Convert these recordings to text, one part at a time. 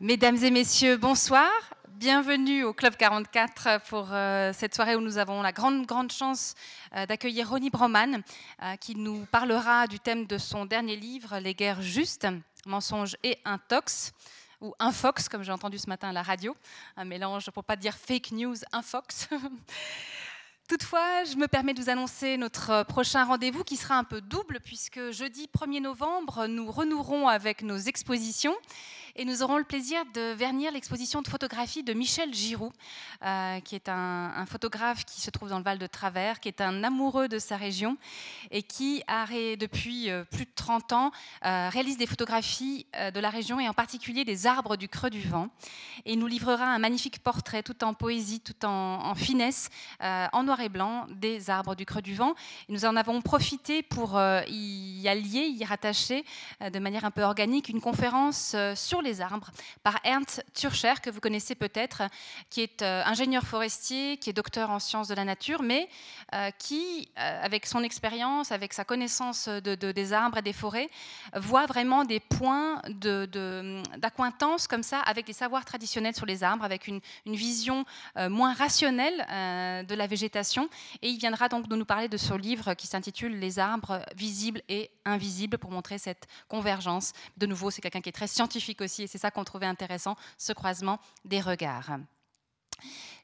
Mesdames et messieurs, bonsoir. Bienvenue au Club 44 pour euh, cette soirée où nous avons la grande, grande chance euh, d'accueillir Ronnie Broman, euh, qui nous parlera du thème de son dernier livre, Les guerres justes, mensonges et intox, ou infox, comme j'ai entendu ce matin à la radio, un mélange pour pas dire fake news, infox. Toutefois, je me permets de vous annoncer notre prochain rendez-vous qui sera un peu double puisque jeudi 1er novembre, nous renouerons avec nos expositions et nous aurons le plaisir de vernir l'exposition de photographie de Michel Giroux, euh, qui est un, photographe qui se trouve dans le Val de Travers, qui est un amoureux de sa région et qui depuis euh, plus de 30 ans euh, réalise des photographies de la région et en particulier des arbres du creux du vent. Et il nous livrera un magnifique portrait tout en poésie, tout en, en finesse, en noir et blanc des arbres du creux du vent. Et nous en avons profité pour y allier, y rattacher de manière un peu organique une conférence sur les arbres par Ernst Turcher, que vous connaissez peut-être, qui est euh, ingénieur forestier, qui est docteur en sciences de la nature, mais euh, qui, euh, avec son expérience, avec sa connaissance de, des arbres et des forêts, voit vraiment des points d'acquaintance comme ça avec les savoirs traditionnels sur les arbres, avec une, vision moins rationnelle de la végétation. Et il viendra donc nous parler de ce livre qui s'intitule Les arbres visibles et invisibles pour montrer cette convergence. De nouveau, c'est quelqu'un qui est très scientifique aussi et c'est ça qu'on trouvait intéressant, ce croisement des regards.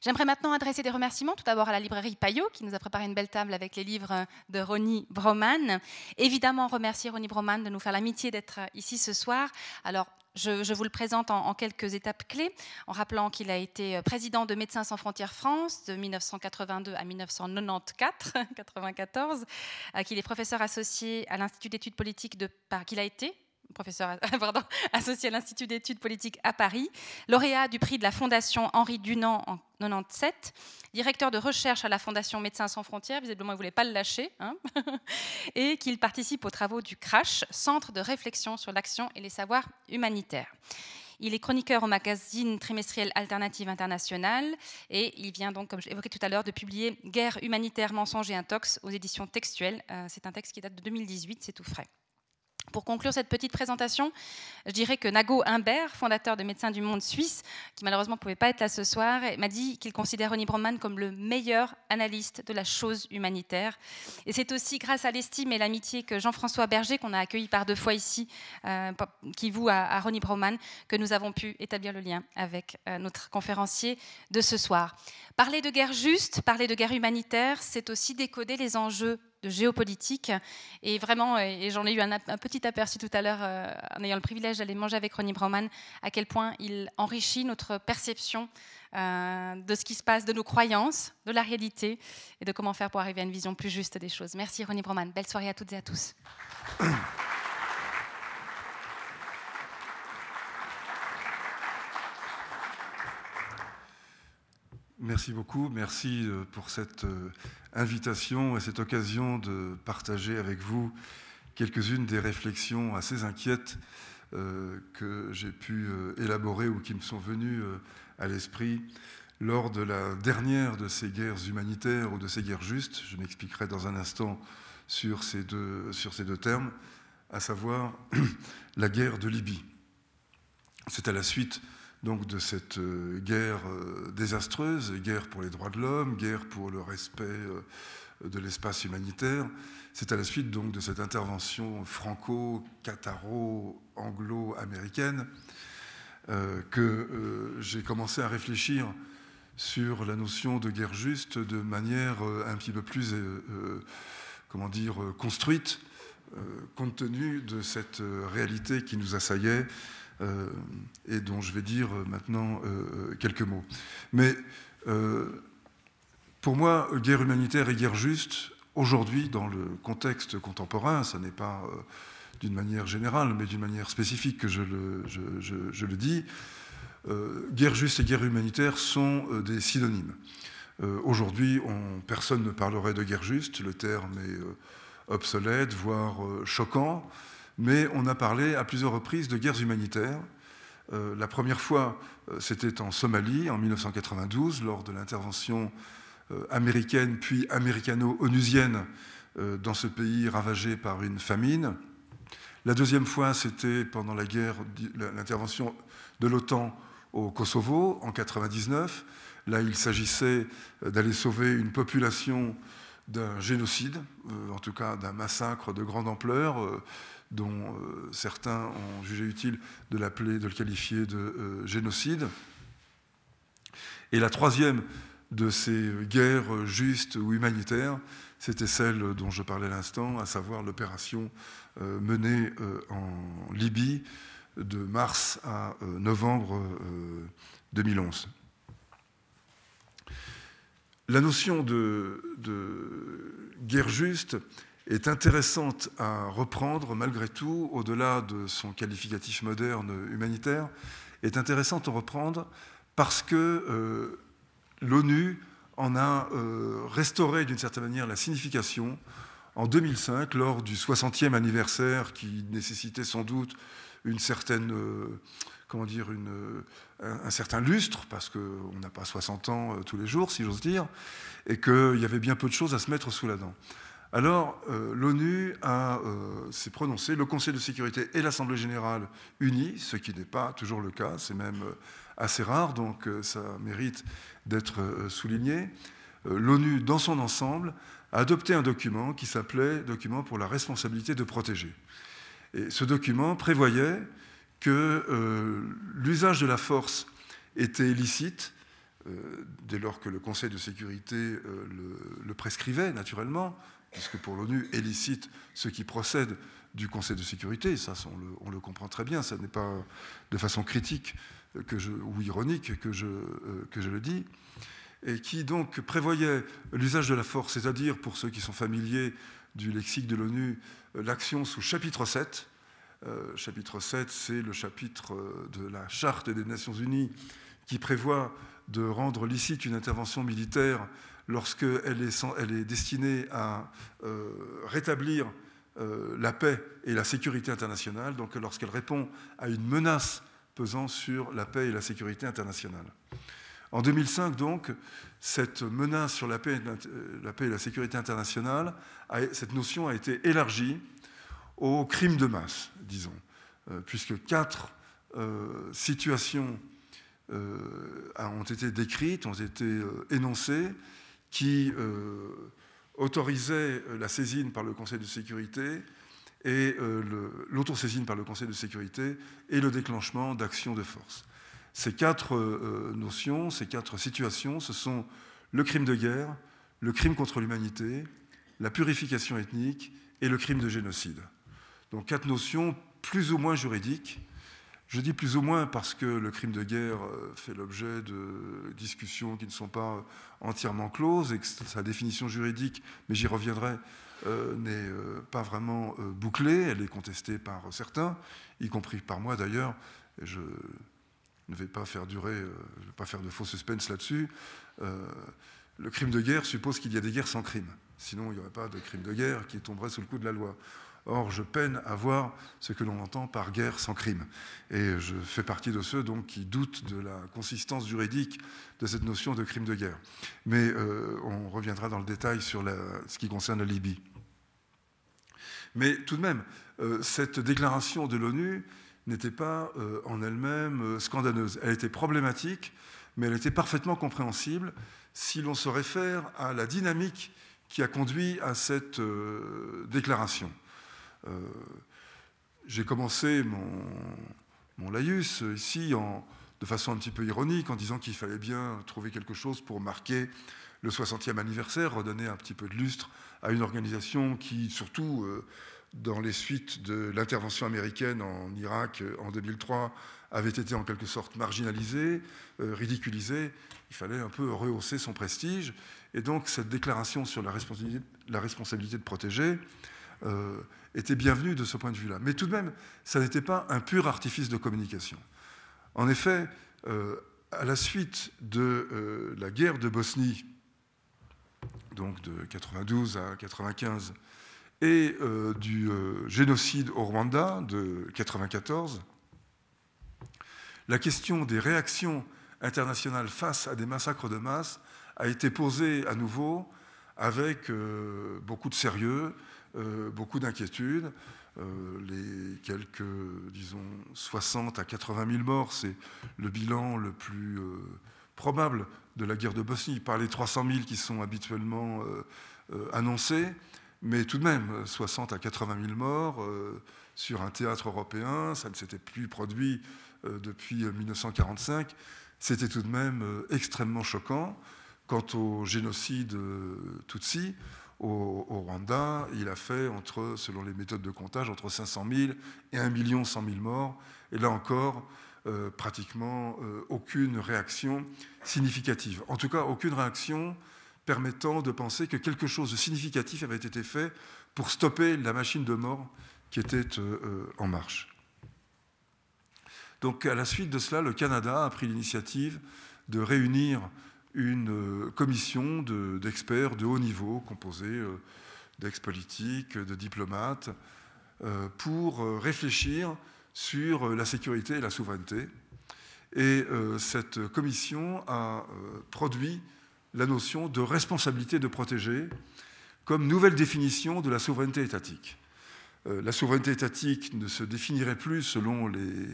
J'aimerais maintenant adresser des remerciements tout d'abord à la librairie Payot qui nous a préparé une belle table avec les livres de Ronnie Broman. Évidemment, remercier Ronnie Broman de nous faire l'amitié d'être ici ce soir. Alors, je, vous le présente en, quelques étapes clés, en rappelant qu'il a été président de Médecins sans frontières France de 1982 à 1994, 94, euh, qu'il est professeur associé à l'Institut d'études politiques de Paris, qu'il a été professeur associé à l'Institut d'études politiques à Paris, lauréat du prix de la Fondation Henri Dunant en 97, directeur de recherche à la Fondation Médecins sans frontières, visiblement il ne voulait pas le lâcher, hein, et qu'il participe aux travaux du CRASH, Centre de réflexion sur l'action et les savoirs humanitaires. Il est chroniqueur au magazine trimestriel Alternative Internationale et il vient donc, comme j'évoquais tout à l'heure, de publier Guerre humanitaire, mensonges et intox aux éditions textuelles. Euh, c'est un texte qui date de 2018, c'est tout frais. Pour conclure cette petite présentation, je dirais que Nago Humbert, fondateur de Médecins du Monde suisse, qui malheureusement ne pouvait pas être là ce soir, m'a dit qu'il considère Ronnie Broman comme le meilleur analyste de la chose humanitaire. Et c'est aussi grâce à l'estime et l'amitié que Jean-François Berger, qu'on a accueilli par deux fois ici, euh, qui voue à, Ronnie Broman, que nous avons pu établir le lien avec euh, notre conférencier de ce soir. Parler de guerre juste, parler de guerre humanitaire, c'est aussi décoder les enjeux de géopolitique. Et vraiment, et j'en ai eu un, petit aperçu tout à l'heure euh, en ayant le privilège d'aller manger avec Ronnie Brauman, à quel point il enrichit notre perception euh, de ce qui se passe, de nos croyances, de la réalité et de comment faire pour arriver à une vision plus juste des choses. Merci Ronnie Brauman. Belle soirée à toutes et à tous. Merci beaucoup, merci euh, pour cette euh, invitation et cette occasion de partager avec vous quelques-unes des réflexions assez inquiètes euh, que j'ai pu élaborer ou qui me sont venues à l'esprit lors de la dernière de ces guerres humanitaires ou de ces guerres justes. Je m'expliquerai dans un instant sur ces deux, sur ces deux termes, à savoir la guerre de Libye. C'est à la suite donc de cette euh, guerre euh, désastreuse, guerre pour les droits de l'homme, guerre pour le respect euh, de l'espace humanitaire. C'est à la suite donc de cette intervention franco-cataro-anglo-américaine que j'ai commencé à réfléchir sur la notion de guerre juste de manière un petit peu plus, comment dire, construite, compte tenu de cette réalité qui nous assaillait et dont je vais dire euh, maintenant euh, quelques mots. Mais pour moi, guerre humanitaire et guerre juste, aujourd'hui, dans le contexte contemporain, ce n'est pas d'une manière générale, mais d'une manière spécifique que je, le dis, guerre juste et guerre humanitaire sont des synonymes. Aujourd'hui, personne ne parlerait de guerre juste, le terme est obsolète, voire choquant mais on a parlé à plusieurs reprises de guerres humanitaires. Euh, la première fois, euh, c'était en Somalie, en 1992, lors de l'intervention euh, américaine puis américano-onusienne dans ce pays ravagé par une famine. La deuxième fois, c'était pendant la guerre, l'intervention de l'OTAN au Kosovo en 1999. Là, il s'agissait d'aller sauver une population d'un génocide, en tout cas d'un massacre de grande ampleur, dont certains ont jugé utile de l'appeler, de le qualifier de génocide. Et la troisième de ces guerres justes ou humanitaires, c'était celle dont je parlais à l'instant, à savoir l'opération euh, menée euh, en Libye de mars à euh, novembre 2011. La notion de, guerre juste est intéressante à reprendre malgré tout, au-delà de son qualificatif moderne humanitaire, est intéressante à reprendre parce que l'ONU en a euh, restauré d'une certaine manière la signification en 2005, lors du 60e anniversaire qui nécessitait sans doute une certaine, euh, comment dire, un, certain lustre, parce qu'on n'a pas 60 ans euh, tous les jours, si j'ose dire, et qu'il y avait bien peu de choses à se mettre sous la dent. Alors, l'ONU s'est prononcé, le Conseil de sécurité et l'Assemblée générale unis, ce qui n'est pas toujours le cas, c'est même assez rare, donc ça mérite d'être euh, souligné, euh, l'ONU, dans son ensemble, a adopté un document qui s'appelait Document pour la responsabilité de protéger. Et ce document prévoyait que euh, l'usage de la force était illicite, dès lors que le Conseil de sécurité le, prescrivait naturellement, puisque pour l'ONU, illicite ce qui procède du Conseil de sécurité, ça on le, comprend très bien, ça n'est pas de façon critique ou ironique que je, euh, que je le dis, et qui donc prévoyait l'usage de la force, c'est-à-dire, pour ceux qui sont familiers du lexique de l'ONU, euh, l'action sous chapitre 7. Euh, chapitre 7, c'est le chapitre de la Charte des Nations Unies qui prévoit de rendre licite une intervention militaire lorsqu'elle est, elle est destinée à rétablir la paix et la sécurité internationale, donc lorsqu'elle répond à une menace pesant sur la paix et la sécurité internationale. En 2005, donc, cette menace sur la paix, et la sécurité internationale, cette notion a été élargie aux crimes de masse, disons, euh, puisque quatre euh, situations euh, ont été décrites, ont été énoncées, qui autorisaient la saisine par le Conseil de sécurité et euh, l'autosaisine par le Conseil de sécurité et le déclenchement d'actions de force. Ces quatre euh, notions, ces quatre situations, ce sont le crime de guerre, le crime contre l'humanité, la purification ethnique et le crime de génocide. Donc quatre notions plus ou moins juridiques. Je dis plus ou moins parce que le crime de guerre euh, fait l'objet de discussions qui ne sont pas entièrement closes et que sa définition juridique, mais j'y reviendrai, euh, n'est euh, pas vraiment euh, bouclée, elle est contestée par certains, y compris par moi d'ailleurs. Je ne vais pas faire durer, je vais pas faire de faux suspense là-dessus. le crime de guerre suppose qu'il y a des guerres sans crime. Sinon, il n'y aurait pas de crime de guerre qui tomberait sous le coup de la loi. Or, je peine à voir ce que l'on entend par guerre sans crime. Et je fais partie de ceux donc, qui doutent de la consistance juridique de cette notion de crime de guerre. Mais euh, on reviendra dans le détail sur ce qui concerne la Libye. Mais tout de même, euh, cette déclaration de l'ONU n'était pas euh, en elle-même scandaleuse. Elle était problématique, mais elle était parfaitement compréhensible si l'on se réfère à la dynamique qui a conduit à cette déclaration. Euh, j'ai commencé mon, mon, laïus ici en, de façon un petit peu ironique en disant qu'il fallait bien trouver quelque chose pour marquer le 60e anniversaire, redonner un petit peu de lustre à une organisation qui, surtout euh, dans les suites de l'intervention américaine en Irak euh, en 2003, avait été en quelque sorte marginalisée, ridiculisée. Il fallait un peu rehausser son prestige. Et donc cette déclaration sur la responsabilité, la responsabilité de protéger était bienvenue de ce point de vue-là. Mais tout de même, ça n'était pas un pur artifice de communication. En effet, euh, à la suite de euh, la guerre de Bosnie, donc de 92 à 95, et euh, du génocide au Rwanda de 94, la question des réactions internationales face à des massacres de masse a été posée à nouveau avec beaucoup de sérieux, euh, beaucoup d'inquiétudes. les quelques, disons, 60 à 80 000 morts, c'est le bilan le plus probable de la guerre de Bosnie, par les 300 000 qui sont habituellement annoncés, mais tout de même, 60 à 80 000 morts sur un théâtre européen, ça ne s'était plus produit depuis 1945, c'était tout de même extrêmement choquant. Quant au génocide Tutsi, au, Rwanda, il a fait, entre, selon les méthodes de comptage, entre 500 000 et 1 million 100 000 morts. Et là encore, euh, pratiquement euh, aucune réaction significative. En tout cas, aucune réaction permettant de penser que quelque chose de significatif avait été fait pour stopper la machine de mort qui était euh, en marche. Donc, à la suite de cela, le Canada a pris l'initiative de réunir une euh, commission d'experts de, haut niveau composée euh, d'ex-politiques, de diplomates, euh, pour réfléchir sur la sécurité et la souveraineté. Et cette commission a produit la notion de responsabilité de protéger comme nouvelle définition de la souveraineté étatique. La souveraineté étatique ne se définirait plus selon les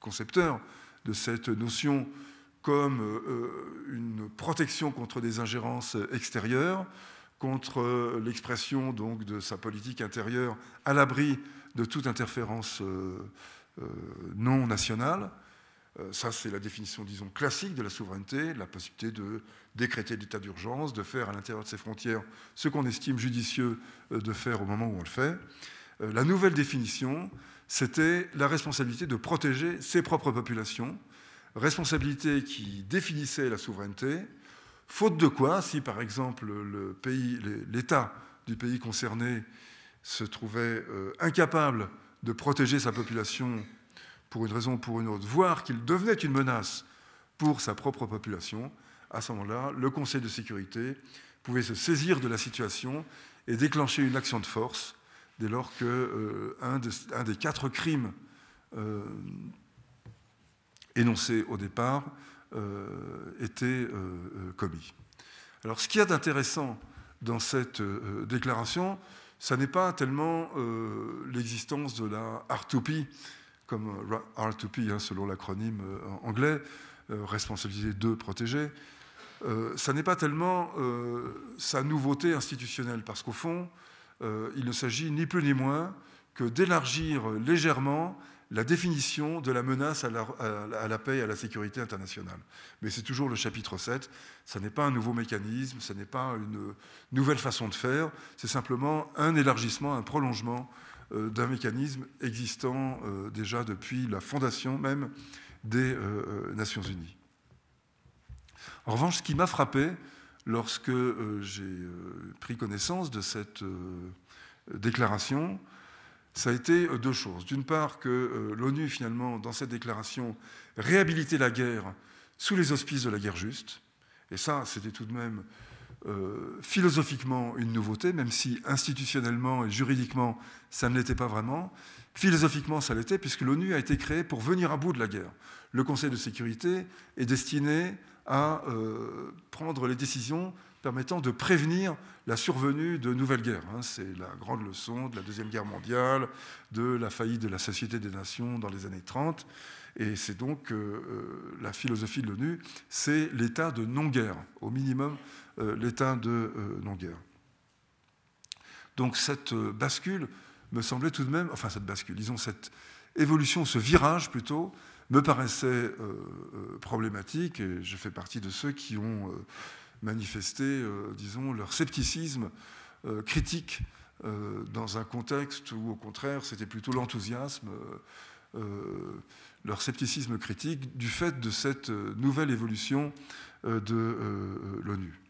concepteurs de cette notion comme euh, une protection contre des ingérences extérieures, contre euh, l'expression donc de sa politique intérieure à l'abri de toute interférence euh, non nationale. Ça, c'est la définition, disons, classique de la souveraineté, la possibilité de décréter l'état d'urgence, de faire à l'intérieur de ses frontières ce qu'on estime judicieux de faire au moment où on le fait. La nouvelle définition, c'était la responsabilité de protéger ses propres populations, responsabilité qui définissait la souveraineté, faute de quoi, si par exemple l'État du pays concerné se trouvait euh, incapable de protéger sa population pour une raison ou pour une autre, voire qu'il devenait une menace pour sa propre population, à ce moment-là, le Conseil de sécurité pouvait se saisir de la situation et déclencher une action de force dès lors qu'un euh, des quatre crimes euh, énoncé au départ euh, était euh, euh, commis. Alors ce qu'il y a d'intéressant dans cette déclaration, ça n'est pas tellement l'existence de la R2P, comme R2P hein, selon l'acronyme anglais, responsabilité de protéger, ça n'est pas tellement sa nouveauté institutionnelle, parce qu'au fond, il ne s'agit ni plus ni moins que d'élargir légèrement la définition de la menace à la, paix et à la sécurité internationale. Mais c'est toujours le chapitre 7, ce n'est pas un nouveau mécanisme, ce n'est pas une nouvelle façon de faire, c'est simplement un élargissement, un prolongement euh, d'un mécanisme existant euh, déjà depuis la fondation même des euh, Nations Unies. En revanche, ce qui m'a frappé lorsque j'ai pris connaissance de cette déclaration, ça a été euh, deux choses. D'une part, que euh, l'ONU, finalement, dans cette déclaration, réhabilitait la guerre sous les auspices de la guerre juste. Et ça, c'était tout de même euh, philosophiquement une nouveauté, même si institutionnellement et juridiquement, ça ne l'était pas vraiment. Philosophiquement, ça l'était, puisque l'ONU a été créée pour venir à bout de la guerre. Le Conseil de sécurité est destiné à prendre les décisions permettant de prévenir la survenue de nouvelles guerres. Hein. C'est la grande leçon de la Deuxième Guerre mondiale, de la faillite de la Société des Nations dans les années 30. Et c'est donc euh, euh, la philosophie de l'ONU, c'est l'état de non-guerre, au minimum euh, l'état de non-guerre. Donc cette bascule me semblait tout de même, enfin cette bascule, disons cette évolution, ce virage plutôt, me paraissait problématique, et je fais partie de ceux qui ont manifester, euh, disons, leur scepticisme euh, critique euh, dans un contexte où, au contraire, c'était plutôt l'enthousiasme, leur scepticisme critique du fait de cette nouvelle évolution de l'ONU.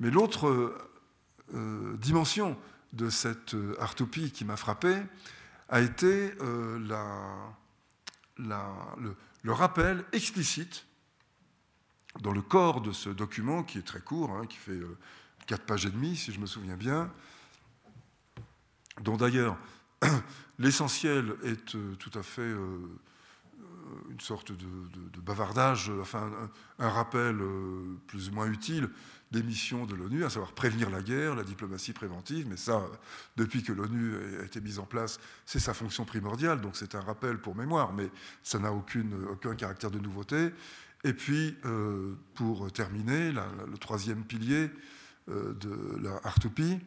Mais l'autre dimension de cette artopie qui m'a frappé a été le, rappel explicite dans le corps de ce document, qui est très court, hein, qui fait 4 euh, pages et demie, si je me souviens bien, dont d'ailleurs l'essentiel est euh, tout à fait euh, une sorte de, bavardage, enfin un, rappel plus ou moins utile des missions de l'ONU, à savoir prévenir la guerre, la diplomatie préventive, mais ça, depuis que l'ONU a été mise en place, c'est sa fonction primordiale, donc c'est un rappel pour mémoire, mais ça n'a aucun caractère de nouveauté. Et puis, pour terminer, le troisième pilier de la R2P,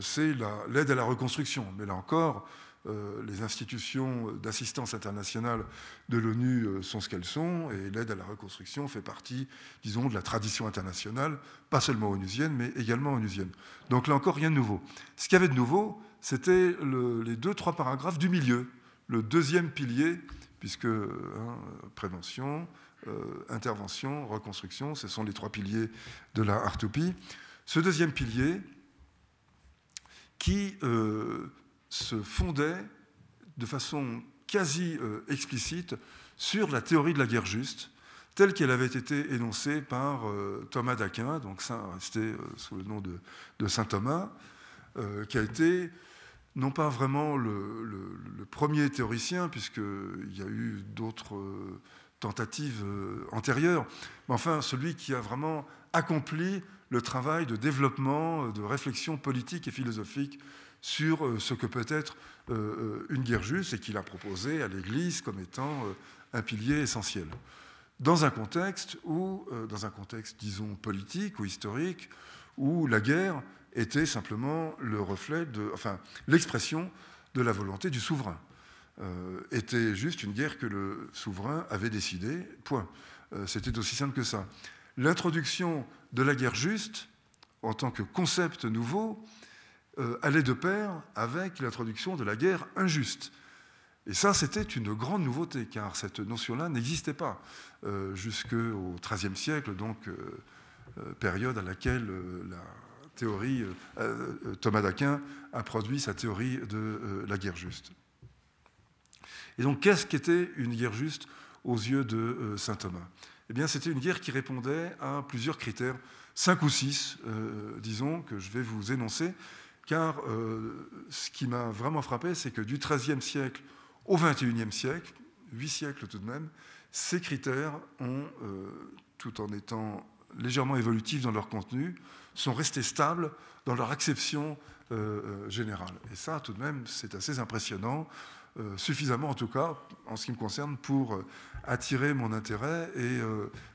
c'est l'aide à la reconstruction. Mais là encore, euh, les institutions d'assistance internationale de l'ONU euh, sont ce qu'elles sont, et l'aide à la reconstruction fait partie, disons, de la tradition internationale, pas seulement onusienne, mais également onusienne. Donc là encore, rien de nouveau. Ce qu'il y avait de nouveau, c'était les deux, trois paragraphes du milieu, le deuxième pilier, puisque hein, prévention, euh, intervention, reconstruction, ce sont les trois piliers de la R2P. Ce deuxième pilier, qui se fondait de façon quasi euh, explicite sur la théorie de la guerre juste, telle qu'elle avait été énoncée par euh, Thomas d'Aquin, donc ça resté euh, sous le nom de, Saint Thomas, qui a été non pas vraiment le, premier théoricien, puisqu'il y a eu d'autres tentatives antérieures, mais enfin celui qui a vraiment accompli le travail de développement, de réflexion politique et philosophique sur euh, ce que peut être euh, euh, une guerre juste et qu'il a proposé à l'Église comme étant un pilier essentiel. Dans un contexte où, dans un contexte, disons, politique ou historique, où la guerre était simplement le reflet de, enfin, l'expression de la volonté du souverain. Était juste une guerre que le souverain avait décidé, point. C'était aussi simple que ça. L'introduction de la guerre juste, en tant que concept nouveau, euh, allait de pair avec l'introduction de la guerre injuste. Et ça, c'était une grande nouveauté, car cette notion-là n'existait pas euh, jusqu'au XIIIe siècle, donc euh, période à laquelle la théorie, Thomas d'Aquin a produit sa théorie de la guerre juste. Et donc, qu'est-ce qu'était une guerre juste aux yeux de saint Thomas? Eh bien, c'était une guerre qui répondait à plusieurs critères, cinq ou six, disons, que je vais vous énoncer, car euh, ce qui m'a vraiment frappé, c'est que du XIIIe siècle au XXIe siècle, huit siècles tout de même, ces critères ont, euh, tout en étant légèrement évolutifs dans leur contenu, sont restés stables dans leur acception euh, générale. Et ça, tout de même, c'est assez impressionnant, suffisamment en tout cas, en ce qui me concerne, pour attirer mon intérêt et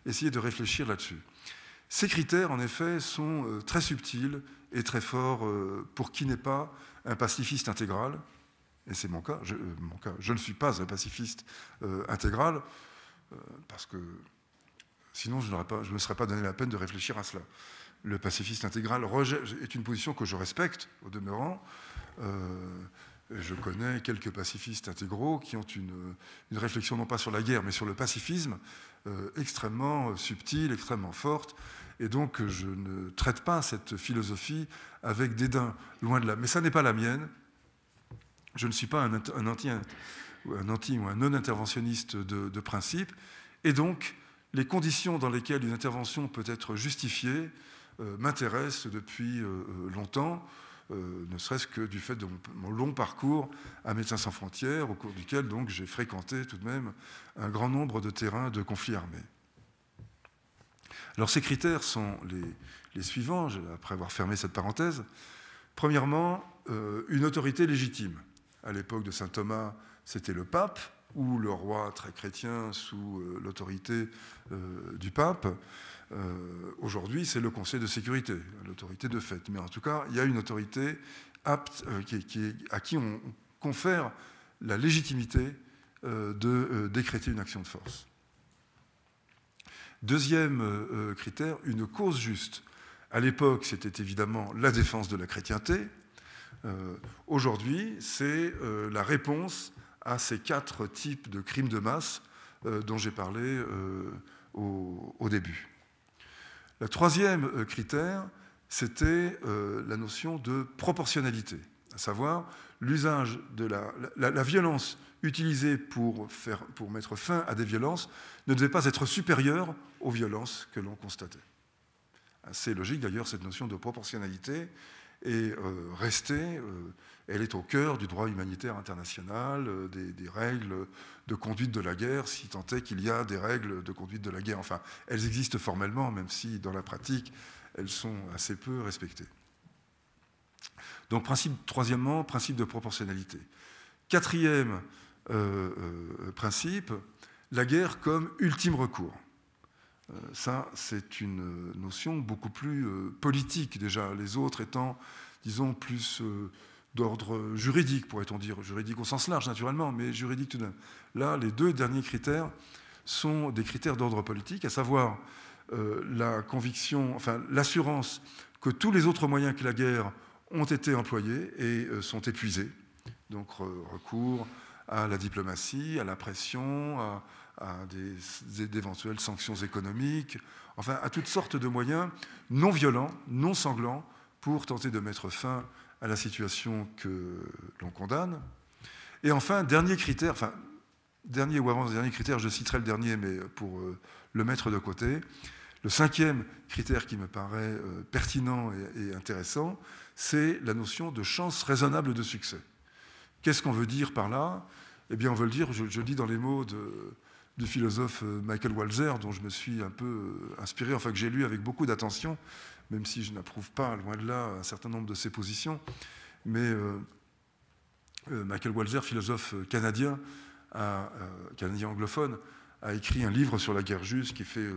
essayer de réfléchir là-dessus. Ces critères, en effet, sont très subtils est très fort euh, pour qui n'est pas un pacifiste intégral, et c'est mon cas, je, euh, mon cas, je ne suis pas un pacifiste euh, intégral, parce que sinon je, je ne me serais pas donné la peine de réfléchir à cela. Le pacifiste intégral est une position que je respecte au demeurant. Je connais quelques pacifistes intégraux qui ont une, une, réflexion non pas sur la guerre, mais sur le pacifisme extrêmement subtile, extrêmement forte, et donc, je ne traite pas cette philosophie avec dédain, loin de là. Mais ça n'est pas la mienne. Je ne suis pas un, anti, un anti ou un non-interventionniste de, principe. Et donc, les conditions dans lesquelles une intervention peut être justifiée euh, m'intéressent depuis euh, euh, ne serait-ce que du fait de mon, long parcours à Médecins sans frontières, au cours duquel j'ai fréquenté tout de même un grand nombre de terrains de conflits armés. Alors ces critères sont les, suivants, après avoir fermé cette parenthèse. Premièrement, euh, une autorité légitime. À l'époque de saint Thomas, c'était le pape ou le roi très chrétien sous euh, l'autorité du pape. Aujourd'hui, c'est le Conseil de sécurité, l'autorité de fait. Mais en tout cas, il y a une autorité apte, à qui on confère la légitimité de décréter une action de force. Deuxième euh, euh, critère, une cause juste. À l'époque, c'était évidemment la défense de la chrétienté. Euh, aujourd'hui, c'est la réponse à ces quatre types de crimes de masse dont j'ai parlé au, début. Le troisième critère, c'était la notion de proportionnalité, à savoir l'usage de la, violence utilisée pour, faire, pour mettre fin à des violences ne devait pas être supérieure aux violences que l'on constatait. C'est logique d'ailleurs cette notion de proportionnalité est euh, restée, euh, elle est au cœur du droit humanitaire international, euh, des, règles de conduite de la guerre, si tant est qu'il y a des règles de conduite de la guerre. Enfin, elles existent formellement, même si dans la pratique, elles sont assez peu respectées. Donc, principe, troisièmement, principe de proportionnalité. Quatrième euh, euh, principe, la guerre comme ultime recours. ça, c'est une notion beaucoup plus politique déjà, les autres étant, disons, plus d'ordre juridique, pourrait-on dire, juridique au sens large naturellement, mais juridique tout de même. Là, les deux derniers critères sont des critères d'ordre politique, à savoir euh, la conviction, enfin l'assurance que tous les autres moyens que la guerre ont été employés et euh, sont épuisés. Donc recours à la diplomatie, à la pression, à, d'éventuelles sanctions économiques, enfin à toutes sortes de moyens non violents, non sanglants, pour tenter de mettre fin à la situation que l'on condamne. Et enfin, dernier critère, enfin, dernier ou avant dernier critère, je citerai le dernier, mais pour euh, le mettre de côté. Le cinquième critère qui me paraît euh, pertinent et, intéressant, c'est la notion de chance raisonnable de succès. Qu'est-ce qu'on veut dire par là? Eh bien, on veut le dire, je, je dis dans les mots de, du philosophe euh, Michael Walzer, dont je me suis un peu inspiré, enfin que j'ai lu avec beaucoup d'attention, même si je n'approuve pas, loin de là, un certain nombre de ses positions. Mais euh, euh, Michael Walzer, philosophe canadien, euh, canadien anglophone, a écrit un livre sur la guerre juste qui fait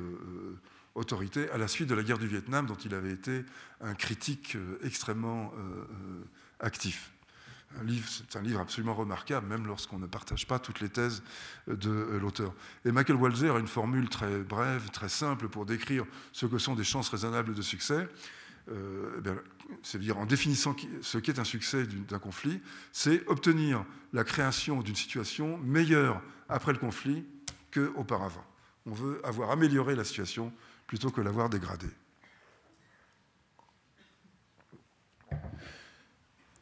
autorité à la suite de la guerre du Vietnam, dont il avait été un critique extrêmement actif c'est un livre absolument remarquable, même lorsqu'on ne partage pas toutes les thèses de euh, l'auteur. Et Michael Walzer a une formule très brève, très simple pour décrire ce que sont des chances raisonnables de succès. Euh, eh c'est-à-dire en définissant ce qu'est un succès d'un conflit, c'est obtenir la création d'une situation meilleure après le conflit qu'auparavant. On veut avoir amélioré la situation plutôt que l'avoir dégradée.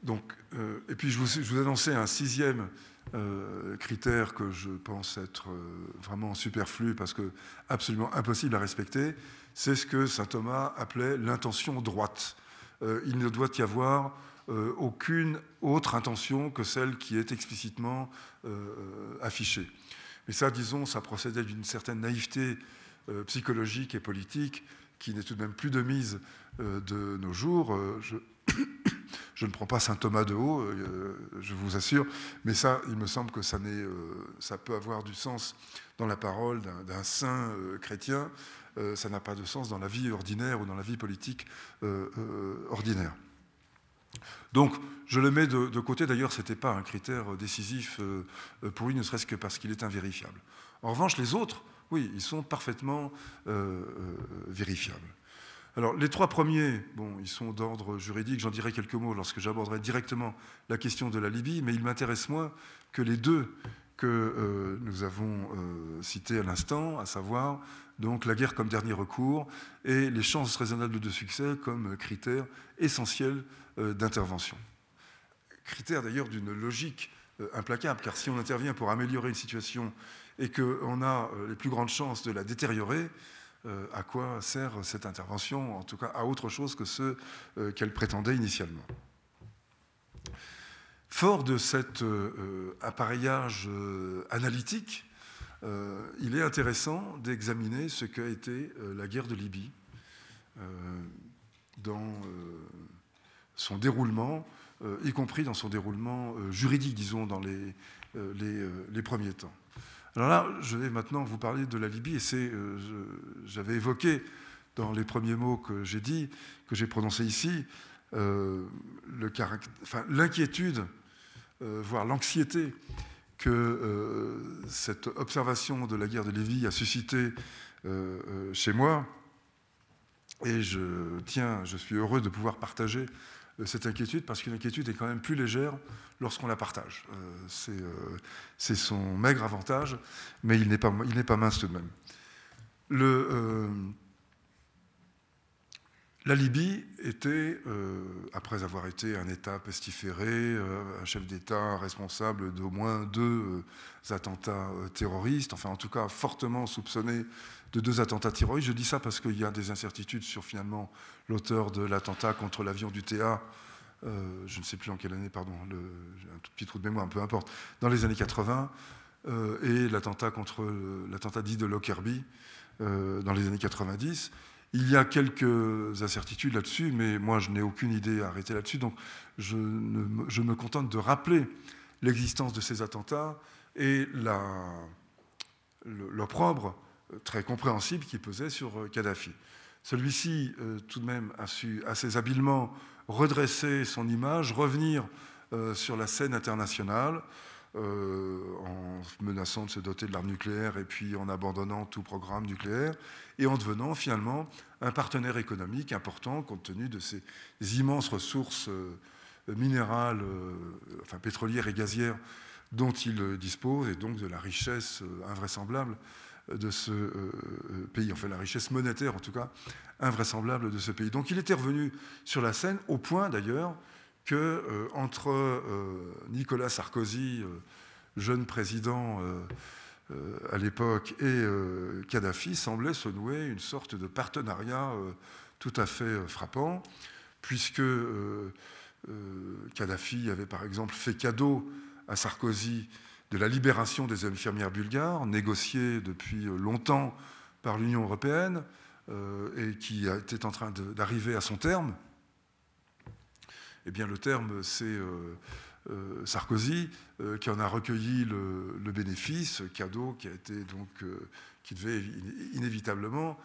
Donc, euh, et puis je vous, annonçais un sixième euh, critère que je pense être euh, vraiment superflu parce que absolument impossible à respecter, c'est ce que saint Thomas appelait l'intention droite. il ne doit y avoir aucune autre intention que celle qui est explicitement affichée. Mais ça, disons, ça procédait d'une certaine naïveté psychologique et politique qui n'est tout de même plus de mise de nos jours. Je je ne prends pas saint Thomas de haut, euh, je vous assure, mais ça, il me semble que ça, euh, peut avoir du sens dans la parole d'un saint euh, chrétien, ça n'a pas de sens dans la vie ordinaire ou dans la vie politique ordinaire. Donc, je le mets de, côté. D'ailleurs, ce n'était pas un critère décisif pour lui, ne serait-ce que parce qu'il est invérifiable. En revanche, les autres, oui, ils sont parfaitement vérifiables. Alors, les trois premiers, bon, ils sont d'ordre juridique, j'en dirai quelques mots lorsque j'aborderai directement la question de la Libye, mais ils m'intéressent moins que les deux que euh, nous avons euh, cités à l'instant, à savoir donc la guerre comme dernier recours et les chances raisonnables de succès comme critère essentiel euh, d'intervention. Critère d'ailleurs d'une logique implacable, car si on intervient pour améliorer une situation et qu'on a les plus grandes chances de la détériorer, euh, à quoi sert cette intervention, en tout cas à autre chose que ce euh, qu'elle prétendait initialement. Fort de cet euh, appareillage analytique, il est intéressant d'examiner ce qu'a été la guerre de Libye dans son déroulement, y compris dans son déroulement juridique, disons, dans les premiers temps. Alors là, je vais maintenant vous parler de la Libye, et c'est, euh, j'avais évoqué dans les premiers mots que j'ai dit, que j'ai prononcés ici, euh, l'inquiétude, euh, voire l'anxiété que cette observation de la guerre de Libye a suscité chez moi. Et je tiens, je suis heureux de pouvoir partager cette inquiétude parce qu'une inquiétude est quand même plus légère lorsqu'on la partage. Euh, euh, c'est son maigre avantage, mais il n'est pas, mince tout de même. Euh, la Libye était, après avoir été un État pestiféré, un chef d'État responsable d'au moins deux attentats terroristes, enfin en tout cas fortement soupçonné de deux attentats terroristes. Je dis ça parce qu'il y a des incertitudes sur finalement l'auteur de l'attentat contre l'avion du TA je ne sais plus en quelle année, pardon, un tout petit trou de mémoire, peu importe, dans les années 80, et l'attentat dit de Lockerbie dans les années 90. Il y a quelques incertitudes là-dessus, mais moi je n'ai aucune idée à arrêter là-dessus, donc je, me contente de rappeler l'existence de ces attentats et l'opprobre très compréhensible qui pesait sur euh, Kadhafi. Celui-ci, euh, tout de même, a su assez habilement redresser son image, revenir euh, sur la scène internationale, en menaçant de se doter de l'arme nucléaire et puis en abandonnant tout programme nucléaire, et en devenant finalement un partenaire économique important compte tenu de ces immenses ressources minérales, enfin pétrolières et gazières dont il dispose, et donc de la richesse invraisemblable de ce euh, euh, pays, enfin la richesse monétaire en tout cas, invraisemblable de ce pays. Donc il était revenu sur la scène au point d'ailleurs que euh, entre Nicolas Sarkozy, jeune président à l'époque, et Kadhafi semblait se nouer une sorte de partenariat tout à fait frappant, puisque Kadhafi avait par exemple fait cadeau à Sarkozy de la libération des infirmières bulgares, négociée depuis longtemps par l'Union européenne euh, et qui était en train d'arriver à son terme. Eh bien, le terme, c'est euh, euh, Sarkozy qui en a recueilli le, bénéfice, cadeau qui a été donc qui devait inévitablement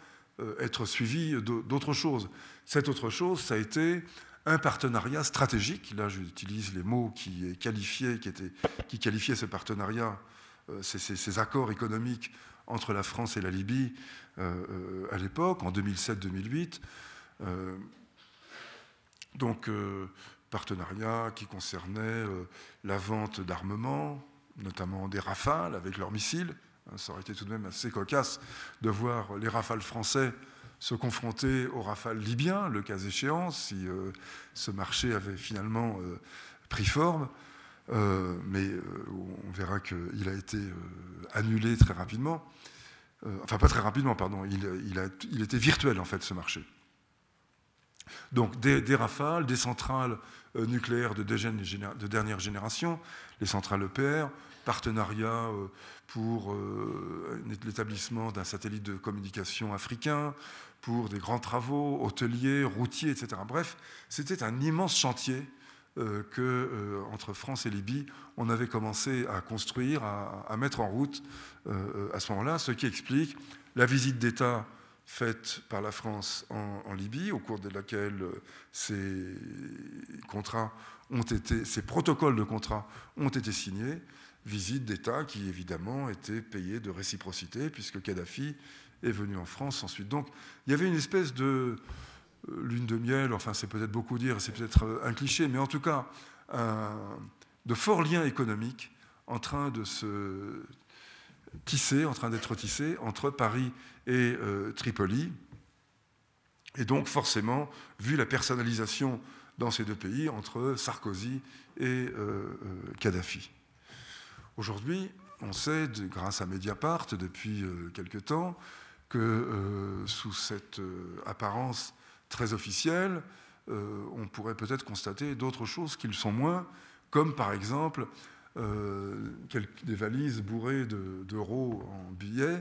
être suivi d'autre chose. Cette autre chose, ça a été un partenariat stratégique. Là, j'utilise les mots qui, qualifiaient, qui, étaient, qui qualifiaient ce partenariat, euh, ces, accords économiques entre la France et la Libye euh, euh, à l'époque, en 2007-2008. donc, partenariat qui concernait la vente d'armements, notamment des rafales avec leurs missiles. Ça aurait été tout de même assez cocasse de voir les rafales français se confronter au rafale libyen, le cas échéant, si euh, ce marché avait finalement euh, pris forme. Euh, mais on verra qu'il a été annulé très rapidement. enfin, pas très rapidement, pardon. Il, était virtuel, en fait, ce marché. Donc, des, rafales, des centrales nucléaires de, dernière génération, les centrales EPR, partenariat pour l'établissement d'un satellite de communication africain, pour des grands travaux, hôteliers, routiers, etc. Bref, c'était un immense chantier euh, que, euh, entre France et Libye, on avait commencé à construire, à, mettre en route euh, à ce moment-là, ce qui explique la visite d'État faite par la France en, Libye, au cours de laquelle ces contrats ont été, ces protocoles de contrats ont été signés, visite d'État qui évidemment était payée de réciprocité, puisque Kadhafi est venu en France ensuite. Donc il y avait une espèce de euh, lune de miel, enfin c'est peut-être beaucoup dire, c'est peut-être euh, un cliché, mais en tout cas de forts liens économiques en train de se tisser, en train d'être tissés entre Paris et euh, Tripoli. Et donc forcément, vu la personnalisation dans ces deux pays entre Sarkozy et Kadhafi. Aujourd'hui, on sait, grâce à Mediapart depuis quelque temps, que euh, sous cette euh, apparence très officielle, euh, on pourrait peut-être constater d'autres choses qui le sont moins, comme par exemple des valises bourrées d'euros en billets,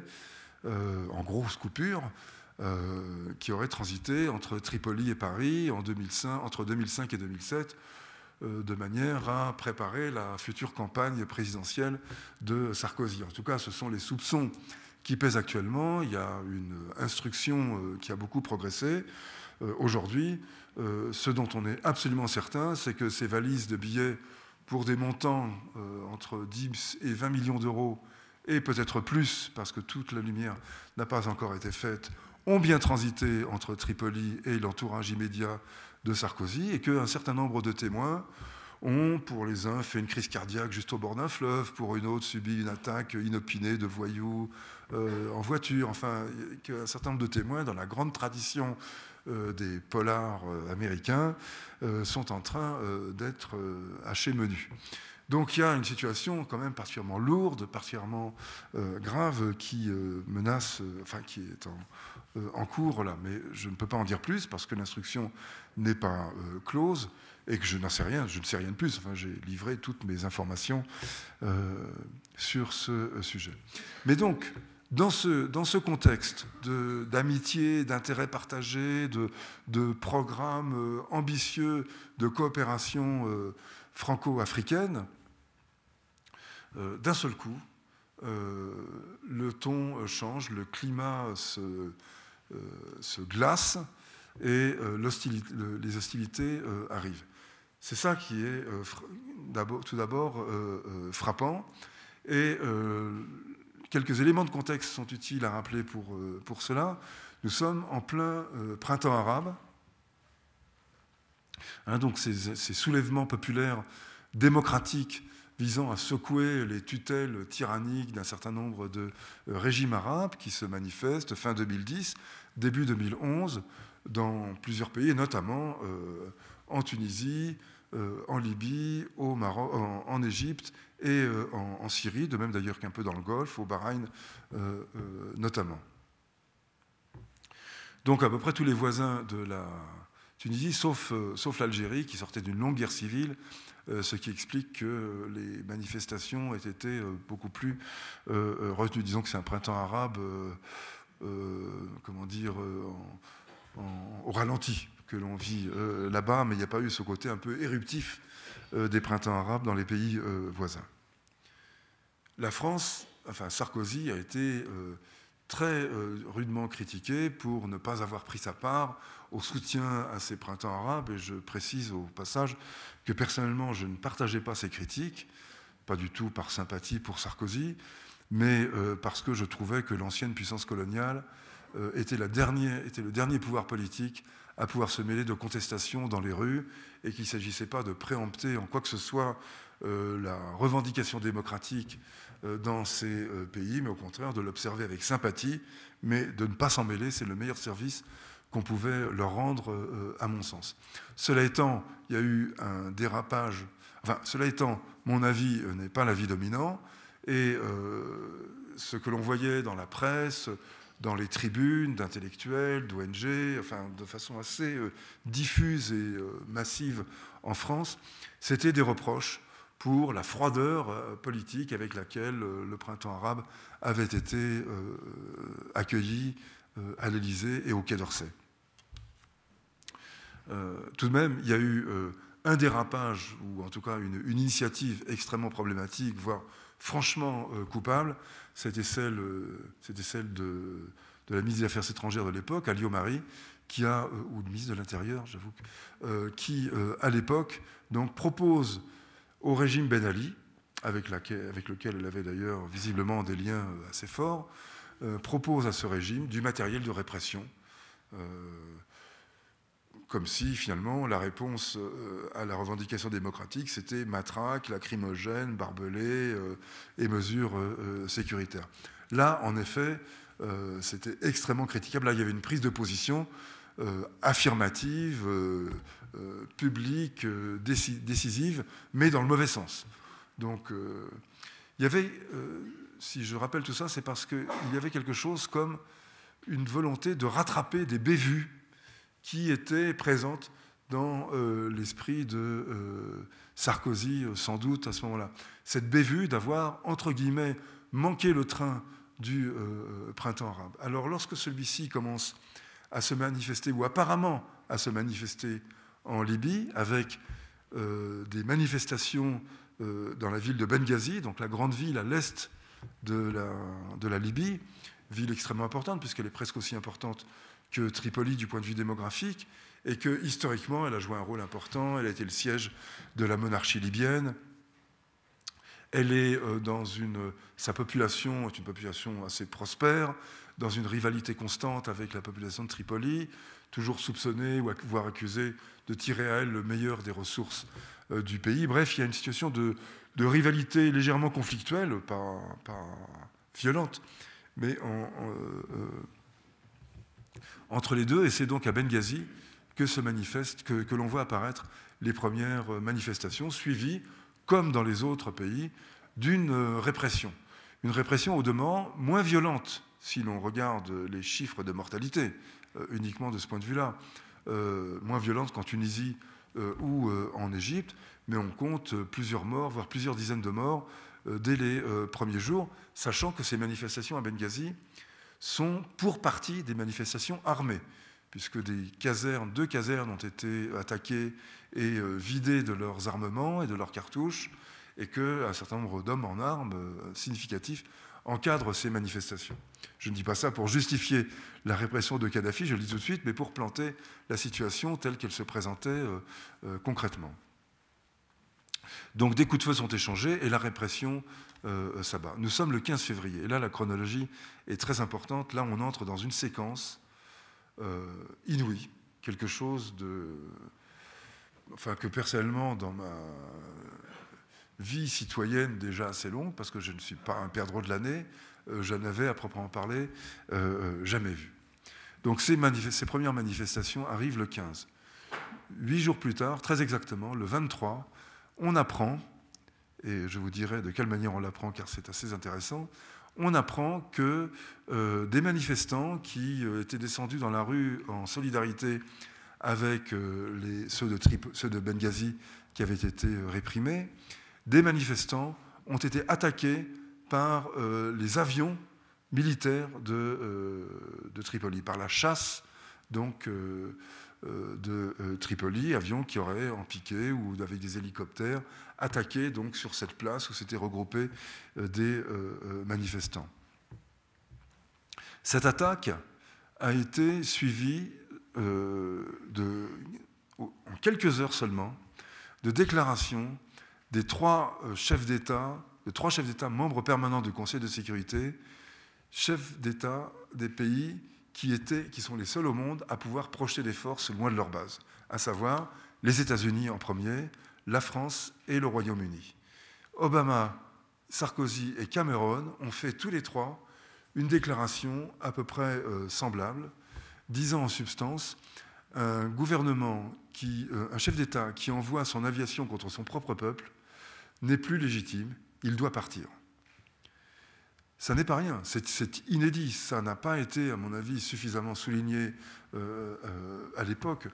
en grosses coupures, qui auraient transité entre Tripoli et Paris en 2005, entre 2005 et 2007 de manière à préparer la future campagne présidentielle de Sarkozy. En tout cas, ce sont les soupçons qui pèse actuellement. Il y a une instruction euh, qui a beaucoup progressé. Euh, aujourd'hui, euh, ce dont on est absolument certain, c'est que ces valises de billets pour des montants entre 10 et 20 millions d'euros, et peut-être plus, parce que toute la lumière n'a pas encore été faite, ont bien transité entre Tripoli et l'entourage immédiat de Sarkozy, et qu'un certain nombre de témoins ont, pour les uns, fait une crise cardiaque juste au bord d'un fleuve, pour une autre, subi une attaque inopinée de voyous euh, en voiture. Enfin, qu'un certain nombre de témoins, dans la grande tradition euh, des polars euh, américains, sont en train d'être hachés menus. Donc il y a une situation quand même particulièrement lourde, particulièrement grave qui menace, enfin qui est en, en, cours là. Mais je ne peux pas en dire plus parce que l'instruction n'est pas close et que je n'en sais rien, je ne sais rien de plus. Enfin, j'ai livré toutes mes informations sur ce sujet. Mais donc, dans ce, dans ce contexte d'amitié, d'intérêt partagé, de, de programmes ambitieux de coopération franco-africaine, d'un seul coup, euh, le ton change, le climat se, euh, se glace et euh, les hostilités arrivent. C'est ça qui est tout d'abord frappant. Et quelques éléments de contexte sont utiles à rappeler pour, pour cela. Nous sommes en plein printemps arabe. Hein, donc ces, ces, soulèvements populaires démocratiques visant à secouer les tutelles tyranniques d'un certain nombre de euh, régimes arabes qui se manifestent fin 2010, début 2011, dans plusieurs pays, notamment euh, en Tunisie, euh, en Libye, au Maroc, en, Égypte et en, Syrie, de même d'ailleurs qu'un peu dans le Golfe, au Bahreïn notamment. Donc à peu près tous les voisins de la Tunisie, sauf, l'Algérie, qui sortait d'une longue guerre civile, euh, ce qui explique que les manifestations aient été euh, beaucoup plus euh, retenues. Disons que c'est un printemps arabe, comment dire, au ralenti que l'on vit là-bas, mais il n'y a pas eu ce côté un peu éruptif des printemps arabes dans les pays voisins. La France, enfin Sarkozy, a été très rudement critiqué pour ne pas avoir pris sa part au soutien à ces printemps arabes, et je précise au passage que personnellement je ne partageais pas ces critiques, pas du tout par sympathie pour Sarkozy, mais euh, parce que je trouvais que l'ancienne puissance coloniale euh, était, le dernier pouvoir politique à pouvoir se mêler de contestations dans les rues, et qu'il ne s'agissait pas de préempter en quoi que ce soit euh, la revendication démocratique dans ces pays, mais au contraire de l'observer avec sympathie, mais de ne pas s'en mêler, c'est le meilleur service qu'on pouvait leur rendre, euh, à mon sens. Cela étant, il y a eu un dérapage. Enfin, cela étant, mon avis euh, n'est pas l'avis dominant, et euh, ce que l'on voyait dans la presse, dans les tribunes d'intellectuels, d'ONG, enfin, de façon assez diffuse et massive en France, c'était des reproches pour la froideur politique avec laquelle le printemps arabe avait été accueilli euh, à l'Élysée et au Quai d'Orsay. Euh, tout de même, il y a eu euh, un dérapage, ou en tout cas une, initiative extrêmement problématique, voire franchement coupable, c'était celle, celle de, la ministre des Affaires étrangères de l'époque, Alio Marie, qui a, ou le ministre de l'Intérieur, j'avoue, qui, à l'époque, donc propose au régime Ben Ali, avec, lequel elle avait d'ailleurs visiblement des liens assez forts, euh, propose à ce régime du matériel de répression, euh, comme si finalement la réponse euh, à la revendication démocratique c'était matraque, lacrymogène, barbelé et mesures sécuritaires. Là, en effet, c'était extrêmement critiquable. Là, il y avait une prise de position affirmative, publique, décisive, mais dans le mauvais sens. Donc, il y avait si je rappelle tout ça, c'est parce qu'il y avait quelque chose comme une volonté de rattraper des bévues qui étaient présentes dans euh, l'esprit de euh, Sarkozy, euh, sans doute, à ce moment-là. Cette bévue d'avoir, entre guillemets, manqué le train du printemps arabe. Alors lorsque celui-ci commence à se manifester, ou apparemment à se manifester en Libye, avec des manifestations dans la ville de Benghazi, donc la grande ville à l'est de la Libye, ville extrêmement importante, puisqu'elle est presque aussi importante que Tripoli du point de vue démographique, et que historiquement, elle a joué un rôle important, elle a été le siège de la monarchie libyenne. Elle est euh, dans une. Sa population est une population assez prospère, dans une rivalité constante avec la population de Tripoli, toujours soupçonnée ou voire accusée de tirer à elle le meilleur des ressources euh, du pays. Bref, il y a une situation de, de rivalité légèrement conflictuelle, pas, violente, mais euh, entre les deux. Et c'est donc à Benghazi que se manifeste, que, l'on voit apparaître les premières manifestations, suivies, comme dans les autres pays, d'une répression. Une répression au demeurant moins violente, si l'on regarde les chiffres de mortalité, euh, uniquement de ce point de vue-là. Euh, moins violente qu'en Tunisie ou en Égypte, mais on compte plusieurs morts, voire plusieurs dizaines de morts dès les premiers jours, sachant que ces manifestations à Benghazi sont pour partie des manifestations armées, puisque des casernes, deux casernes ont été attaquées et vidées de leurs armements et de leurs cartouches, et qu'un certain nombre d'hommes en armes euh, significatifs encadrent ces manifestations. Je ne dis pas ça pour justifier la répression de Kadhafi, je le dis tout de suite, mais pour planter la situation telle qu'elle se présentait euh, euh, concrètement. Donc des coups de feu sont échangés et la répression s'abat. Nous sommes le 15 février, là la chronologie est très importante. Là on entre dans une séquence inouïe, quelque chose de... Enfin, que personnellement, dans ma vie citoyenne déjà assez longue, parce que je ne suis pas un perdreau de l'année, euh, je n'avais à proprement parler euh, euh, jamais vu. Donc ces, premières manifestations arrivent le 15. Huit jours plus tard, très exactement, le 23, on apprend, et je vous dirai de quelle manière on l'apprend car c'est assez intéressant, on apprend que des manifestants qui étaient descendus dans la rue en solidarité avec les, ceux, de ceux de Benghazi qui avaient été réprimés, des manifestants ont été attaqués par euh, les avions militaires de, euh, Tripoli, par la chasse donc, euh, de Tripoli, avions qui auraient en piqué ou avec des hélicoptères attaqué donc, sur cette place où s'étaient regroupés des manifestants. Cette attaque a été suivie en quelques heures seulement de déclarations des trois euh, chefs d'État, de trois chefs d'État membres permanents du Conseil de sécurité, chefs d'État des pays qui, sont les seuls au monde à pouvoir projeter des forces loin de leur base, à savoir les États-Unis en premier, la France et le Royaume-Uni. Obama, Sarkozy et Cameron ont fait tous les trois une déclaration à peu près euh, semblable, disant en substance un gouvernement, qui, euh, un chef d'État qui envoie son aviation contre son propre peuple n'est plus légitime, il doit partir. Ça n'est pas rien, c'est inédit, ça n'a pas été, à mon avis, suffisamment souligné euh, euh, à l'époque.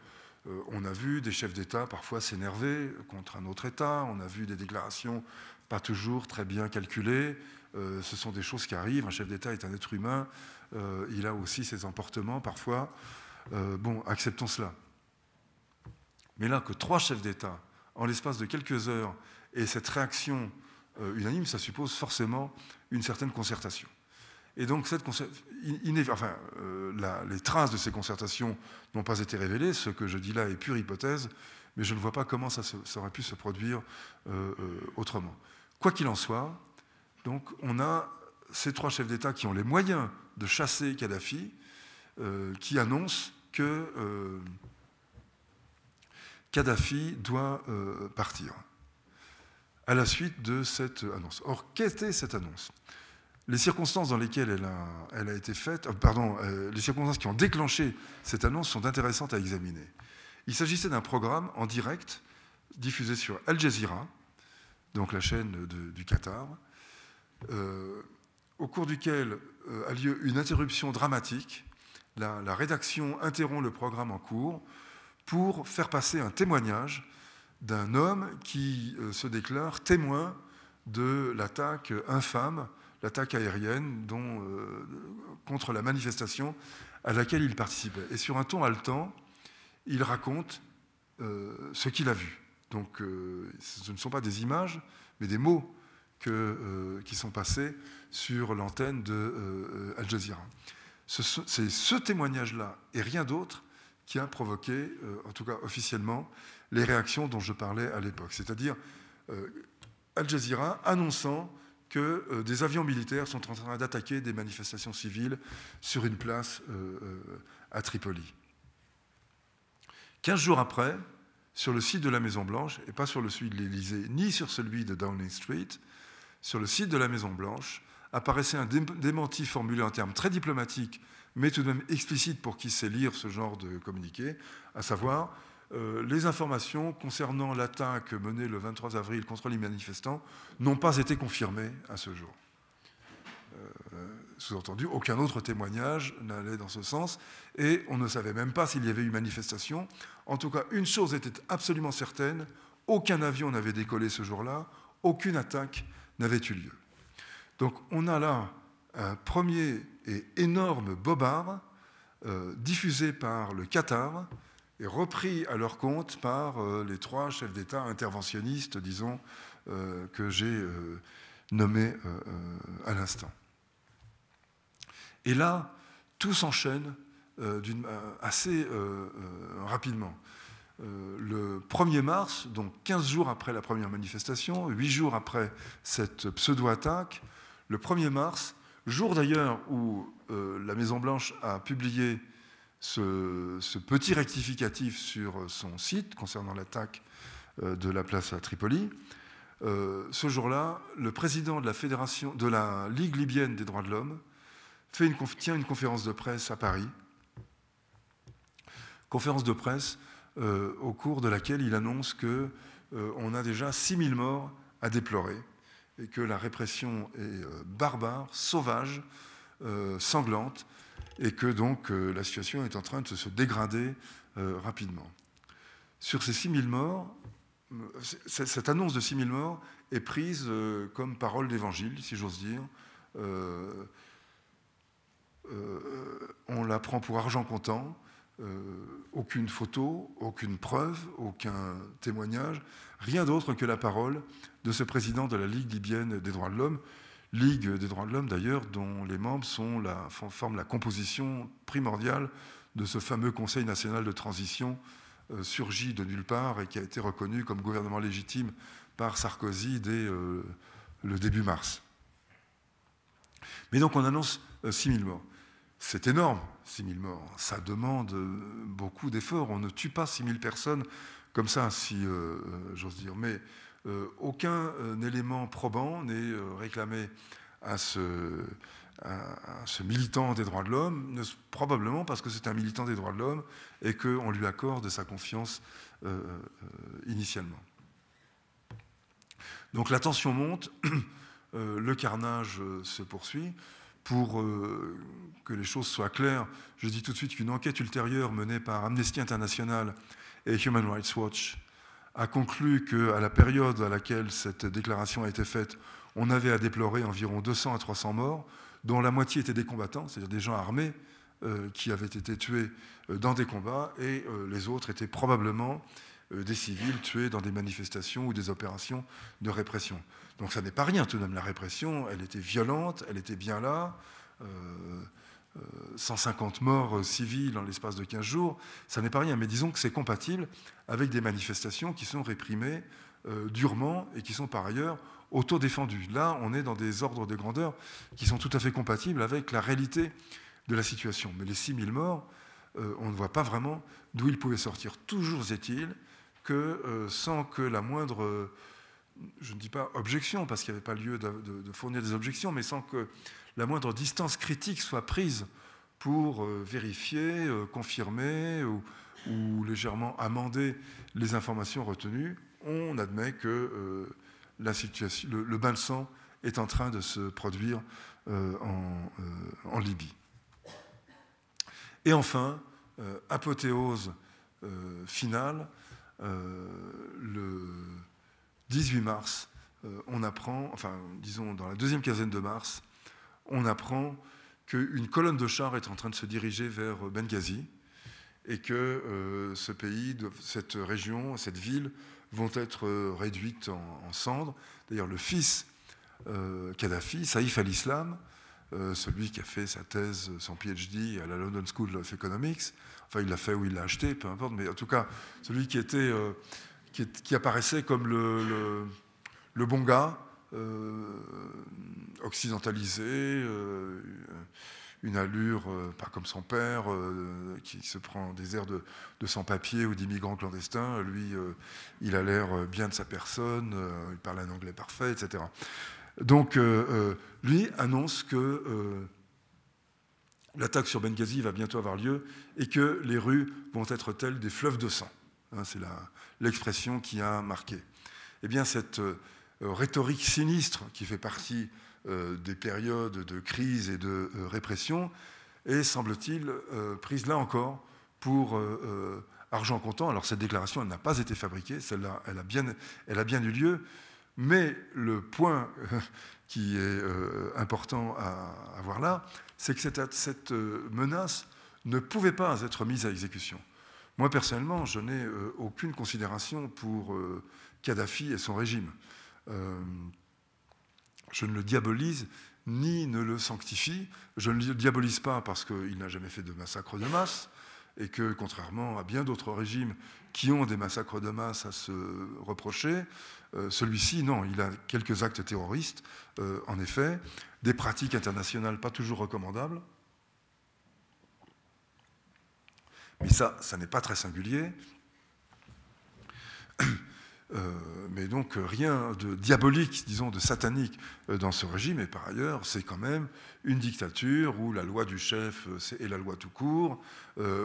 Euh, on a vu des chefs d'État parfois s'énerver contre un autre État, on a vu des déclarations pas toujours très bien calculées, ce sont des choses qui arrivent, un chef d'État est un être humain, il a aussi ses emportements parfois. bon, acceptons cela. Mais là, que trois chefs d'État, en l'espace de quelques heures, et cette réaction unanime, ça suppose forcément une certaine concertation. Et donc, cette enfin, euh, les traces de ces concertations n'ont pas été révélées. Ce que je dis là est pure hypothèse, mais je ne vois pas comment ça, aurait pu se produire euh, autrement. Quoi qu'il en soit, donc, on a ces trois chefs d'État qui ont les moyens de chasser Kadhafi, qui annoncent que Kadhafi doit partir à la suite de cette annonce. Or, qu'était cette annonce? Les circonstances dans lesquelles elle a, été faite, euh, pardon, euh, les circonstances qui ont déclenché cette annonce sont intéressantes à examiner. Il s'agissait d'un programme en direct diffusé sur Al Jazeera, donc la chaîne du Qatar, euh, au cours duquel a lieu une interruption dramatique. La, rédaction interrompt le programme en cours pour faire passer un témoignage d'un homme qui se déclare témoin de l'attaque infâme, l'attaque aérienne dont, euh, contre la manifestation à laquelle il participait. Et sur un ton haletant, il raconte euh, ce qu'il a vu. Donc ce ne sont pas des images, mais des mots qui sont passés sur l'antenne de Al Jazeera. C'est ce témoignage-là et rien d'autre qui a provoqué, en tout cas officiellement, les réactions dont je parlais à l'époque, c'est-à-dire euh, Al Jazeera annonçant que euh, des avions militaires sont en train d'attaquer des manifestations civiles sur une place euh, à Tripoli. Quinze jours après, sur le site de la Maison-Blanche, et pas sur le site de l'Élysée, ni sur celui de Downing Street, sur le site de la Maison-Blanche, apparaissait un démenti formulé en termes très diplomatiques, mais tout de même explicite pour qui sait lire ce genre de communiqué, à savoir euh, les informations concernant l'attaque menée le 23 avril contre les manifestants n'ont pas été confirmées à ce jour. Euh, sous-entendu, aucun autre témoignage n'allait dans ce sens, et on ne savait même pas s'il y avait eu manifestation. En tout cas, une chose était absolument certaine, aucun avion n'avait décollé ce jour-là, aucune attaque n'avait eu lieu. Donc on a là un premier et énorme bobard euh, diffusé par le Qatar repris à leur compte par euh, les trois chefs d'État interventionnistes, disons, euh, que j'ai nommés à l'instant. Et là, tout s'enchaîne assez rapidement. le 1er mars, donc 15 jours après la première manifestation, 8 jours après cette pseudo-attaque, le 1er mars, jour d'ailleurs où euh, la Maison-Blanche a publié ce, petit rectificatif sur son site concernant l'attaque euh, de la place à Tripoli. Euh, ce jour-là, le président de la, fédération, de la Ligue libyenne des droits de l'homme tient une conférence de presse à Paris. Conférence de presse au cours de laquelle il annonce qu'on a déjà 6000 morts à déplorer et que la répression est euh, barbare, sauvage, euh, sanglante, et que donc euh, la situation est en train de se dégrader rapidement. Sur ces 6000 morts, cette annonce de 6000 morts est prise comme parole d'évangile, si j'ose dire. on la prend pour argent comptant, aucune photo, aucune preuve, aucun témoignage, rien d'autre que la parole de ce président de la Ligue libyenne des droits de l'homme, Ligue des droits de l'homme d'ailleurs, dont les membres forment la composition primordiale de ce fameux Conseil national de transition euh, surgi de nulle part et qui a été reconnu comme gouvernement légitime par Sarkozy dès euh, le début mars. Mais donc on annonce 6 euh, 000 morts. C'est énorme, 6 000 morts. Ça demande beaucoup d'efforts. On ne tue pas 6 000 personnes comme ça, si j'ose dire. Mais aucun euh, élément probant n'est euh, réclamé à ce, militant des droits de l'homme, probablement parce que c'est un militant des droits de l'homme et qu'on lui accorde sa confiance initialement. Donc la tension monte, le carnage se poursuit. Pour que les choses soient claires, je dis tout de suite qu'une enquête ultérieure menée par Amnesty International et Human Rights Watch a conclu qu'à la période à laquelle cette déclaration a été faite, on avait à déplorer environ 200 à 300 morts, dont la moitié étaient des combattants, c'est-à-dire des gens armés euh, qui avaient été tués euh, dans des combats, et euh, les autres étaient probablement des civils tués dans des manifestations ou des opérations de répression. Donc ça n'est pas rien tout de même, la répression, elle était violente, elle était bien là. 150 morts euh, civils en l'espace de 15 jours, ça n'est pas rien, mais disons que c'est compatible avec des manifestations qui sont réprimées euh, durement et qui sont par ailleurs autodéfendues. Là, on est dans des ordres de grandeur qui sont tout à fait compatibles avec la réalité de la situation. Mais les 6000 morts, euh, on ne voit pas vraiment d'où ils pouvaient sortir. Toujours est-il que sans que la moindre, je ne dis pas objection, parce qu'il n'y avait pas lieu de, fournir des objections, mais sans que la moindre distance critique soit prise pour euh, vérifier, euh, confirmer ou, légèrement amender les informations retenues, on admet que euh, la situation, le, bain de sang est en train de se produire en, Libye. Et enfin, apothéose finale, le 18 mars, on apprend, enfin disons dans la deuxième quinzaine de mars, on apprend qu'une colonne de chars est en train de se diriger vers Benghazi et que euh, ce pays, cette région, cette ville vont être euh, réduites en, cendres. D'ailleurs, le fils euh, Kadhafi, Saïf al-Islam, celui qui a fait sa thèse, son PhD à la London School of Economics, enfin il l'a fait ou il l'a acheté, peu importe, mais en tout cas, celui qui, était, qui, apparaissait comme le, bon gars, euh, occidentalisé, euh, une allure euh, pas comme son père, qui se prend des airs de, sans-papiers ou d'immigrants clandestins. Lui, il a l'air bien de sa personne, il parle un anglais parfait, etc. Donc, lui annonce que l'attaque sur Benghazi va bientôt avoir lieu et que les rues vont être telles des fleuves de sang. Hein, c'est l'expression qui a marqué. Eh bien, cette euh, rhétorique sinistre qui fait partie des périodes de crise et de répression, est, semble-t-il, prise là encore pour argent comptant. Alors cette déclaration, n'a pas été fabriquée, celle-là, elle, a bien, eu lieu, mais le point qui est important à avoir là, c'est que cette, menace ne pouvait pas être mise à exécution. Moi, personnellement, je n'ai aucune considération pour Kadhafi et son régime. Euh, je ne le diabolise ni ne le sanctifie. Je ne le diabolise pas parce qu'il n'a jamais fait de massacre de masse et que, contrairement à bien d'autres régimes qui ont des massacres de masse à se reprocher, euh, celui-ci, non, il a quelques actes terroristes, euh, en effet, des pratiques internationales pas toujours recommandables. Mais ça, ça n'est pas très singulier. Euh, mais donc rien de diabolique, disons, de satanique euh, dans ce régime. Et par ailleurs, c'est quand même une dictature où la loi du chef euh, est la loi tout court,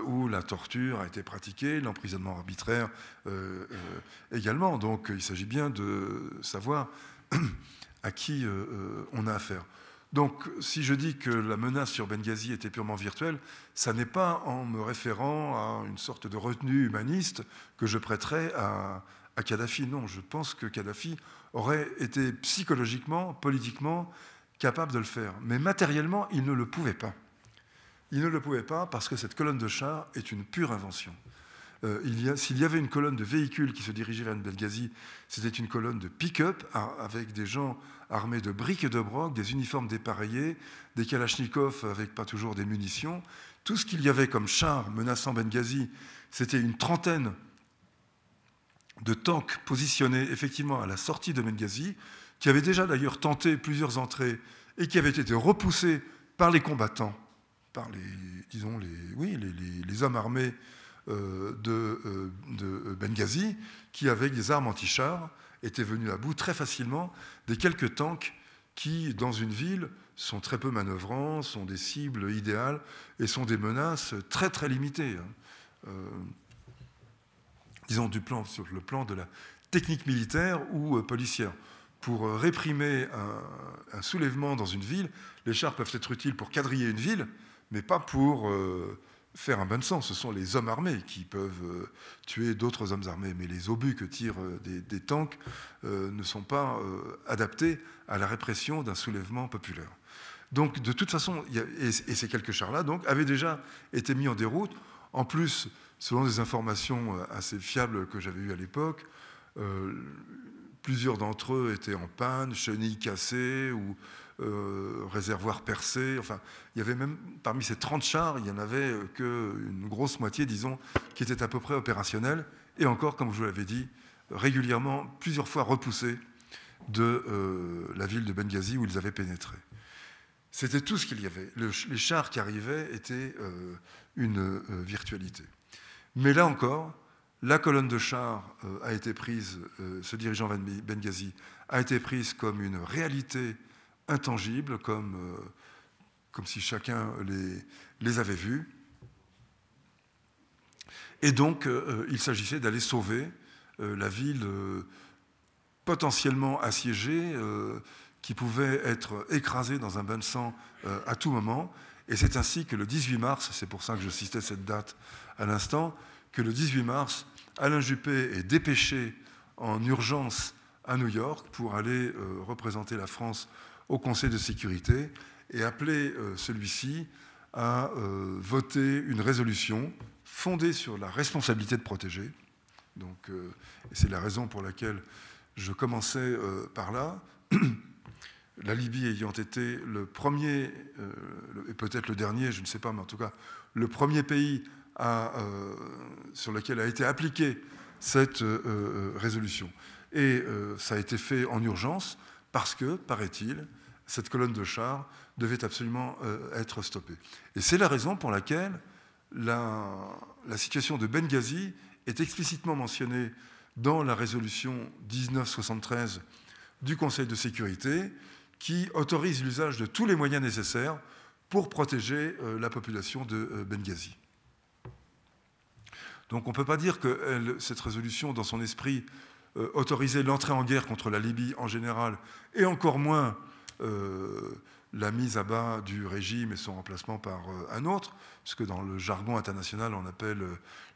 où la torture a été pratiquée, l'emprisonnement arbitraire également. Donc il s'agit bien de savoir à qui on a affaire. Donc, si je dis que la menace sur Benghazi était purement virtuelle, ça n'est pas en me référant à une sorte de retenue humaniste que je prêterais à, Kadhafi. Non, je pense que Kadhafi aurait été psychologiquement, politiquement capable de le faire. Mais matériellement, il ne le pouvait pas. Il ne le pouvait pas parce que cette colonne de chars est une pure invention. Euh, s'il y avait une colonne de véhicules qui se dirigeait vers Benghazi, c'était une colonne de pick-up avec des gens armés de briques et de broc, des uniformes dépareillés, des kalachnikovs avec pas toujours des munitions. Tout ce qu'il y avait comme chars menaçant Benghazi, c'était une trentaine de tanks positionnés effectivement à la sortie de Benghazi, qui avaient déjà d'ailleurs tenté plusieurs entrées et qui avaient été repoussés par les combattants, par les, disons, les, hommes armés euh, de, euh, de, Benghazi, qui, avec des armes anti-chars, étaient venus à bout très facilement des quelques tanks qui, dans une ville, sont très peu manœuvrants, sont des cibles idéales et sont des menaces très très limitées. Hein. Euh, disons, du plan, sur le plan de la technique militaire ou euh, policière. Pour euh, réprimer un, soulèvement dans une ville, les chars peuvent être utiles pour quadriller une ville, mais pas pour faire un bon sens. Ce sont les hommes armés qui peuvent tuer d'autres hommes armés, mais les obus que tirent des, tanks ne sont pas adaptés à la répression d'un soulèvement populaire. Donc, de toute façon, et, ces quelques chars-là avaient déjà été mis en déroute. En plus, selon des informations euh, assez fiables que j'avais eues à l'époque, euh, plusieurs d'entre eux étaient en panne, chenilles cassées ou euh, réservoirs percés. Enfin, il y avait même, parmi ces 30 chars, il n'y en avait qu'une grosse moitié, disons, qui était à peu près opérationnelle. Et encore, comme je vous l'avais dit, régulièrement, plusieurs fois repoussés de la ville de Benghazi où ils avaient pénétré. C'était tout ce qu'il y avait. les chars qui arrivaient étaient une virtualité. Mais là encore, la colonne de chars euh, a été prise, euh, ce dirigeant Benghazi a été prise comme une réalité intangible, comme, euh, comme si chacun les, les avait vus. Et donc, il s'agissait d'aller sauver la ville potentiellement assiégée, qui pouvait être écrasée dans un bain de sang à tout moment. Et c'est ainsi que le 18 mars, c'est pour ça que je citais cette date à l'instant, que le 18 mars, Alain Juppé est dépêché en urgence à New York pour aller euh, représenter la France au Conseil de sécurité et appeler euh, celui-ci à euh, voter une résolution fondée sur la responsabilité de protéger. Donc, c'est la raison pour laquelle je commençais par là. la Libye ayant été le premier, et peut-être le dernier, je ne sais pas, mais en tout cas, le premier pays euh, sur lequel a été appliquée cette euh, euh, résolution. Et ça a été fait en urgence parce que, paraît-il, cette colonne de chars devait absolument être stoppée. Et c'est la raison pour laquelle la, situation de Benghazi est explicitement mentionnée dans la résolution 1973 du Conseil de sécurité qui autorise l'usage de tous les moyens nécessaires pour protéger la population de Benghazi. Donc on ne peut pas dire que cette résolution, dans son esprit, euh, autorisait l'entrée en guerre contre la Libye en général, et encore moins la mise à bas du régime et son remplacement par un autre, ce que dans le jargon international on appelle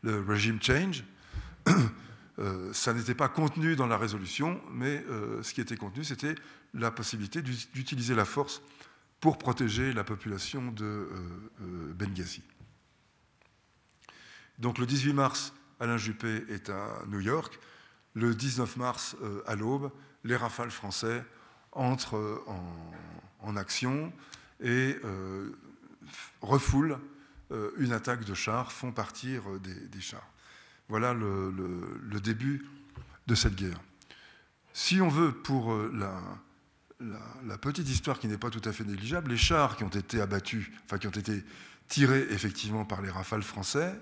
le regime change. ça n'était pas contenu dans la résolution, mais ce qui était contenu, c'était la possibilité d'utiliser la force pour protéger la population de Benghazi. Donc le 18 mars, Alain Juppé est à New York. Le 19 mars, euh, à l'aube, les rafales français entrent euh, en, action et euh, refoulent une attaque de chars, font partir des, chars. Voilà le, début de cette guerre. Si on veut, pour la, la petite histoire qui n'est pas tout à fait négligeable, les chars qui ont été abattus, enfin qui ont été tirés effectivement par les rafales français,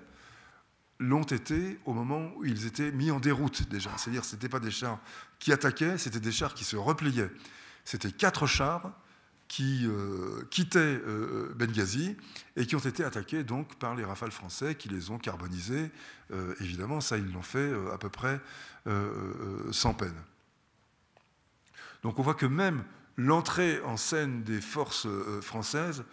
l'ont été au moment où ils étaient mis en déroute déjà. C'est-à-dire que ce n'étaient pas des chars qui attaquaient, c'était des chars qui se repliaient. C'était quatre chars qui euh, quittaient euh, Benghazi et qui ont été attaqués donc par les rafales français qui les ont carbonisés. Euh, évidemment, ça, ils l'ont fait à peu près sans peine. Donc on voit que même l'entrée en scène des forces françaises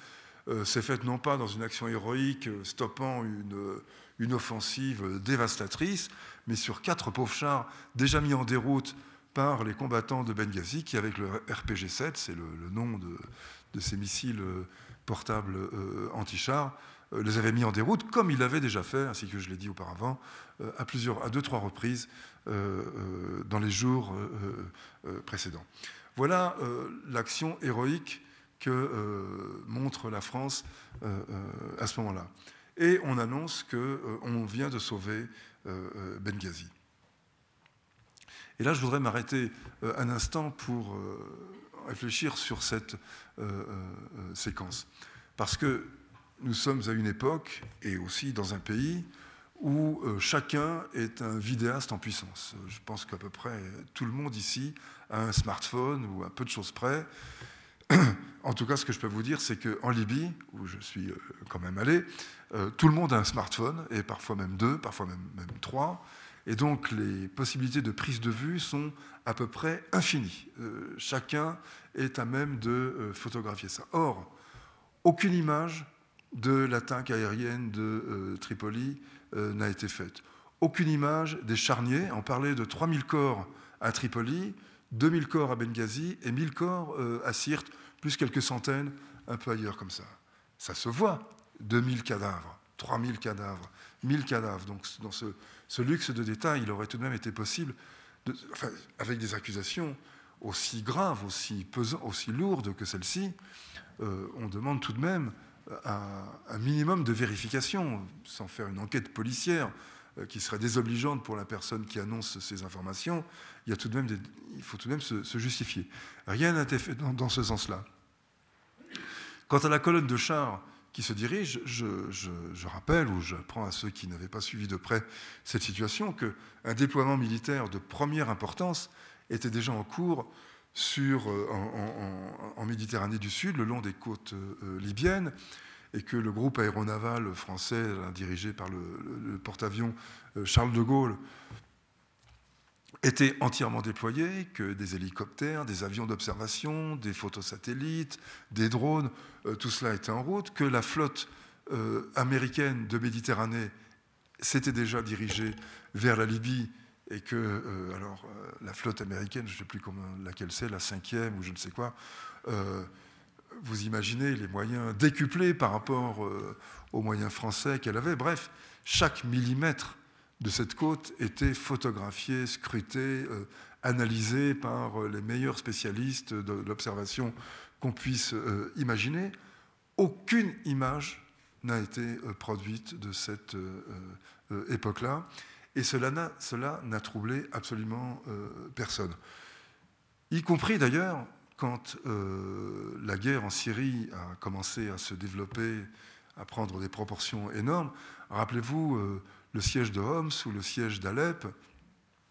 s'est faite non pas dans une action héroïque stoppant une une offensive dévastatrice, mais sur quatre pauvres chars déjà mis en déroute par les combattants de Benghazi, qui avec le RPG-7, c'est le, nom de, ces missiles euh, portables euh, anti-chars, euh, les avaient mis en déroute, comme il l'avait déjà fait, ainsi que je l'ai dit auparavant, à, plusieurs, à deux, trois reprises dans les jours précédents. Voilà l'action héroïque que montre la France à ce moment-là et on annonce qu'on vient de sauver Benghazi. Et là, je voudrais m'arrêter un instant pour réfléchir sur cette séquence. Parce que nous sommes à une époque, et aussi dans un pays, où chacun est un vidéaste en puissance. Je pense qu'à peu près tout le monde ici a un smartphone ou à peu de choses près. En tout cas, ce que je peux vous dire, c'est qu'en Libye, où je suis quand même allé, euh, tout le monde a un smartphone, et parfois même deux, parfois même, même trois. Et donc les possibilités de prise de vue sont à peu près infinies. Euh, chacun est à même de euh, photographier ça. Or, aucune image de l'attaque aérienne de Tripoli n'a été faite. Aucune image des charniers. On parlait de 3000 corps à Tripoli, 2000 corps à Benghazi et 1000 corps à Sirte, plus quelques centaines un peu ailleurs comme ça. Ça se voit, 2000 cadavres, 3000 cadavres, 1000 cadavres. Donc dans ce, luxe de détail, il aurait tout de même été possible, avec des accusations aussi graves, aussi, pesantes, aussi lourdes que celles-ci, euh, on demande tout de même un, minimum de vérification, sans faire une enquête policière euh, qui serait désobligeante pour la personne qui annonce ces informations. Il faut tout de même se, justifier. Rien n'a été fait dans, dans ce sens-là. Quant à la colonne de chars qui se dirige, je, rappelle, ou j'apprends à ceux qui n'avaient pas suivi de près cette situation, qu'un déploiement militaire de première importance était déjà en cours sur, euh, en, Méditerranée du Sud, le long des côtes euh, libyennes, et que le groupe aéronaval français, dirigé par le porte-avions euh, Charles de Gaulle, étaient entièrement déployés, que des hélicoptères, des avions d'observation, des photosatellites, des drones, euh, tout cela était en route, que la flotte euh, américaine de Méditerranée s'était déjà dirigée vers la Libye et que euh, alors, la flotte américaine, je ne sais plus comment, laquelle c'est, la cinquième ou je ne sais quoi, vous imaginez les moyens décuplés par rapport aux moyens français qu'elle avait. Bref, chaque millimètre de cette côte était photographiée, scrutée, euh, analysée par euh, les meilleurs spécialistes de l'observation qu'on puisse euh, imaginer. Aucune image n'a été produite de cette époque-là, et cela n'a troublé absolument personne. Y compris d'ailleurs quand la guerre en Syrie a commencé à se développer, à prendre des proportions énormes. Rappelez-vous le siège de Homs ou le siège d'Alep,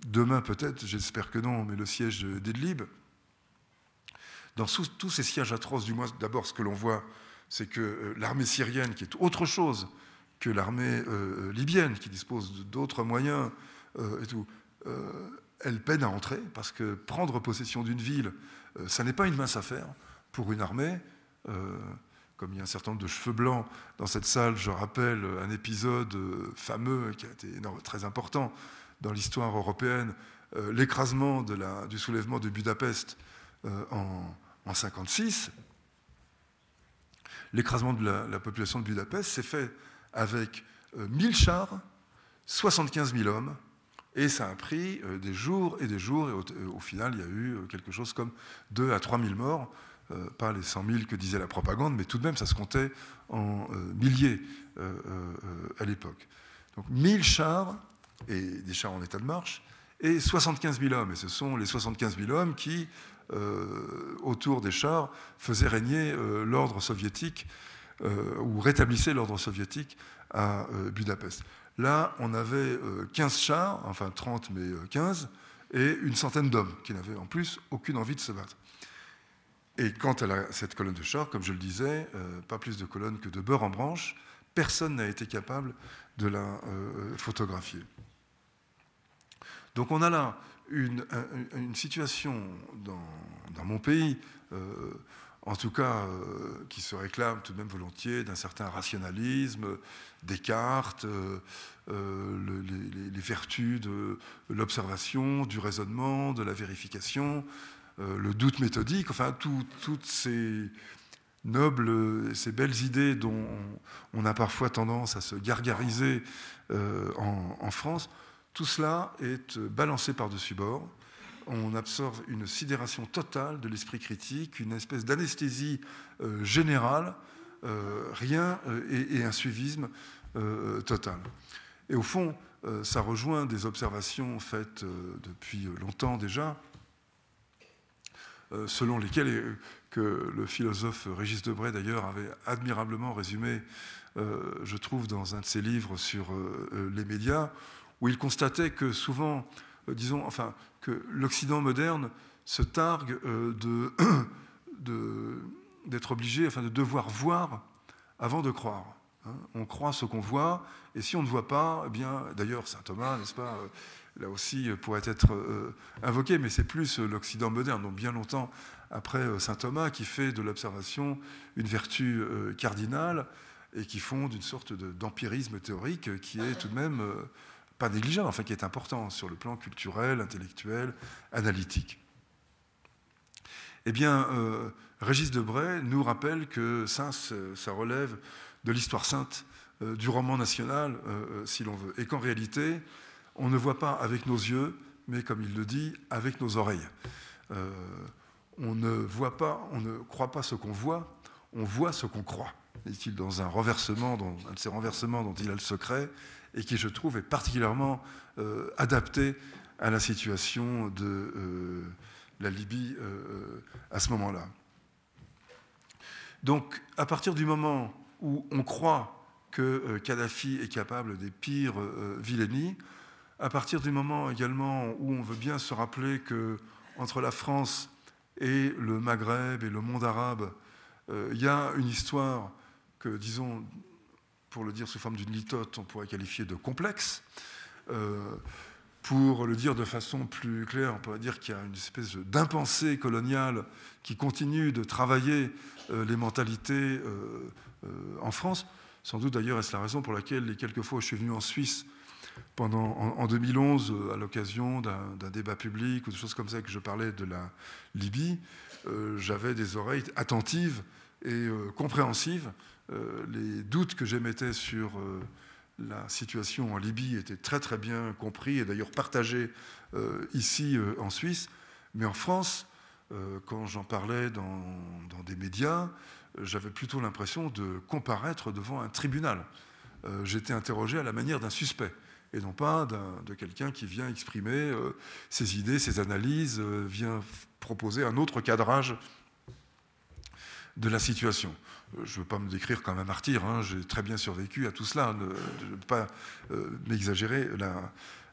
demain peut-être, j'espère que non, mais le siège d'Idlib. Dans tous ces sièges atroces, du moins d'abord ce que l'on voit, c'est que euh, l'armée syrienne, qui est autre chose que l'armée euh, libyenne, qui dispose d'autres moyens euh, et tout, elle peine à entrer, parce que prendre possession d'une ville, ça n'est pas une mince affaire pour une armée. Comme il y a un certain nombre de cheveux blancs dans cette salle, je rappelle un épisode fameux qui a été très important dans l'histoire européenne, l'écrasement du soulèvement de Budapest en 1956. L'écrasement de la, population de Budapest s'est fait avec 1000 chars, 75 000 hommes, et ça a pris euh, des jours et des jours, et au, final, il y a eu euh, quelque chose comme 2 à 3 000 morts, euh, pas les 100 000 que disait la propagande, mais tout de même, ça se comptait en milliers à l'époque. Donc 1000 chars, et des chars en état de marche, et 75 000 hommes. Et ce sont les 75 000 hommes qui, autour des chars, faisaient régner l'ordre soviétique, ou rétablissaient l'ordre soviétique à Budapest. Là, on avait 15 euh, chars, enfin 30 mais 15, euh, et une centaine d'hommes qui n'avaient en plus aucune envie de se battre. Et quant à cette colonne de chars, comme je le disais, euh, pas plus de colonnes que de beurre en branche, personne n'a été capable de la photographier. Donc on a là une, situation dans, mon pays en tout cas euh, qui se réclame tout de même volontiers d'un certain rationalisme, Descartes, euh, euh, les, vertus de l'observation, du raisonnement, de la vérification, le doute méthodique, enfin toutes ces nobles, ces belles idées dont on, a parfois tendance à se gargariser en, en France, tout cela est balancé par-dessus bord on absorbe une sidération totale de l'esprit critique, une espèce d'anesthésie euh, générale, euh, rien euh, et, un suivisme total. Et au fond, ça rejoint des observations faites depuis longtemps déjà, selon lesquelles, que le philosophe Régis Debray d'ailleurs avait admirablement résumé, je trouve, dans un de ses livres sur les médias, où il constatait que souvent, disons, enfin, que l'Occident moderne se targue euh, d'être obligé, enfin de devoir voir avant de croire. Hein. On croit ce qu'on voit, et si on ne voit pas, eh bien, d'ailleurs, saint Thomas, n'est-ce pas, euh, là aussi euh, pourrait être invoqué, mais c'est plus l'Occident moderne, donc bien longtemps après saint Thomas, qui fait de l'observation une vertu cardinale et qui fonde une sorte d'empirisme théorique qui est tout de même pas négligeable, enfin qui est important sur le plan culturel, intellectuel, analytique. Eh bien, euh, Régis Debray nous rappelle que ça, ça relève de l'histoire sainte, euh, du roman national, euh, si l'on veut, et qu'en réalité, on ne voit pas avec nos yeux, mais comme il le dit, avec nos oreilles. on ne voit pas, on ne croit pas ce qu'on voit, on voit ce qu'on croit. Est-il dans un renversement, dans un de ces renversements dont il a le secret, et qui, je trouve, est particulièrement euh, adapté à la situation de euh, la Libye euh, à ce moment-là. Donc, à partir du moment où on croit que Kadhafi est capable des pires vilainies, à partir du moment également où on veut bien se rappeler que entre la France et le Maghreb et le monde arabe, il y a une histoire que, disons, pour le dire sous forme d'une litote, on pourrait qualifier de complexe. Euh, pour le dire de façon plus claire, on pourrait dire qu'il y a une espèce d'impensée coloniale qui continue de travailler euh, les mentalités euh, en France. Sans doute d'ailleurs est-ce la raison pour laquelle les quelques fois où je suis venu en Suisse pendant, en, 2011, à l'occasion d'un débat public ou de choses comme ça, que je parlais de la Libye, j'avais des oreilles attentives et compréhensives euh, les doutes que j'émettais sur euh, la situation en Libye étaient très très bien compris et d'ailleurs partagés euh, ici en Suisse. Mais en France, quand j'en parlais dans, des médias, j'avais plutôt l'impression de comparaître devant un tribunal. J'étais interrogé à la manière d'un suspect et non pas de quelqu'un qui vient exprimer ses idées, ses analyses, vient proposer un autre cadrage de la situation je ne veux pas me décrire comme un martyr, hein, j'ai très bien survécu à tout cela, ne, pas euh, m'exagérer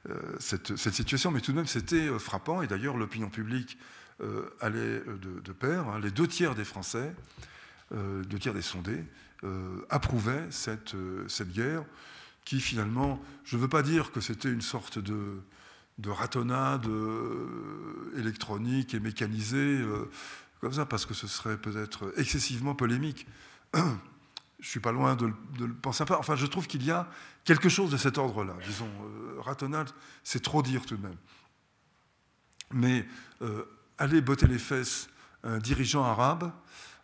euh, cette, situation, mais tout de même c'était euh, frappant, et d'ailleurs l'opinion publique allait de, pair, hein. les deux tiers des Français, deux tiers des sondés, approuvaient cette, guerre, qui finalement, je ne veux pas dire que c'était une sorte de, de ratonnade électronique et mécanisée, comme ça, parce que ce serait peut-être excessivement polémique. je ne suis pas loin de, le penser pas. Enfin, je trouve qu'il y a quelque chose de cet ordre-là. Disons, euh, c'est trop dire tout de même. Mais euh, aller botter les fesses un dirigeant arabe,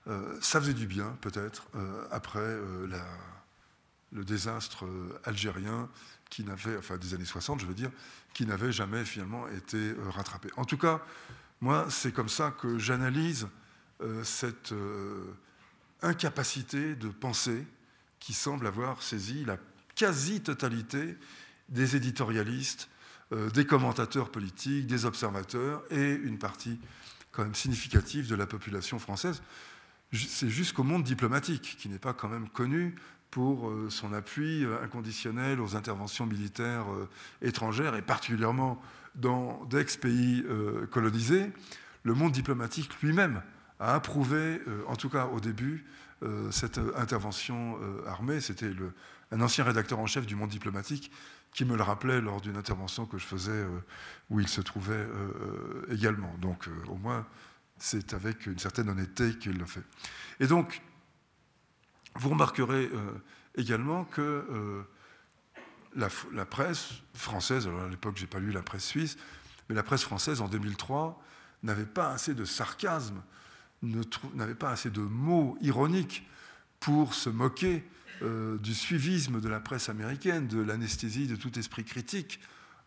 euh, ça faisait du bien, peut-être, euh, après le désastre algérien qui n'avait, enfin des années 60, je veux dire, qui n'avait jamais finalement été rattrapé. En tout cas, moi, c'est comme ça que j'analyse cette incapacité de penser qui semble avoir saisi la quasi-totalité des éditorialistes, euh, des commentateurs politiques, des observateurs et une partie quand même significative de la population française. C'est jusqu'au monde diplomatique, qui n'est pas quand même connu pour euh, son appui euh, inconditionnel aux interventions militaires étrangères, et particulièrement dans d'ex-pays colonisés. Le monde diplomatique lui-même a approuvé, en tout cas au début, cette intervention armée. C'était un ancien rédacteur en chef du monde diplomatique qui me le rappelait lors d'une intervention que je faisais euh, où il se trouvait euh, euh, également. Donc au moins, c'est avec une certaine honnêteté qu'il le fait. Et donc, vous remarquerez également que la, presse française, alors à l'époque, je n'ai pas lu la presse suisse, mais la presse française en 2003 n'avait pas assez de sarcasme, n'avait pas assez de mots ironiques pour se moquer euh, du suivisme de la presse américaine, de l'anesthésie de tout esprit critique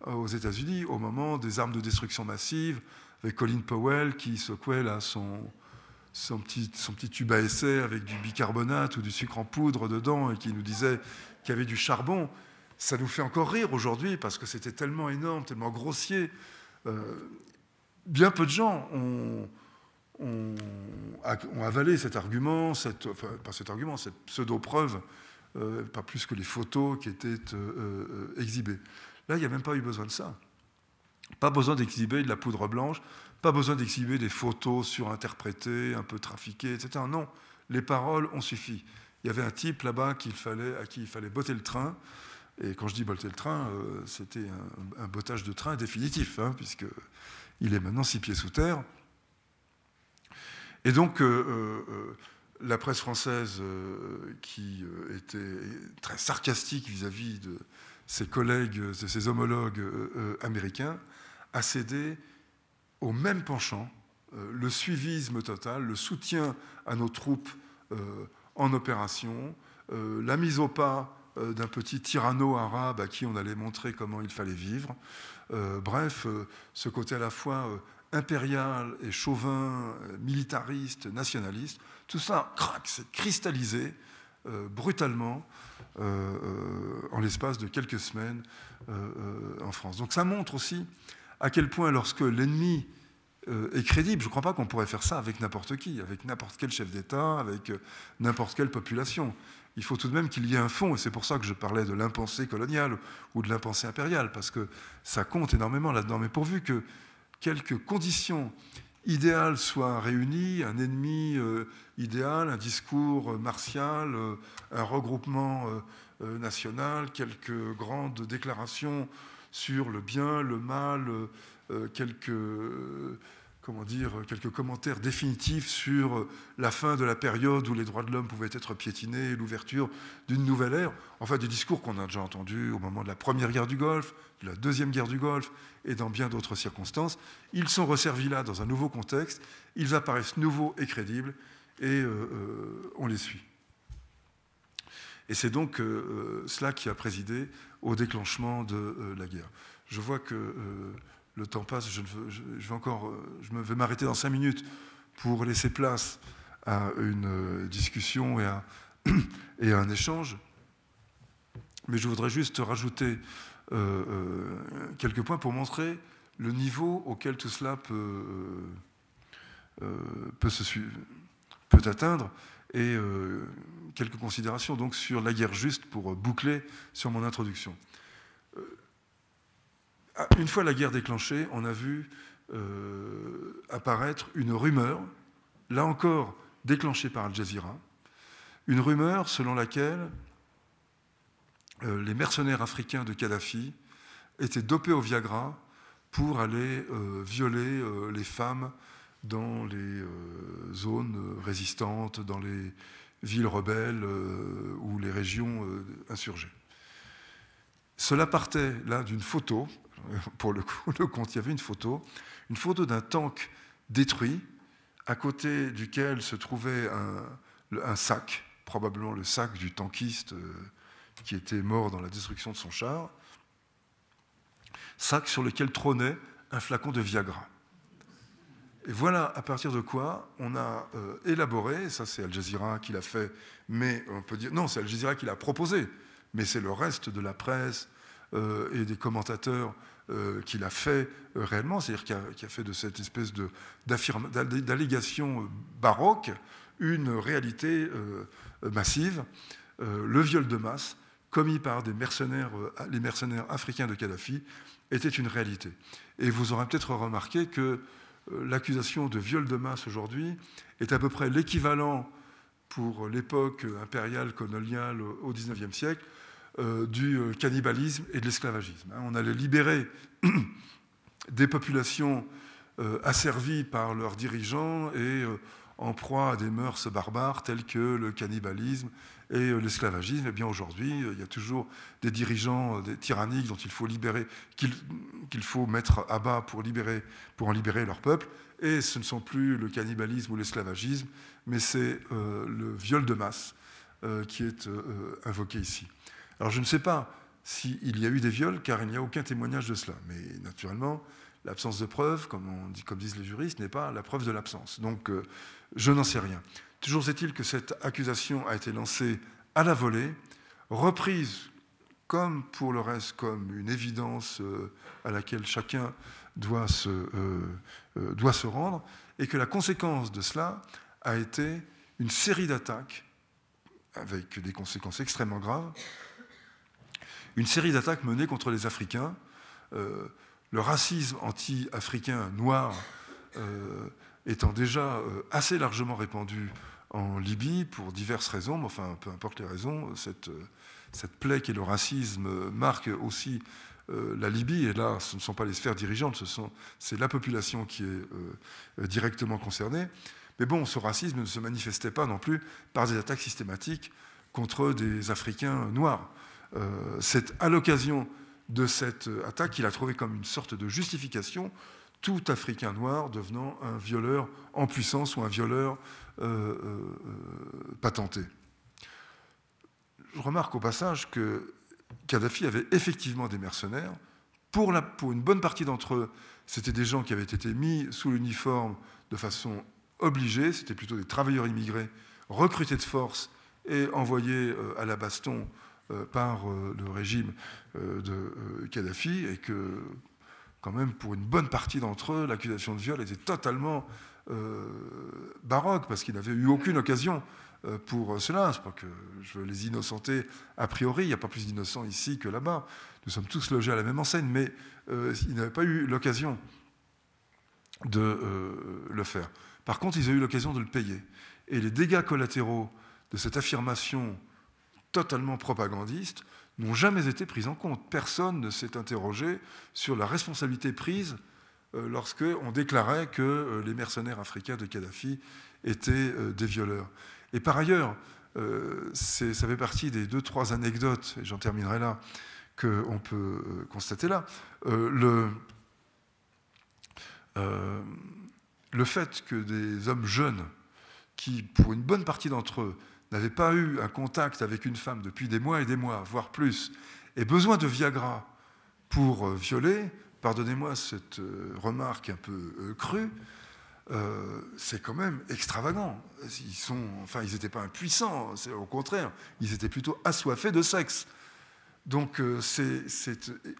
euh, aux États-Unis au moment des armes de destruction massive, avec Colin Powell qui secouait là son, son, petit, son petit tube à essai avec du bicarbonate ou du sucre en poudre dedans et qui nous disait qu'il y avait du charbon. Ça nous fait encore rire aujourd'hui parce que c'était tellement énorme, tellement grossier. Euh, bien peu de gens ont, avalé cet argument, cette, enfin, pas cet argument, cette pseudo-preuve euh, pas plus que les photos qui étaient euh, exhibées. Là, il n'y a même pas eu besoin de ça. Pas besoin d'exhiber de la poudre blanche, pas besoin d'exhiber des photos surinterprétées, un peu trafiquées, etc. Non, les paroles ont suffi. Il y avait un type là-bas à qui il fallait botter le train. Et quand je dis botter le train, c'était un, bottage de train définitif, hein, puisqu'il est maintenant six pieds sous terre. Et donc, la presse française, euh, qui euh, était très sarcastique vis-à-vis de ses collègues, de ses homologues euh, américains, a cédé au même penchant, le suivisme total, le soutien à nos troupes en opération, la mise au pas d'un petit tyranno arabe à qui on allait montrer comment il fallait vivre. bref, ce côté à la fois impérial et chauvin, militariste, nationaliste, tout ça, crac, s'est cristallisé euh, brutalement euh, euh, en l'espace de quelques semaines en France. Donc ça montre aussi à quel point lorsque l'ennemi est crédible, je ne crois pas qu'on pourrait faire ça avec n'importe qui, avec n'importe quel chef d'État, avec n'importe quelle population. Il faut tout de même qu'il y ait un fond, et c'est pour ça que je parlais de l'impensée coloniale ou de l'impensée impériale, parce que ça compte énormément là-dedans. Mais pourvu que quelques conditions idéales soient réunies, un ennemi euh, idéal, un discours martial, euh, un regroupement euh, national, quelques grandes déclarations sur le bien, le mal, quelques comment dire, quelques commentaires définitifs sur la fin de la période où les droits de l'homme pouvaient être piétinés, l'ouverture d'une nouvelle ère, enfin des discours qu'on a déjà entendus au moment de la première guerre du Golfe, de la deuxième guerre du Golfe et dans bien d'autres circonstances. Ils sont resservis là dans un nouveau contexte, ils apparaissent nouveaux et crédibles et euh, euh, on les suit. Et c'est donc euh, cela qui a présidé au déclenchement de la guerre. Je vois que le temps passe, je, vais encore, je vais m'arrêter dans cinq minutes pour laisser place à une euh, discussion et à, un échange. Mais je voudrais juste rajouter euh, euh, quelques points pour montrer le niveau auquel tout cela peut, peut, se, peut atteindre et quelques considérations donc sur la guerre juste pour boucler sur mon introduction. Ah, une fois la guerre déclenchée, on a vu euh, apparaître une rumeur, là encore déclenchée par Al Jazeera, une rumeur selon laquelle euh, les mercenaires africains de Kadhafi étaient dopés au Viagra pour aller euh, violer les femmes dans les zones résistantes, dans les villes rebelles ou les régions insurgées. Cela partait là d'une photo, pour le coup, compte, il y avait une photo, une photo d'un tank détruit, à côté duquel se trouvait un, sac, probablement le sac du tankiste euh, qui était mort dans la destruction de son char, sac sur lequel trônait un flacon de Viagra. Et voilà à partir de quoi on a euh, élaboré, ça c'est Al Jazeera qui l'a fait, mais on peut dire, non, c'est Al Jazeera qui l'a proposé, mais c'est le reste de la presse euh, et des commentateurs euh, qu'il a fait réellement, c'est-à-dire qui a, fait de cette espèce d'allégation baroque une réalité massive, le viol de masse commis par les mercenaires africains de Kadhafi était une réalité. Et vous aurez peut-être remarqué que l'accusation de viol de masse aujourd'hui est à peu près l'équivalent pour l'époque impériale coloniale au XIXe siècle euh, du euh, cannibalisme et de l'esclavagisme. Hein. On allait libérer des populations euh, asservies par leurs dirigeants et en proie à des mœurs barbares telles que le cannibalisme et l'esclavagisme. Et eh bien aujourd'hui, il y a toujours des dirigeants des tyranniques dont il faut libérer, qu'il faut mettre à bas pour, libérer, pour en libérer leur peuple. Et ce ne sont plus le cannibalisme ou l'esclavagisme, mais c'est le viol de masse qui est invoqué ici. Alors je ne sais pas s'il y a eu des viols, car il n'y a aucun témoignage de cela. Mais naturellement, l'absence de preuve, comme, on dit, comme disent les juristes, n'est pas la preuve de l'absence. Donc euh, je n'en sais rien. Toujours est-il que cette accusation a été lancée à la volée, reprise comme pour le reste comme une évidence euh, à laquelle chacun doit se, euh, doit se rendre, et que la conséquence de cela a été une série d'attaques avec des conséquences extrêmement graves, une série d'attaques menées contre les Africains. Euh, le racisme anti-africain noir euh, étant déjà euh, assez largement répandu en Libye pour diverses raisons, mais enfin, peu importe les raisons, cette, cette plaie qui est le racisme marque aussi la Libye, et là, ce ne sont pas les sphères dirigeantes, c'est la population qui est directement concernée. Mais bon, ce racisme ne se manifestait pas non plus par des attaques systématiques contre des Africains noirs. Euh, c'est à l'occasion de cette attaque qu'il a trouvé comme une sorte de justification tout Africain noir devenant un violeur en puissance ou un violeur euh, euh, patenté. Je remarque au passage que Kadhafi avait effectivement des mercenaires. Pour, la, pour une bonne partie d'entre eux, c'était des gens qui avaient été mis sous l'uniforme de façon obligée, c'était plutôt des travailleurs immigrés recrutés de force et envoyés à la baston euh, par euh, le régime euh, de Kadhafi et que quand même pour une bonne partie d'entre eux, l'accusation de viol était totalement baroque parce qu'ils n'avaient eu aucune occasion pour cela. Que je veux les innocenter a priori, il n'y a pas plus d'innocents ici que là-bas. Nous sommes tous logés à la même enseigne, mais ils n'avaient pas eu l'occasion de le faire. Par contre, ils ont eu l'occasion de le payer. Et les dégâts collatéraux de cette affirmation totalement propagandistes n'ont jamais été pris en compte. Personne ne s'est interrogé sur la responsabilité prise euh, lorsqu'on déclarait que euh, les mercenaires africains de Kadhafi étaient euh, des violeurs. Et par ailleurs, ça fait partie des deux, trois anecdotes, et j'en terminerai là, qu'on peut constater là. le, le fait que des hommes jeunes, qui, pour une bonne partie d'entre eux, n'avait pas eu un contact avec une femme depuis des mois et des mois, voire plus, et besoin de Viagra pour euh, violer, pardonnez-moi cette euh, remarque un peu euh, crue, c'est quand même extravagant. Ils sont, enfin, ils n'étaient pas impuissants, au contraire, ils étaient plutôt assoiffés de sexe. Donc, c'est,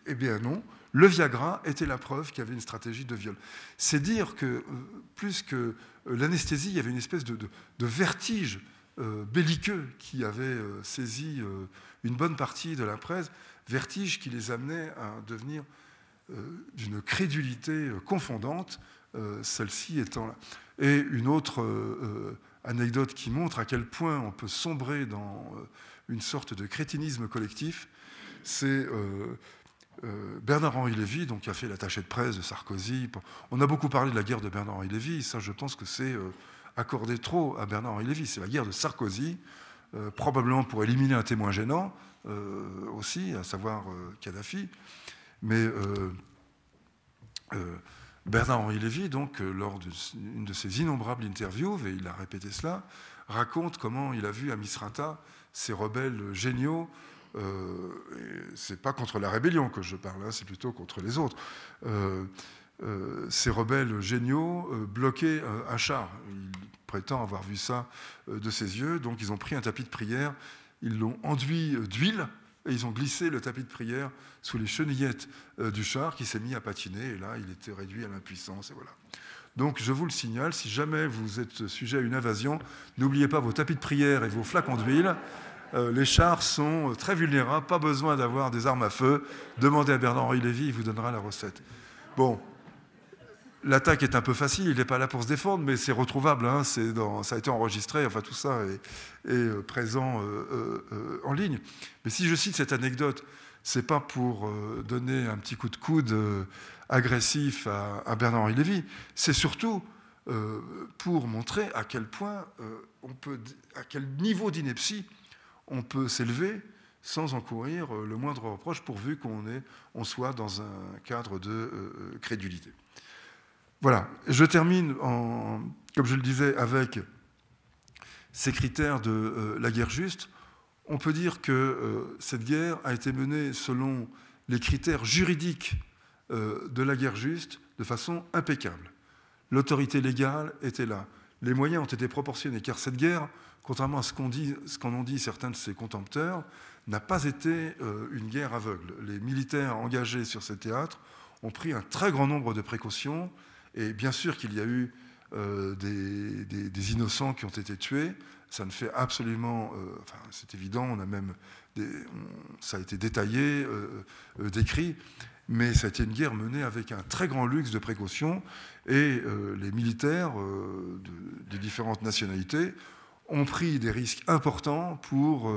eh bien non, le Viagra était la preuve qu'il y avait une stratégie de viol. C'est dire que, plus que l'anesthésie, il y avait une espèce de vertige euh, belliqueux qui avait euh, saisi euh, une bonne partie de la presse, vertige qui les amenait à devenir d'une crédulité confondante, celle-ci étant là. Et une autre anecdote qui montre à quel point on peut sombrer dans une sorte de crétinisme collectif, c'est Bernard-Henri Lévy, donc, qui a fait l'attaché de presse de Sarkozy. On a beaucoup parlé de la guerre de Bernard-Henri Lévy. Ça, je pense que c'est accordé trop à Bernard-Henri Lévy. C'est la guerre de Sarkozy, probablement pour éliminer un témoin gênant aussi, à savoir Kadhafi. Mais Bernard-Henri Lévy, donc, euh, lors d'une de, ses innombrables interviews, et il a répété cela, raconte comment il a vu à Misrata ces rebelles géniaux. Euh, c'est pas contre la rébellion que je parle, hein, c'est plutôt contre les autres. Euh, euh, ces rebelles géniaux bloquaient un char. Il prétend avoir vu ça de ses yeux, donc ils ont pris un tapis de prière, ils l'ont enduit d'huile et ils ont glissé le tapis de prière sous les chenillettes euh, du char qui s'est mis à patiner. Et là, il était réduit à l'impuissance. Et voilà. Donc, je vous le signale, si jamais vous êtes sujet à une invasion, n'oubliez pas vos tapis de prière et vos flacons d'huile. Euh, les chars sont très vulnérables, pas besoin d'avoir des armes à feu. Demandez à Bernard-Henri Lévy, il vous donnera la recette. Bon, L'attaque est un peu facile, il n'est pas là pour se défendre, mais c'est retrouvable, hein, ça a été enregistré, enfin tout ça est, euh, présent euh, euh, en ligne. Mais si je cite cette anecdote, c'est pas pour donner un petit coup de coude agressif à, Bernard-Henri Lévy, c'est surtout pour montrer à quel point on peut, à quel niveau d'ineptie on peut s'élever sans encourir le moindre reproche pourvu qu'on on soit dans un cadre de crédulité. Voilà, je termine, comme je le disais, avec ces critères de euh, la guerre juste. On peut dire que euh, cette guerre a été menée selon les critères juridiques euh, de la guerre juste de façon impeccable. L'autorité légale était là. Les moyens ont été proportionnés, car cette guerre, contrairement à ce qu'en ont dit certains de ses contempteurs, n'a pas été une guerre aveugle. Les militaires engagés sur ce théâtre ont pris un très grand nombre de précautions et bien sûr qu'il y a eu euh, des, innocents qui ont été tués. Ça ne fait absolument, euh, enfin, c'est évident, on a même, ça a été détaillé, euh, décrit, mais ça a été une guerre menée avec un très grand luxe de précaution, et les militaires des différentes nationalités ont pris des risques importants pour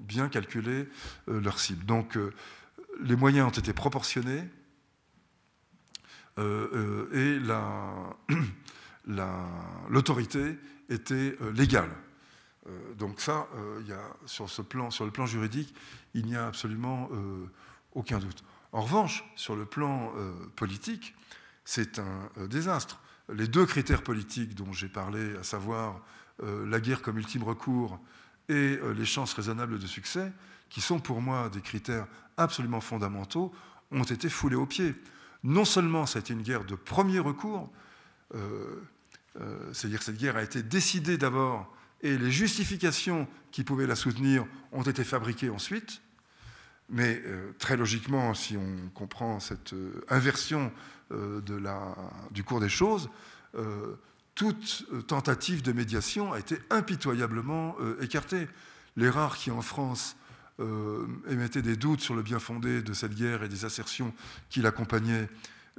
bien calculer leur cible. Donc, les moyens ont été proportionnés, euh, euh, et l'autorité était euh, légale. donc ça, y a, sur, ce plan, sur le plan juridique, il n'y a absolument aucun doute. En revanche, sur le plan politique, c'est un désastre. Les deux critères politiques dont j'ai parlé, à savoir la guerre comme ultime recours et les chances raisonnables de succès, qui sont pour moi des critères absolument fondamentaux, ont été foulés aux pieds non seulement ça a été une guerre de premier recours, euh, euh, c'est-à-dire que cette guerre a été décidée d'abord et les justifications qui pouvaient la soutenir ont été fabriquées ensuite, mais euh, très logiquement, si on comprend cette inversion du cours des choses, toute tentative de médiation a été impitoyablement écartée. Les qui en France euh, émettaient des doutes sur le bien fondé de cette guerre et des assertions qui l'accompagnaient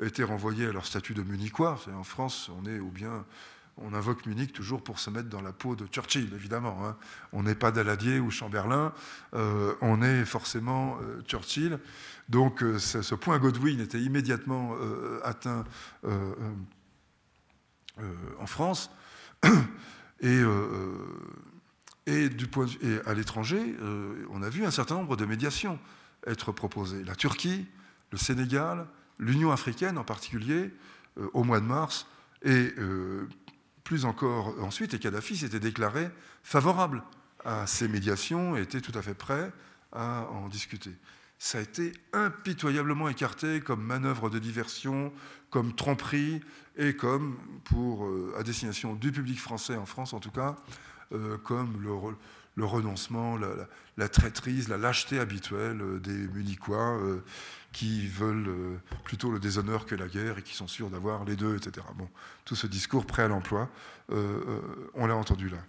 étaient renvoyés à leur statut de Munichois. En France, on est ou bien on invoque Munich toujours pour se mettre dans la peau de Churchill, évidemment. Hein. On n'est pas Daladier ou Chamberlain, euh, on est forcément euh, Churchill. Donc ce point Godwin était immédiatement atteint en France. Et et, à l'étranger, euh, on a vu un certain nombre de médiations être proposées. La Turquie, le Sénégal, l'Union africaine en particulier, euh, au mois de mars, et euh, plus encore ensuite, et Kadhafi s'était déclaré favorable à ces médiations et était tout à fait prêt à en discuter. Ça a été impitoyablement écarté comme manœuvre de diversion, comme tromperie et comme, pour, à destination du public français en France en tout cas, euh, comme le, renoncement, la, traîtrise, la lâcheté habituelle euh, des Munichois euh, qui veulent plutôt le déshonneur que la guerre et qui sont sûrs d'avoir les deux, etc. Bon, tout ce discours prêt à l'emploi, on l'a entendu là.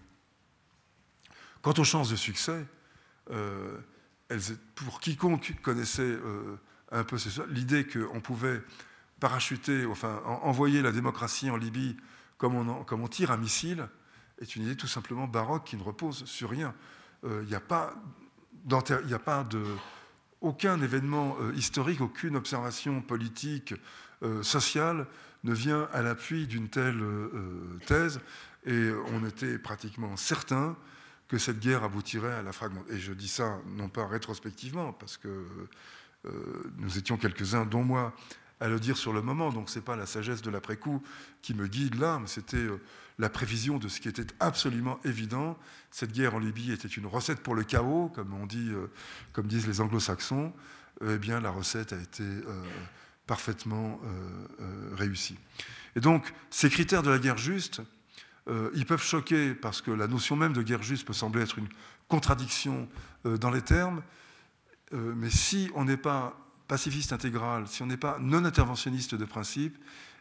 Quant aux chances de succès, pour quiconque connaissait un peu l'idée qu'on pouvait parachuter, enfin envoyer la démocratie en Libye comme on, comme on tire un missile, est une idée tout simplement baroque qui ne repose sur rien. Il euh, n'y a pas, a pas de, aucun événement historique, aucune observation politique, sociale ne vient à l'appui d'une telle thèse. Et on était pratiquement certain que cette guerre aboutirait à la fragmentation. Et je dis ça non pas rétrospectivement, parce que nous étions quelques-uns, dont moi, à le dire sur le moment. Donc ce n'est pas la sagesse de l'après-coup qui me guide là, mais c'était euh, la prévision de ce qui était absolument évident. Cette guerre en Libye était une recette pour le chaos, comme, on dit, euh, comme disent les anglo-saxons. Eh bien, la recette a été euh, parfaitement réussie. Et donc, ces critères de la guerre juste, ils peuvent choquer parce que la notion même de guerre juste peut sembler être une contradiction dans les termes, mais si on n'est pas pacifiste intégral, si on n'est pas non interventionniste de principe,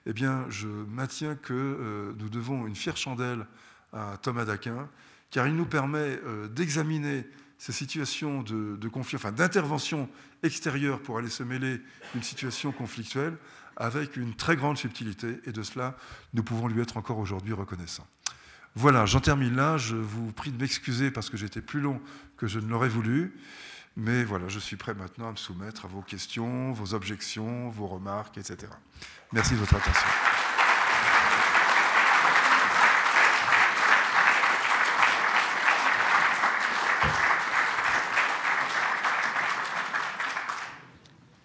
eh bien, je maintiens que euh, nous devons une fière chandelle à Thomas d'Aquin, car il nous permet euh, d'examiner ces situations de, d'intervention extérieure pour aller se mêler d'une situation conflictuelle avec une très grande subtilité, et de cela, nous pouvons lui être encore aujourd'hui reconnaissants. Voilà, j'en termine là. Je vous prie de m'excuser parce que j'étais plus long que je ne l'aurais voulu. Mais voilà, je suis prêt maintenant à me soumettre à vos questions, vos objections, vos remarques, etc. Merci de votre attention.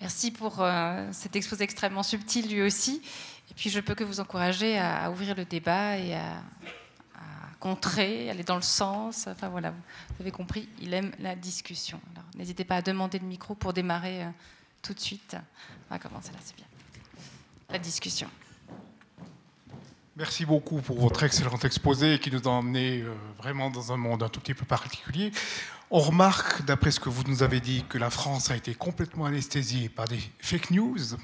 Merci pour euh, cet exposé extrêmement subtil lui aussi. Et puis je peux que vous encourager à ouvrir le débat et à, contrer, aller dans le sens. Enfin voilà, vous avez compris, il aime la discussion. n'hésitez pas à demander le micro pour démarrer euh, tout de suite. On va commencer là, c'est bien. La discussion. Merci beaucoup pour votre excellent exposé qui nous a emmené euh, vraiment dans un monde un tout petit peu particulier. On remarque, d'après ce que vous nous avez dit, que la France a été complètement anesthésiée par des fake news.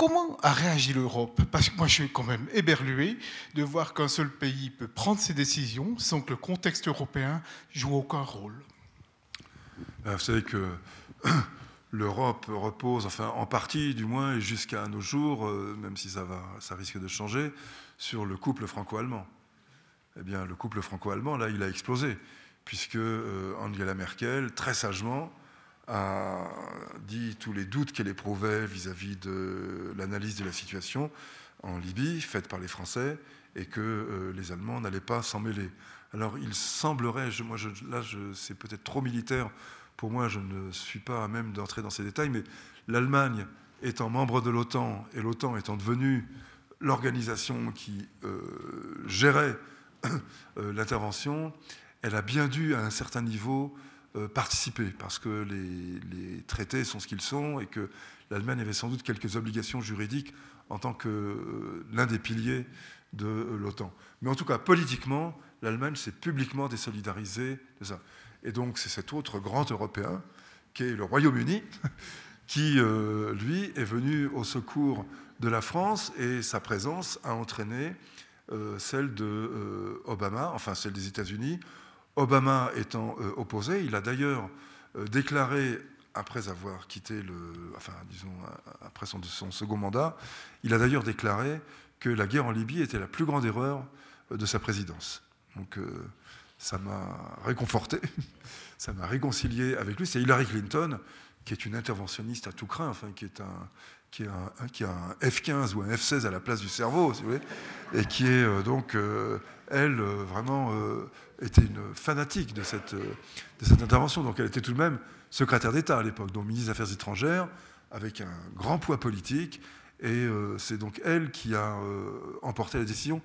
Comment a réagi l'Europe? Parce que moi, je suis quand même éberlué de voir qu'un seul pays peut prendre ses décisions sans que le contexte européen joue aucun rôle. Euh, vous savez que l'Europe repose, enfin en partie du moins, et jusqu'à nos jours, euh, même si ça, va, ça risque de changer, sur le couple franco-allemand. Eh bien, le couple franco-allemand, là, il a explosé, puisque euh, Angela Merkel, très sagement, a dit tous les doutes qu'elle éprouvait vis-à-vis de l'analyse de la situation en Libye, faite par les Français, et que euh, les Allemands n'allaient pas s'en mêler. Alors il semblerait, moi je, là c'est peut-être trop militaire pour moi, je ne suis pas à même d'entrer dans ces détails, mais l'Allemagne étant membre de l'OTAN et l'OTAN étant devenue l'organisation qui euh, gérait euh, l'intervention, elle a bien dû à un certain niveau participer, parce que les, traités sont ce qu'ils sont et que l'Allemagne avait sans doute quelques obligations juridiques en tant que euh, l'un des piliers de euh, l'OTAN. Mais en tout cas, politiquement, l'Allemagne s'est publiquement désolidarisée de ça. Et donc, c'est cet autre grand Européen, qui est le Royaume-Uni, qui, lui, est venu au secours de la France et sa présence a entraîné celle de Obama, enfin celle des États-Unis, Obama étant euh, opposé, il a d'ailleurs euh, déclaré, après avoir quitté le, enfin, disons, après son, second mandat, il a d'ailleurs déclaré que la guerre en Libye était la plus grande erreur euh, de sa présidence. Donc ça m'a réconforté, ça m'a réconcilié avec lui. C'est Hillary Clinton, qui est une interventionniste à tout craint, enfin, qui est un, a un F-15 ou un F-16 à la place du cerveau, si vous voulez, et qui est donc, elle, vraiment était une fanatique de cette, de cette intervention. Donc elle était tout de même secrétaire d'État à l'époque, donc ministre des Affaires étrangères, avec un grand poids politique. Et euh, c'est donc elle qui a euh, emporté la décision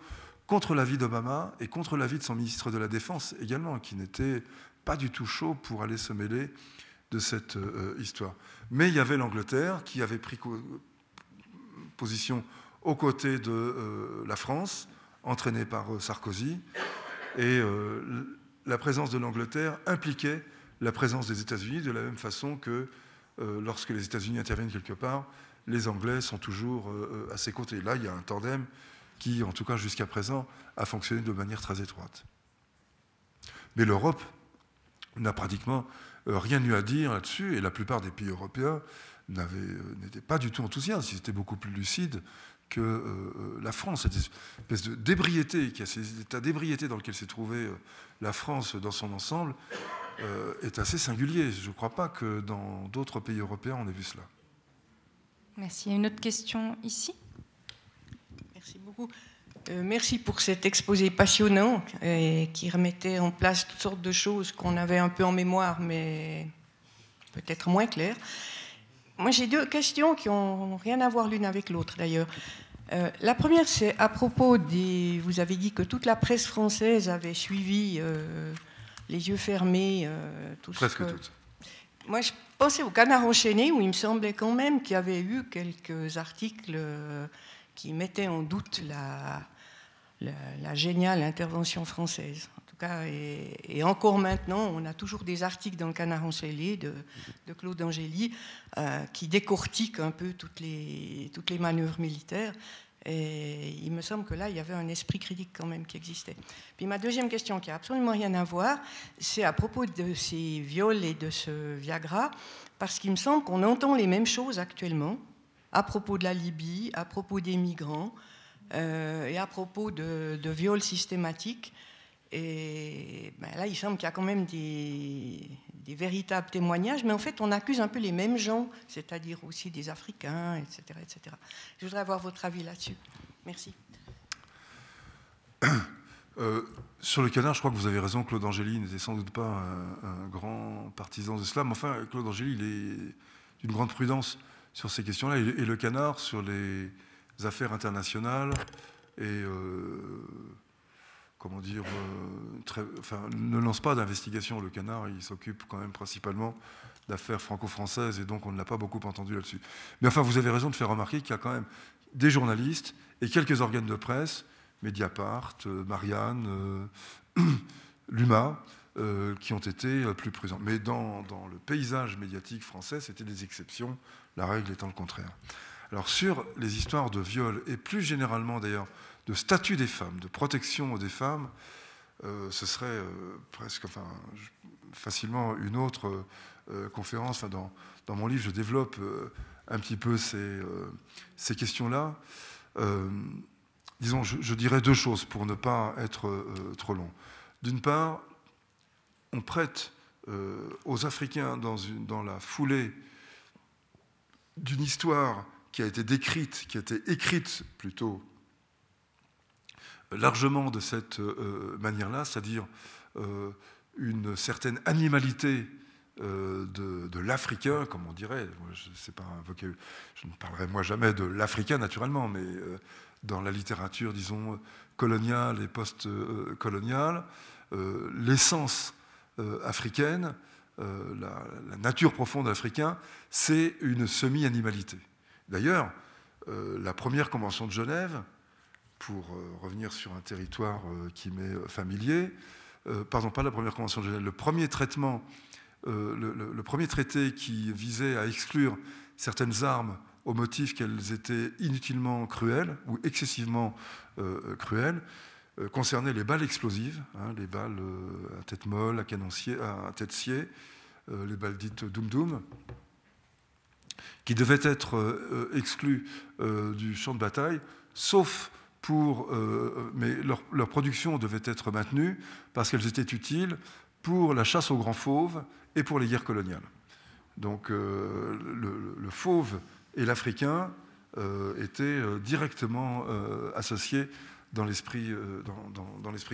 contre l'avis d'Obama et contre l'avis de son ministre de la Défense également, qui n'était pas du tout chaud pour aller se mêler de cette euh, histoire. Mais il y avait l'Angleterre qui avait pris position aux côtés de la France, entraînée par Sarkozy, et euh, la présence de l'Angleterre impliquait la présence des États-Unis de la même façon que euh, lorsque les États-Unis interviennent quelque part, les Anglais sont toujours euh, à ses côtés. Là, il y a un tandem qui, en tout cas jusqu'à présent, a fonctionné de manière très étroite. Mais l'Europe n'a pratiquement rien eu à dire là-dessus, et la plupart des pays européens n'étaient pas du tout enthousiastes, ils étaient beaucoup plus lucides que euh, euh, la France, cette espèce de d'ébriété, qui a ces états d'ébriété dans lequel s'est trouvée euh, la France dans son ensemble, est assez singulier. Je ne crois pas que dans d'autres pays européens on ait vu cela. Merci. Il y a une autre question ici? Merci beaucoup. merci pour cet exposé passionnant et qui remettait en place toutes sortes de choses qu'on avait un peu en mémoire, mais peut-être moins claires. Moi, j'ai deux questions qui n'ont rien à voir l'une avec l'autre, d'ailleurs. Euh, la première, c'est à propos des. Vous avez dit que toute la presse française avait suivi euh, les yeux fermés. Euh, tout Presque ce toute. Moi, je pensais au Canard enchaîné, où il me semblait quand même qu'il y avait eu quelques articles qui mettaient en doute la, la géniale intervention française et, encore maintenant, on a toujours des articles dans le Canard enchaîné de, de Claude Angéli euh, qui décortiquent un peu toutes les, manœuvres militaires. Et il me semble que là, il y avait un esprit critique quand même qui existait. Puis ma deuxième question, qui n'a absolument rien à voir, c'est à propos de ces viols et de ce Viagra, parce qu'il me semble qu'on entend les mêmes choses actuellement à propos de la Libye, à propos des migrants euh, et à propos de viols systématiques. Et ben là, il semble qu'il y a quand même des, véritables témoignages, mais en fait, on accuse un peu les mêmes gens, c'est-à-dire aussi des Africains, etc., etc. Je voudrais avoir votre avis là-dessus. Merci. Euh, sur le canard, je crois que vous avez raison, Claude Angéli n'était sans doute pas un, grand partisan de cela, mais enfin, Claude Angéli, il est d'une grande prudence sur ces questions-là, et, le canard sur les affaires internationales et... Euh, comment dire, euh, ne lance pas d'investigation. Le canard, il s'occupe quand même principalement d'affaires franco-françaises et donc on ne l'a pas beaucoup entendu là-dessus. Mais enfin, vous avez raison de faire remarquer qu'il y a quand même des journalistes et quelques organes de presse, Mediapart, euh, Marianne, euh, Luma, qui ont été plus présents. Mais dans, dans le paysage médiatique français, c'était des exceptions, la règle étant le contraire. Alors sur les histoires de viol, et plus généralement d'ailleurs de statut des femmes, de protection des femmes, euh, ce serait euh, presque, enfin, facilement une autre euh, conférence. dans, dans, mon livre, je développe un petit peu ces, ces questions-là. disons, je, dirais deux choses pour ne pas être trop long. D'une part, on prête aux Africains dans, une, dans la foulée d'une histoire qui a été décrite, qui a été écrite plutôt largement de cette euh, manière-là, c'est-à-dire euh, une certaine animalité euh, de, l'Africain, comme on dirait. Je, ne parlerai moi jamais de l'Africain naturellement, mais dans la littérature, disons, coloniale et post-coloniale, l'essence africaine, la, la, nature profonde africaine, c'est une semi-animalité. D'ailleurs, la première convention de Genève, pour euh, revenir sur un territoire euh, qui m'est euh, familier, pardon, pas la première convention de le premier traitement, le, premier traité qui visait à exclure certaines armes au motif qu'elles étaient inutilement cruelles ou excessivement cruelles, concernait les balles explosives, hein, les balles à tête molle, à canoncier, à tête sciée, les balles dites doum-doum, qui devaient être exclues du champ de bataille, sauf pour, euh, mais leur, production devait être maintenue parce qu'elles étaient utiles pour la chasse aux grands fauves et pour les guerres coloniales. Donc euh, le, fauve et l'africain euh, étaient directement associés dans l'esprit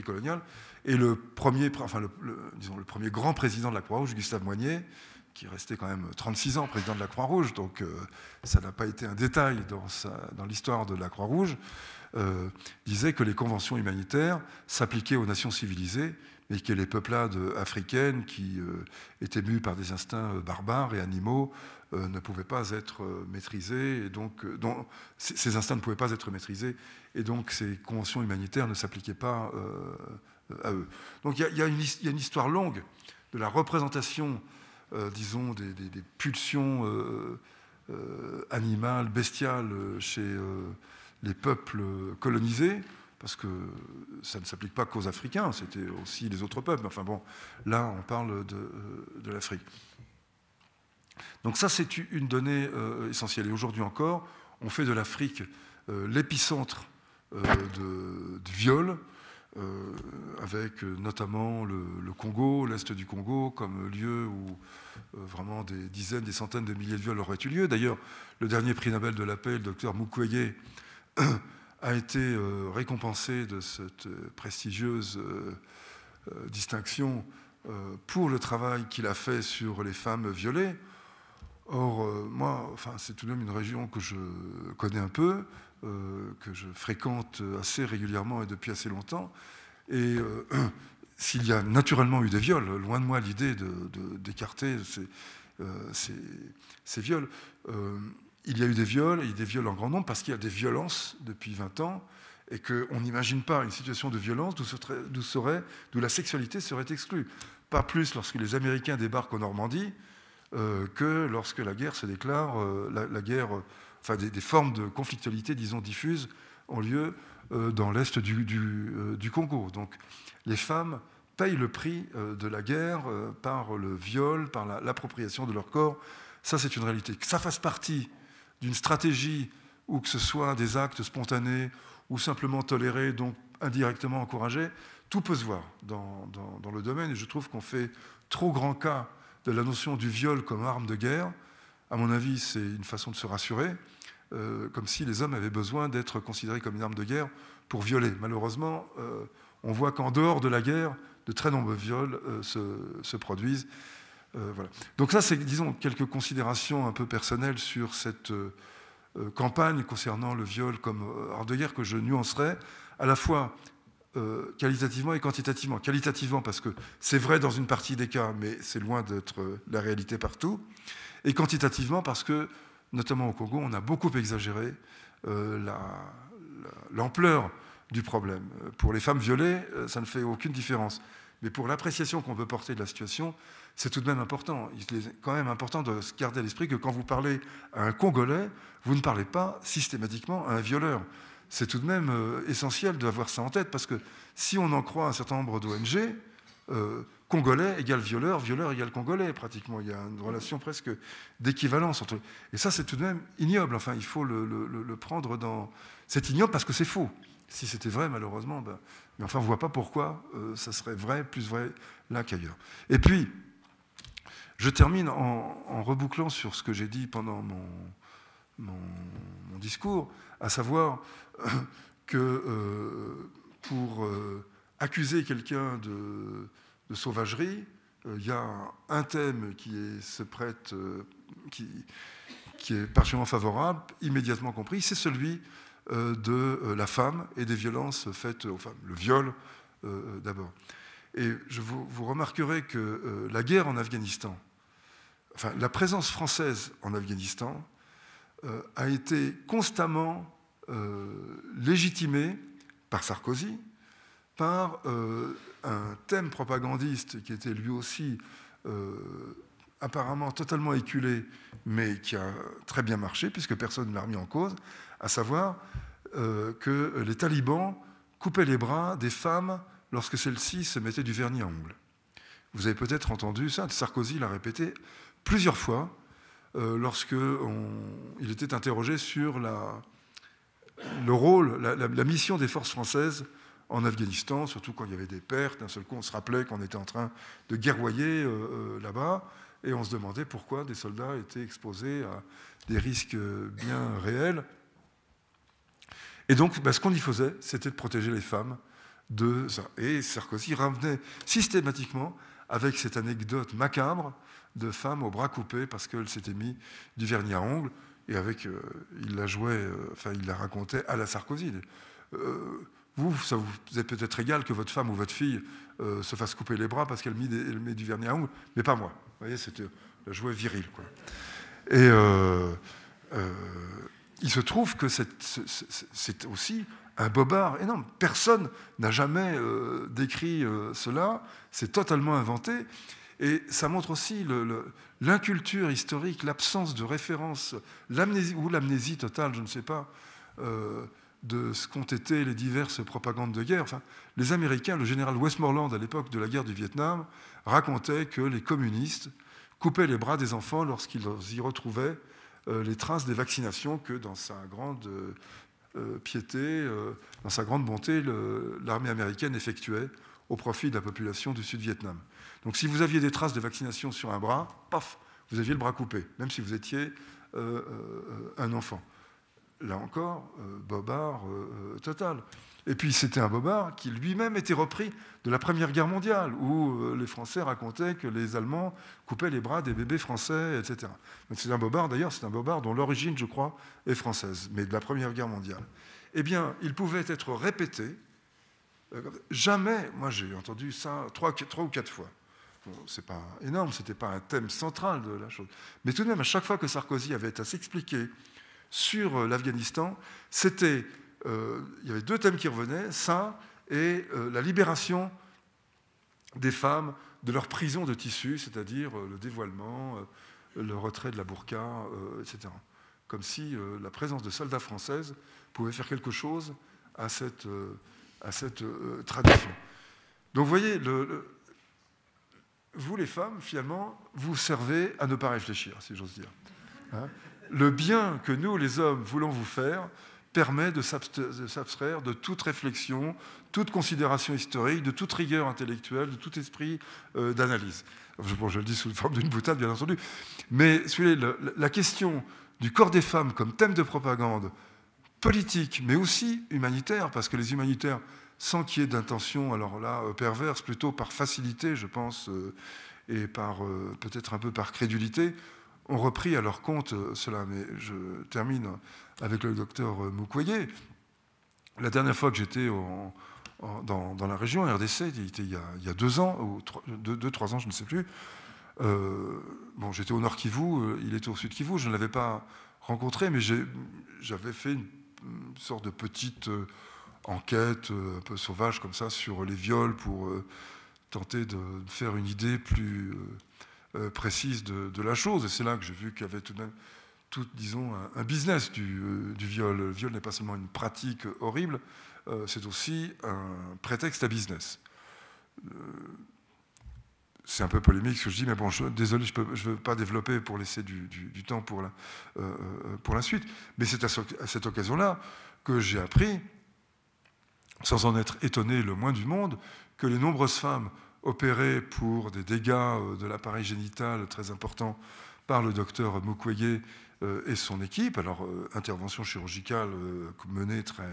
colonial. Et le premier, enfin disons, le premier grand président de la Croix-Rouge, Gustave Moignet, qui restait quand même 36 ans président de la Croix-Rouge, donc ça n'a pas été un détail dans l'histoire de la Croix-Rouge, euh, disait que les conventions humanitaires s'appliquaient aux nations civilisées, mais que les peuplades africaines qui euh, étaient mues par des instincts euh, barbares et animaux ne pouvaient pas être maîtrisés, et donc ces instincts ne pouvaient pas être maîtrisés, et donc ces conventions humanitaires ne s'appliquaient pas à eux. Donc il y, a une histoire longue de la représentation, disons, des pulsions animales, bestiales chez les peuples colonisés, parce que ça ne s'applique pas qu'aux Africains, c'était aussi les autres peuples. Enfin bon, là, on parle de, l'Afrique. Donc ça, c'est une donnée euh, essentielle. Et aujourd'hui encore, on fait de l'Afrique euh, l'épicentre euh, du viol, avec notamment le, Congo, l'Est du Congo, comme lieu où vraiment des dizaines, des centaines de milliers de viols auraient eu lieu. D'ailleurs, le dernier prix Nobel de la paix, le docteur Mukwege, a été récompensé de cette prestigieuse distinction pour le travail qu'il a fait sur les femmes violées. Or, euh, moi, enfin, c'est tout de même une région que je connais un peu, euh, que je fréquente assez régulièrement et depuis assez longtemps. Et euh, s'il y a naturellement eu des viols, loin de moi l'idée d'écarter ces, ces, viols, il y a eu des viols, et des viols en grand nombre, parce qu'il y a des violences depuis 20 ans, et qu'on n'imagine pas une situation de violence d'où la sexualité serait exclue. Pas plus lorsque les Américains débarquent en Normandie, euh, que lorsque la guerre se déclare, euh, la, guerre, euh, enfin des, formes de conflictualité, disons, diffuses, ont lieu dans l'est du, Congo. Donc les femmes payent le prix de la guerre par le viol, par l'appropriation de leur corps. Ça, c'est une réalité. Que ça fasse partie d'une stratégie ou que ce soit des actes spontanés ou simplement tolérés, donc indirectement encouragés, tout peut se voir dans, le domaine. Et je trouve qu'on fait trop grand cas de la notion du viol comme arme de guerre. À mon avis, c'est une façon de se rassurer, euh, comme si les hommes avaient besoin d'être considérés comme une arme de guerre pour violer. Malheureusement, euh, on voit qu'en dehors de la guerre, de très nombreux viols euh, se, produisent. Voilà. Donc ça, c'est, disons, quelques considérations un peu personnelles sur cette campagne concernant le viol comme arme de guerre que je nuancerai à la fois euh, qualitativement et quantitativement. Qualitativement parce que c'est vrai dans une partie des cas, mais c'est loin d'être euh, la réalité partout. Et quantitativement parce que, notamment au Congo, on a beaucoup exagéré euh, l'ampleur du problème. Pour les femmes violées, ça ne fait aucune différence. Mais pour l'appréciation qu'on peut porter de la situation, c'est tout de même important. Il est quand même important de garder à l'esprit que quand vous parlez à un Congolais, vous ne parlez pas systématiquement à un violeur c'est tout de même euh, essentiel d'avoir ça en tête, parce que si on en croit un certain nombre d'ONG, euh, Congolais égale violeur, violeur égale Congolais, pratiquement. Il y a une relation presque d'équivalence entre. Et ça, c'est tout de même ignoble. Enfin, il faut le, prendre dans. C'est ignoble parce que c'est faux. Si c'était vrai, malheureusement, ben... mais enfin, on ne voit pas pourquoi euh, ça serait vrai, plus vrai là qu'ailleurs. Et puis, je termine en, rebouclant sur ce que j'ai dit pendant mon, discours, à savoir que euh, pour euh, accuser quelqu'un de, sauvagerie, euh, il y a un thème qui est, se prête, qui, qui, est particulièrement favorable, immédiatement compris, c'est celui de la femme et des violences faites aux femmes, le viol d'abord. Et je vous, vous, remarquerez que la guerre en Afghanistan, la présence française en Afghanistan, a été constamment euh, légitimé par Sarkozy, par euh, un thème propagandiste qui était lui aussi euh, apparemment totalement éculé, mais qui a très bien marché, puisque personne ne l'a remis en cause, à savoir que les talibans coupaient les bras des femmes lorsque celles-ci se mettaient du vernis à ongles. Vous avez peut-être entendu ça, Sarkozy l'a répété plusieurs fois lorsqu'il était interrogé sur le rôle, la, mission des forces françaises en Afghanistan, surtout quand il y avait des pertes. D'un seul coup, on se rappelait qu'on était en train de guerroyer euh, euh, là-bas, et on se demandait pourquoi des soldats étaient exposés à des risques bien réels. Et donc, bah, ce qu'on y faisait, c'était de protéger les femmes de. Et Sarkozy revenait systématiquement avec cette anecdote macabre de femmes aux bras coupés parce qu'elles s'étaient mis du vernis à ongles et avec, euh, il la jouait, euh, enfin, il la racontait à la Sarkozy. Euh, vous, ça vous est peut-être égal que votre femme ou votre fille se fasse couper les bras parce qu'elle met, met, du vernis à ongles, mais pas moi. Vous voyez, c'était la jouet viril. Quoi. Et il se trouve que c'est aussi un bobard énorme. Personne n'a jamais décrit cela. C'est totalement inventé. Et ça montre aussi l'inculture historique, l'absence de référence, ou l'amnésie totale, je ne sais pas, euh, de ce qu'ont été les diverses propagandes de guerre. Les Américains, le général Westmoreland à l'époque de la guerre du Vietnam, racontait que les communistes coupaient les bras des enfants lorsqu'ils y retrouvaient euh, les traces des vaccinations que dans sa grande euh, piété, dans sa grande bonté, l'armée américaine effectuait au profit de la population du Sud-Vietnam. Donc si vous aviez des traces de vaccination sur un bras, paf, vous aviez le bras coupé, même si vous étiez un enfant. Là encore, bobard total. Et puis c'était un bobard qui lui-même était repris de la Première Guerre mondiale, où euh, les Français racontaient que les Allemands coupaient les bras des bébés français, etc. c'est un bobard, d'ailleurs, c'est un bobard dont l'origine, je crois, est française, mais de la Première Guerre mondiale. Eh bien, il pouvait être répété. Euh, jamais, moi j'ai entendu ça trois, ou quatre fois. Bon, c'est pas énorme, c'était pas un thème central de la chose. Mais tout de même, à chaque fois que Sarkozy avait à s'expliquer sur euh, l'Afghanistan, c'était euh, il y avait deux thèmes qui revenaient, ça et la libération des femmes de leur prison de tissu, c'est-à-dire le dévoilement, le retrait de la burqa, etc. Comme si la présence de soldats françaises pouvait faire quelque chose à cette, à cette tradition. Donc vous voyez, vous les femmes, finalement, vous servez à ne pas réfléchir, si j'ose dire. Hein. le bien que nous, les hommes, voulons vous faire, permet de s'abstraire de toute réflexion, toute considération historique, de toute rigueur intellectuelle, de tout esprit euh, d'analyse. Je le dis sous forme d'une boutade, bien entendu. Mais la question du corps des femmes comme thème de propagande politique, mais aussi humanitaire, parce que les humanitaires, sans qu'il y ait d'intention, alors là, euh, perverse, plutôt par facilité, je pense, euh, et par peut-être un peu par crédulité, ont repris à leur compte cela. Mais je termine avec le docteur Mukwege. La dernière fois que j'étais dans, la région RDC, il, y a, deux ans, ou deux, trois ans, je ne sais plus. Euh, bon, j'étais au nord Kivu, euh, il était au sud Kivu, je ne l'avais pas rencontré, mais j'avais fait une, sorte de petite euh, enquête un peu sauvage comme ça sur les viols pour tenter de faire une idée plus précise de, la chose. Et c'est là que j'ai vu qu'il y avait tout de même tout, disons, un, business euh, du, viol. Le viol n'est pas seulement une pratique horrible, euh, c'est aussi un prétexte à business. Euh, c'est un peu polémique ce que je dis, mais bon, désolé, je ne veux pas développer pour laisser du, temps pour la, pour la, suite. Mais c'est à, cette occasion-là que j'ai appris, sans en être étonné le moins du monde, que les nombreuses femmes opérées pour des dégâts de l'appareil génital très importants par le docteur Mukwege euh, et son équipe. Alors, euh, intervention chirurgicale euh, menée très,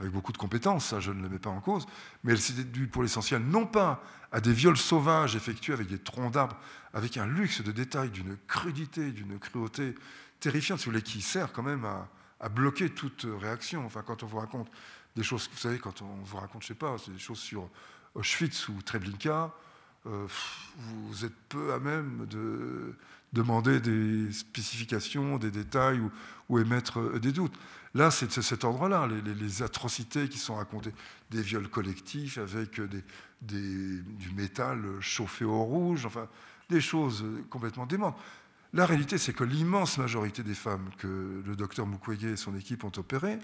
avec beaucoup de compétences, ça je ne le mets pas en cause, mais elle s'est due pour l'essentiel non pas à des viols sauvages effectués avec des troncs d'arbres, avec un luxe de détails, d'une crudité, d'une cruauté terrifiante, si vous voulez, qui sert quand même à, bloquer toute réaction. Enfin, quand on vous raconte des choses, vous savez, quand on vous raconte, je sais pas, des choses sur Auschwitz ou Treblinka, vous êtes peu à même de, demander des spécifications, des détails ou, émettre euh, des doutes. Là, c'est cet ordre-là, les, atrocités qui sont racontées, des viols collectifs avec euh, du métal chauffé au rouge, enfin, des choses euh, complètement démentes. La réalité, c'est que l'immense majorité des femmes que le docteur Mukwege et son équipe ont opérées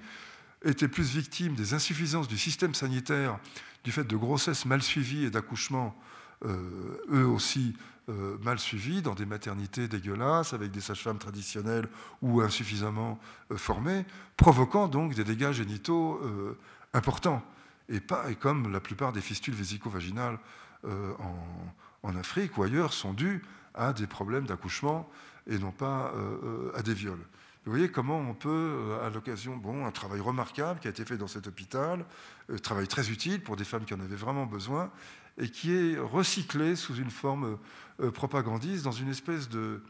étaient plus victimes des insuffisances du système sanitaire, du fait de grossesses mal suivies et d'accouchements, eux aussi euh, mal suivis dans des maternités dégueulasses, avec des sages-femmes traditionnelles ou insuffisamment euh, formées, provoquant donc des dégâts génitaux euh, importants. Et, pas, et comme la plupart des fistules vésico-vaginales en, Afrique ou ailleurs sont dues à des problèmes d'accouchement et non pas à des viols. Vous voyez comment on peut, à l'occasion, bon, un travail remarquable qui a été fait dans cet hôpital, un travail très utile pour des femmes qui en avaient vraiment besoin, et qui est recyclé sous une forme euh, propagandiste, dans une espèce de,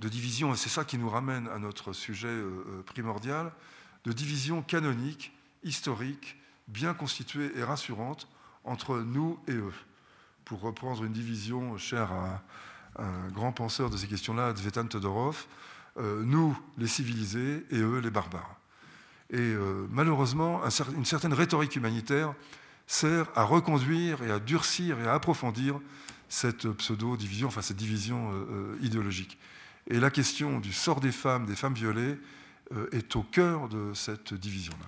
de division, et c'est ça qui nous ramène à notre sujet euh, euh, primordial, de division canonique, historique, bien constituée et rassurante entre nous et eux. Pour reprendre une division chère à un grand penseur de ces questions-là, Zvetan Todorov, nous les civilisés et eux les barbares. Et malheureusement, une certaine rhétorique humanitaire sert à reconduire et à durcir et à approfondir cette pseudo-division, enfin cette division euh, euh, idéologique. Et la question du sort des femmes, des femmes violées, euh, est au cœur de cette division-là.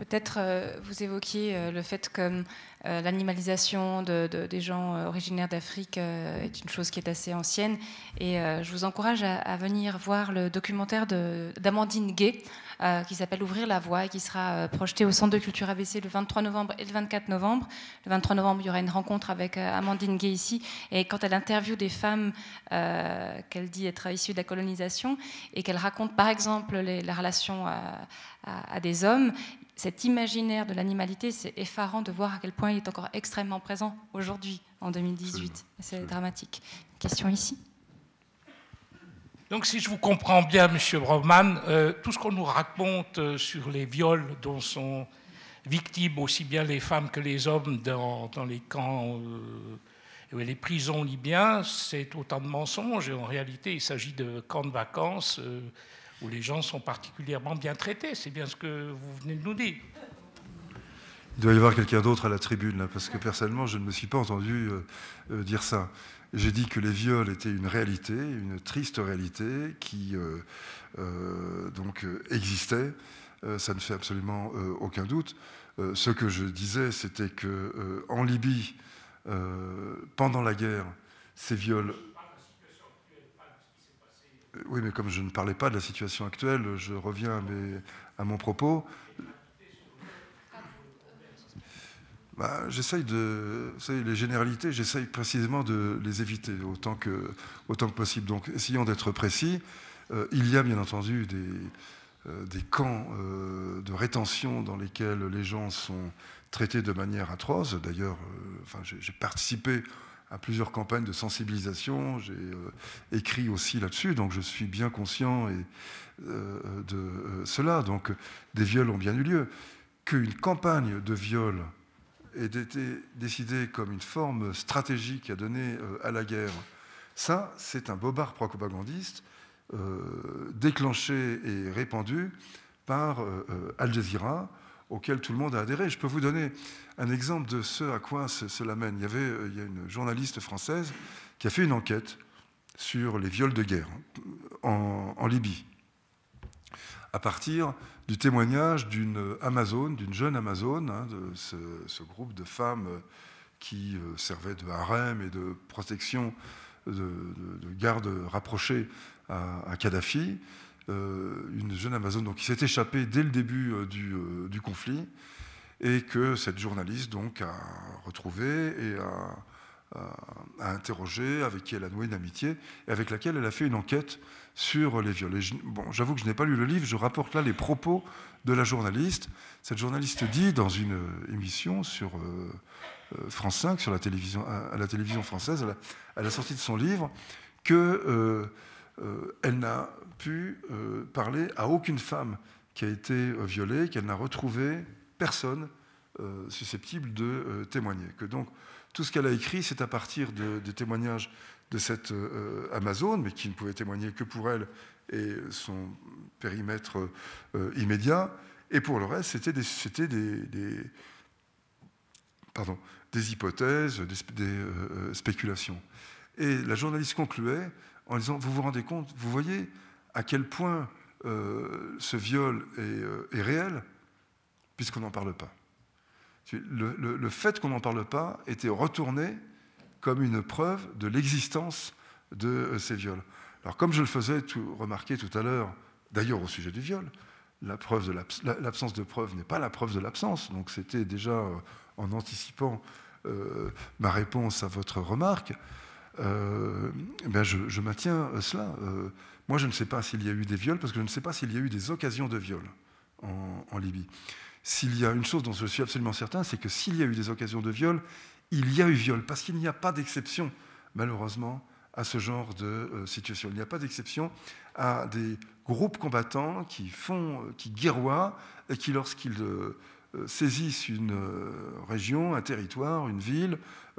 Peut-être euh, vous évoquiez euh, le fait que euh, l'animalisation des gens originaires d'Afrique est une chose qui est assez ancienne. Et je vous encourage à, venir voir le documentaire d'Amandine Gay qui s'appelle Ouvrir la voie et qui sera projeté au Centre de culture ABC le 23 novembre et le 24 novembre. Le 23 novembre, il y aura une rencontre avec Amandine Gay ici. Et quand elle interviewe des femmes qu'elle dit être issues de la colonisation et qu'elle raconte par exemple la relation à des hommes, cet imaginaire de l'animalité, c'est effarant de voir à quel point il est encore extrêmement présent aujourd'hui, en 2018. C'est dramatique. Question ici. Donc, si je vous comprends bien, Monsieur Broman, euh, tout ce qu'on nous raconte euh, sur les viols dont sont victimes aussi bien les femmes que les hommes dans, les camps euh, et les prisons libyens, c'est autant de mensonges. Et en réalité, il s'agit de camps de vacances où les gens sont particulièrement bien traités. C'est bien ce que vous venez de nous dire. Il doit y avoir quelqu'un d'autre à la tribune, là, parce que personnellement, je ne me suis pas entendu euh, euh, dire ça. J'ai dit que les viols étaient une réalité, une triste réalité qui euh, donc existait. ça ne fait absolument aucun doute. ce que je disais, c'était que en Libye, pendant la guerre, ces viols oui, mais comme je ne parlais pas de la situation actuelle, je reviens à, mon propos. Bah, j'essaye de. Vous savez, les généralités, j'essaye précisément de les éviter autant que, possible. Donc, essayons d'être précis. Euh, il y a bien entendu des, euh, camps euh, de rétention dans lesquels les gens sont traités de manière atroce. D'ailleurs, enfin, j'ai participé à plusieurs campagnes de sensibilisation. J'ai euh, écrit aussi là-dessus, donc je suis bien conscient euh, de euh, cela. Donc des viols ont bien eu lieu. Qu'une campagne de viol ait été décidée comme une forme stratégique à donner à la guerre, ça, c'est un bobard propagandiste déclenché et répandu par Al Jazeera auquel tout le monde a adhéré. Je peux vous donner un exemple de ce à quoi cela mène. Il y, avait, euh, a une journaliste française qui a fait une enquête sur les viols de guerre en, Libye, à partir du témoignage d'une Amazone, d'une jeune Amazone, hein, de ce, groupe de femmes qui euh, servaient de harem et de protection, de, garde rapprochée à Kadhafi, euh, une jeune Amazone donc, qui s'est échappée dès le début euh, euh, du, conflit et que cette journaliste donc, a retrouvé et a, interrogé, avec qui elle a noué une amitié et avec laquelle elle a fait une enquête sur les viols. bon, j'avoue que je n'ai pas lu le livre, je rapporte là les propos de la journaliste. Cette journaliste dit dans une émission sur France 5, sur la télévision, à, la télévision française, à la, sortie de son livre, que euh, elle n'a pu euh, parler à aucune femme qui a été euh, violée, qu'elle n'a retrouvé personne susceptible de témoigner. Que donc tout ce qu'elle a écrit, c'est à partir des témoignages de cette Amazone, mais qui ne pouvait témoigner que pour elle et son périmètre immédiat. Et pour le reste, c'était des, pardon, des hypothèses, des, spéculations. Et la journaliste concluait en disant, vous vous rendez compte, vous voyez à quel point euh, ce viol euh, est, réel, puisqu'on n'en parle pas. Le, fait qu'on n'en parle pas était retourné comme une preuve de l'existence de euh, ces viols. Alors comme je le faisais tout, remarquer tout à l'heure, d'ailleurs au sujet du viol, l'absence de, de preuve n'est pas la preuve de l'absence. Donc c'était déjà en anticipant ma réponse à votre remarque. Eh je, maintiens cela. Euh, moi, je ne sais pas s'il y a eu des viols, parce que je ne sais pas s'il y a eu des occasions de viol en, Libye. S'il y a une chose dont je suis absolument certain, c'est que s'il y a eu des occasions de viol, il y a eu viol, parce qu'il n'y a pas d'exception, malheureusement, à ce genre de euh, situation. Il n'y a pas d'exception à des groupes combattants qui font, qui guerroient, et qui, lorsqu'ils saisissent une région, un territoire, une ville,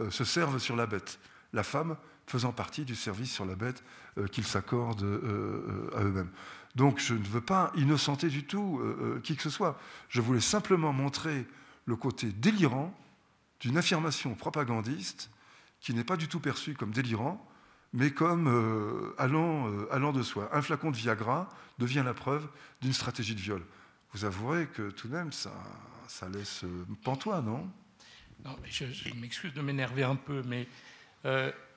se servent sur la bête. La femme faisant partie du service sur la bête euh, qu'ils s'accordent euh, euh, à eux-mêmes. Donc je ne veux pas innocenter du tout qui que ce soit. Je voulais simplement montrer le côté délirant d'une affirmation propagandiste qui n'est pas du tout perçue comme délirant, mais comme allant, de soi. Un flacon de Viagra devient la preuve d'une stratégie de viol. vous avouerez que tout de même, ça, ça laisse pantois, non? Non, je, m'excuse de m'énerver un peu, mais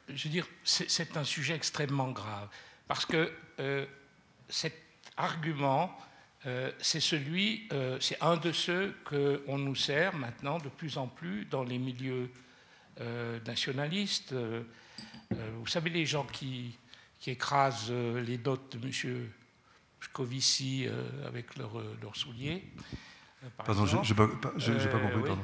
je veux dire, c'est un sujet extrêmement grave. Parce que cet argument, c'est celui, c'est un de ceux qu'on nous sert maintenant de plus en plus dans les milieux nationalistes. vous savez, les gens qui, écrasent les dots de M. Scovici avec leurs leur souliers. Pardon, je n'ai pas, pas, compris. Pardon.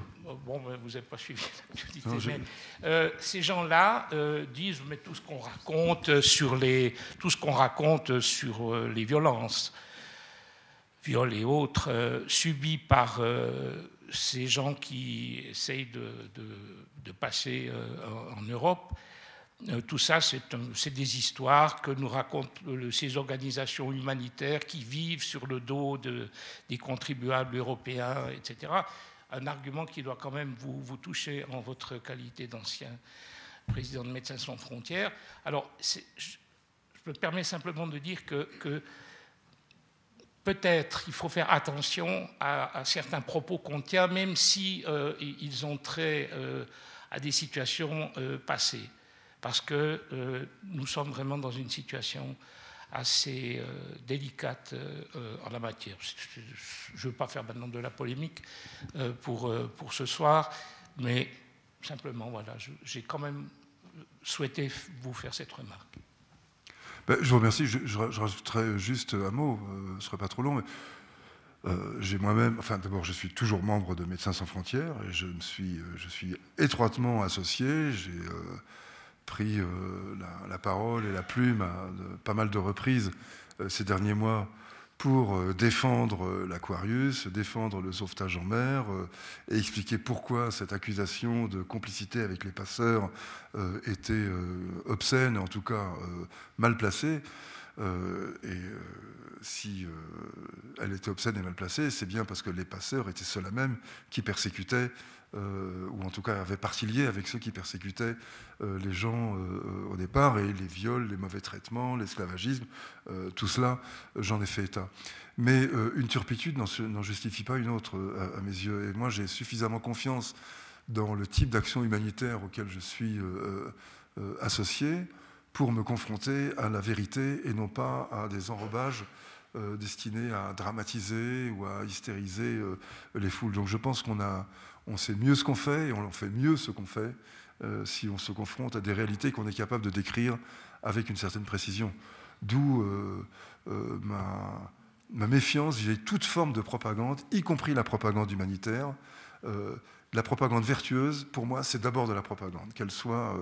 Bon, vous n'avez pas suivi l'actualité. Euh, ces gens-là euh, disent mais tout ce qu'on raconte sur les, tout ce qu'on raconte sur euh, les violences, viols et autres, subis par ces gens qui essayent de, de, de passer en Europe, euh, tout ça, c'est des histoires que nous racontent ces organisations humanitaires qui vivent sur le dos de, des contribuables européens, etc. Un argument qui doit quand même vous, toucher en votre qualité d'ancien président de Médecins sans frontières. Alors, je, me permets simplement de dire que, que peut-être il faut faire attention à, certains propos qu'on tient, même si euh, ils ont trait euh, à des situations passées parce que euh, nous sommes vraiment dans une situation assez euh, délicate euh, en la matière. Je ne veux pas faire maintenant de la polémique pour, pour ce soir, mais simplement, voilà, j'ai quand même souhaité vous faire cette remarque. Ben, je vous remercie. Je, rajouterai juste un mot, ce ne serait pas trop long. J'ai moi-même, enfin d'abord, je suis toujours membre de Médecins sans frontières et je suis, je suis étroitement associé. Pris euh, la, parole et la plume à pas mal de reprises euh, ces derniers mois pour euh, défendre l'Aquarius, défendre le sauvetage en mer et expliquer pourquoi cette accusation de complicité avec les passeurs était obscène, en tout cas mal placée. et si elle était obscène et mal placée, c'est bien parce que les passeurs étaient ceux-là même qui persécutaient euh, ou en tout cas avait partie liée avec ceux qui persécutaient euh, les gens euh, au départ, et les viols, les mauvais traitements, l'esclavagisme, tout cela, j'en ai fait état. Mais une turpitude n'en justifie pas une autre, à, mes yeux. Et moi, j'ai suffisamment confiance dans le type d'action humanitaire auquel je suis associé pour me confronter à la vérité et non pas à des enrobages destinés à dramatiser ou à hystériser les foules. Donc je pense qu'on a, on sait mieux ce qu'on fait et on fait mieux ce qu'on fait euh, si on se confronte à des réalités qu'on est capable de décrire avec une certaine précision. D'où euh, euh, ma, ma, méfiance vis-à-vis toute forme de propagande, y compris la propagande humanitaire. la propagande vertueuse, pour moi, c'est d'abord de la propagande. Qu'elle soit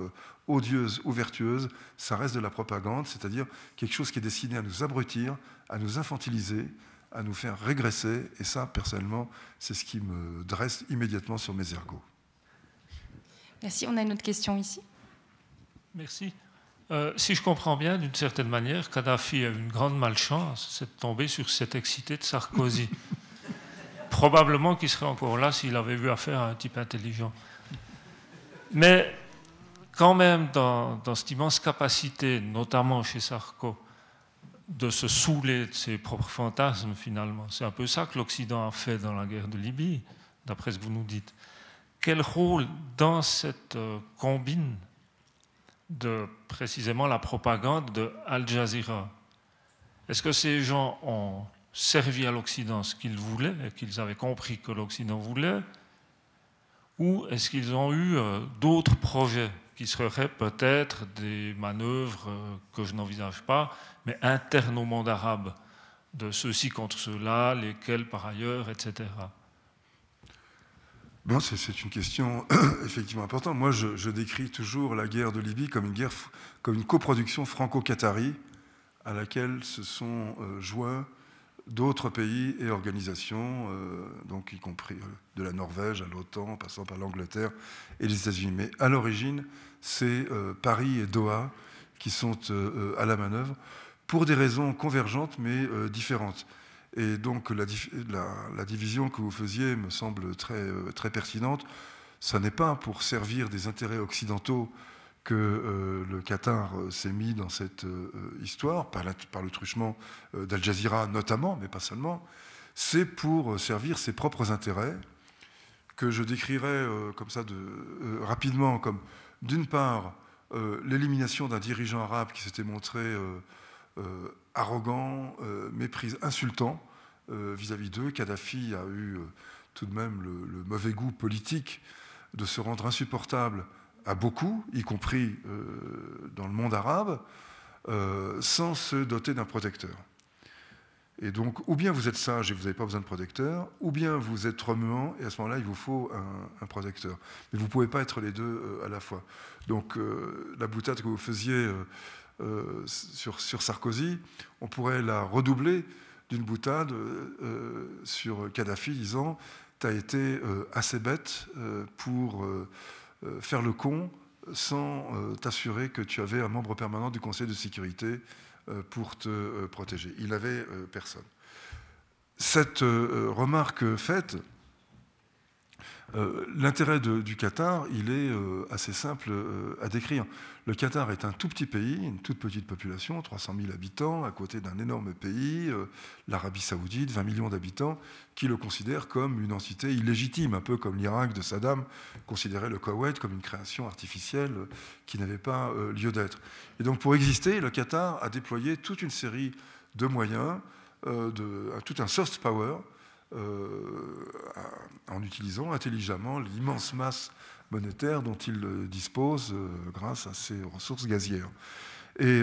odieuse ou vertueuse, ça reste de la propagande, c'est-à-dire quelque chose qui est destiné à nous abrutir, à nous infantiliser, à nous faire régresser. Et ça, personnellement, c'est ce qui me dresse immédiatement sur mes ergots. Merci. On a une autre question ici. Merci. Euh, si je comprends bien, d'une certaine manière, Kadhafi a eu une grande malchance, c'est de tomber sur cette excité de Sarkozy. Probablement qu'il serait encore là s'il avait eu affaire à un type intelligent. Mais quand même, dans, dans cette immense capacité, notamment chez Sarko, de se saouler de ses propres fantasmes, finalement. C'est un peu ça que l'Occident a fait dans la guerre de Libye, d'après ce que vous nous dites. Quel rôle dans cette euh, combine de précisément la propagande de Al Jazeera? Est-ce que ces gens ont servi à l'Occident ce qu'ils voulaient et qu'ils avaient compris que l'Occident voulait? Ou est-ce qu'ils ont eu euh, d'autres projets qui seraient peut-être des manœuvres euh, que je n'envisage pas, mais internes au monde arabe, de ceux-ci contre ceux-là, lesquels par ailleurs, etc. C'est une question effectivement importante. Moi, je, décris toujours la guerre de Libye comme une guerre, comme une coproduction franco-qatari à laquelle se sont euh, joints d'autres pays et organisations, euh, donc y compris de la Norvège à l'OTAN, passant par l'Angleterre et les États-Unis. Mais à l'origine, c'est euh, Paris et Doha qui sont euh, euh, à la manœuvre pour des raisons convergentes mais différentes. Et donc la, division que vous faisiez me semble très, très pertinente. Ça n'est pas pour servir des intérêts occidentaux que le Qatar s'est mis dans cette histoire, par, le truchement d'Al Jazeera notamment, mais pas seulement. c'est pour servir ses propres intérêts, que je décrirais comme ça de, rapidement comme d'une part l'élimination d'un dirigeant arabe qui s'était montré arrogant, méprise, insultant vis-à-vis d'eux. Kadhafi a eu tout de même le, mauvais goût politique de se rendre insupportable à beaucoup, y compris dans le monde arabe, sans se doter d'un protecteur. Et donc, ou bien vous êtes sage et vous n'avez pas besoin de protecteur, ou bien vous êtes remuant et à ce moment-là, il vous faut un, protecteur. Mais vous ne pouvez pas être les deux euh, à la fois. Donc, euh, la boutade que vous faisiez euh, sur, Sarkozy, on pourrait la redoubler d'une boutade sur Kadhafi disant Tu as été assez bête pour faire le con sans t'assurer que tu avais un membre permanent du Conseil de sécurité euh, pour te euh, protéger. Il n'avait euh, personne. Cette remarque faite, l'intérêt du Qatar, il est assez simple à décrire. Le Qatar est un tout petit pays, une toute petite population, 300 000 habitants, à côté d'un énorme pays, l'Arabie saoudite, 20 millions d'habitants, qui le considère comme une entité illégitime, un peu comme l'Irak de Saddam considérait le Koweït comme une création artificielle qui n'avait pas lieu d'être. Et donc pour exister, le Qatar a déployé toute une série de moyens, euh, de, tout un soft power, euh, en utilisant intelligemment l'immense masse monétaire dont il dispose euh, grâce à ses ressources gazières. Et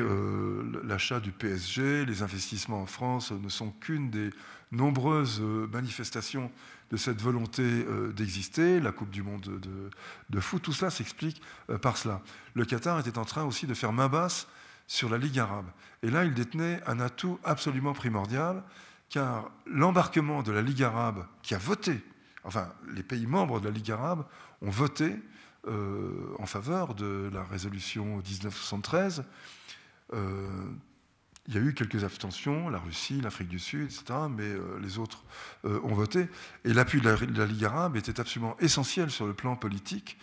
l'achat du PSG, les investissements en France ne sont qu'une des nombreuses manifestations de cette volonté euh, d'exister, la Coupe du Monde de, foot, tout cela s'explique euh, par cela. Le Qatar était en train aussi de faire main basse sur la Ligue arabe. Et là, il détenait un atout absolument primordial, car l'embarquement de la Ligue arabe, qui a voté, enfin, les pays membres de la Ligue arabe ont voté euh, en faveur de la résolution 1973, il y a eu quelques abstentions, la Russie, l'Afrique du Sud, etc., mais euh, les autres euh, ont voté. Et l'appui de, la, Ligue arabe était absolument essentiel sur le plan politique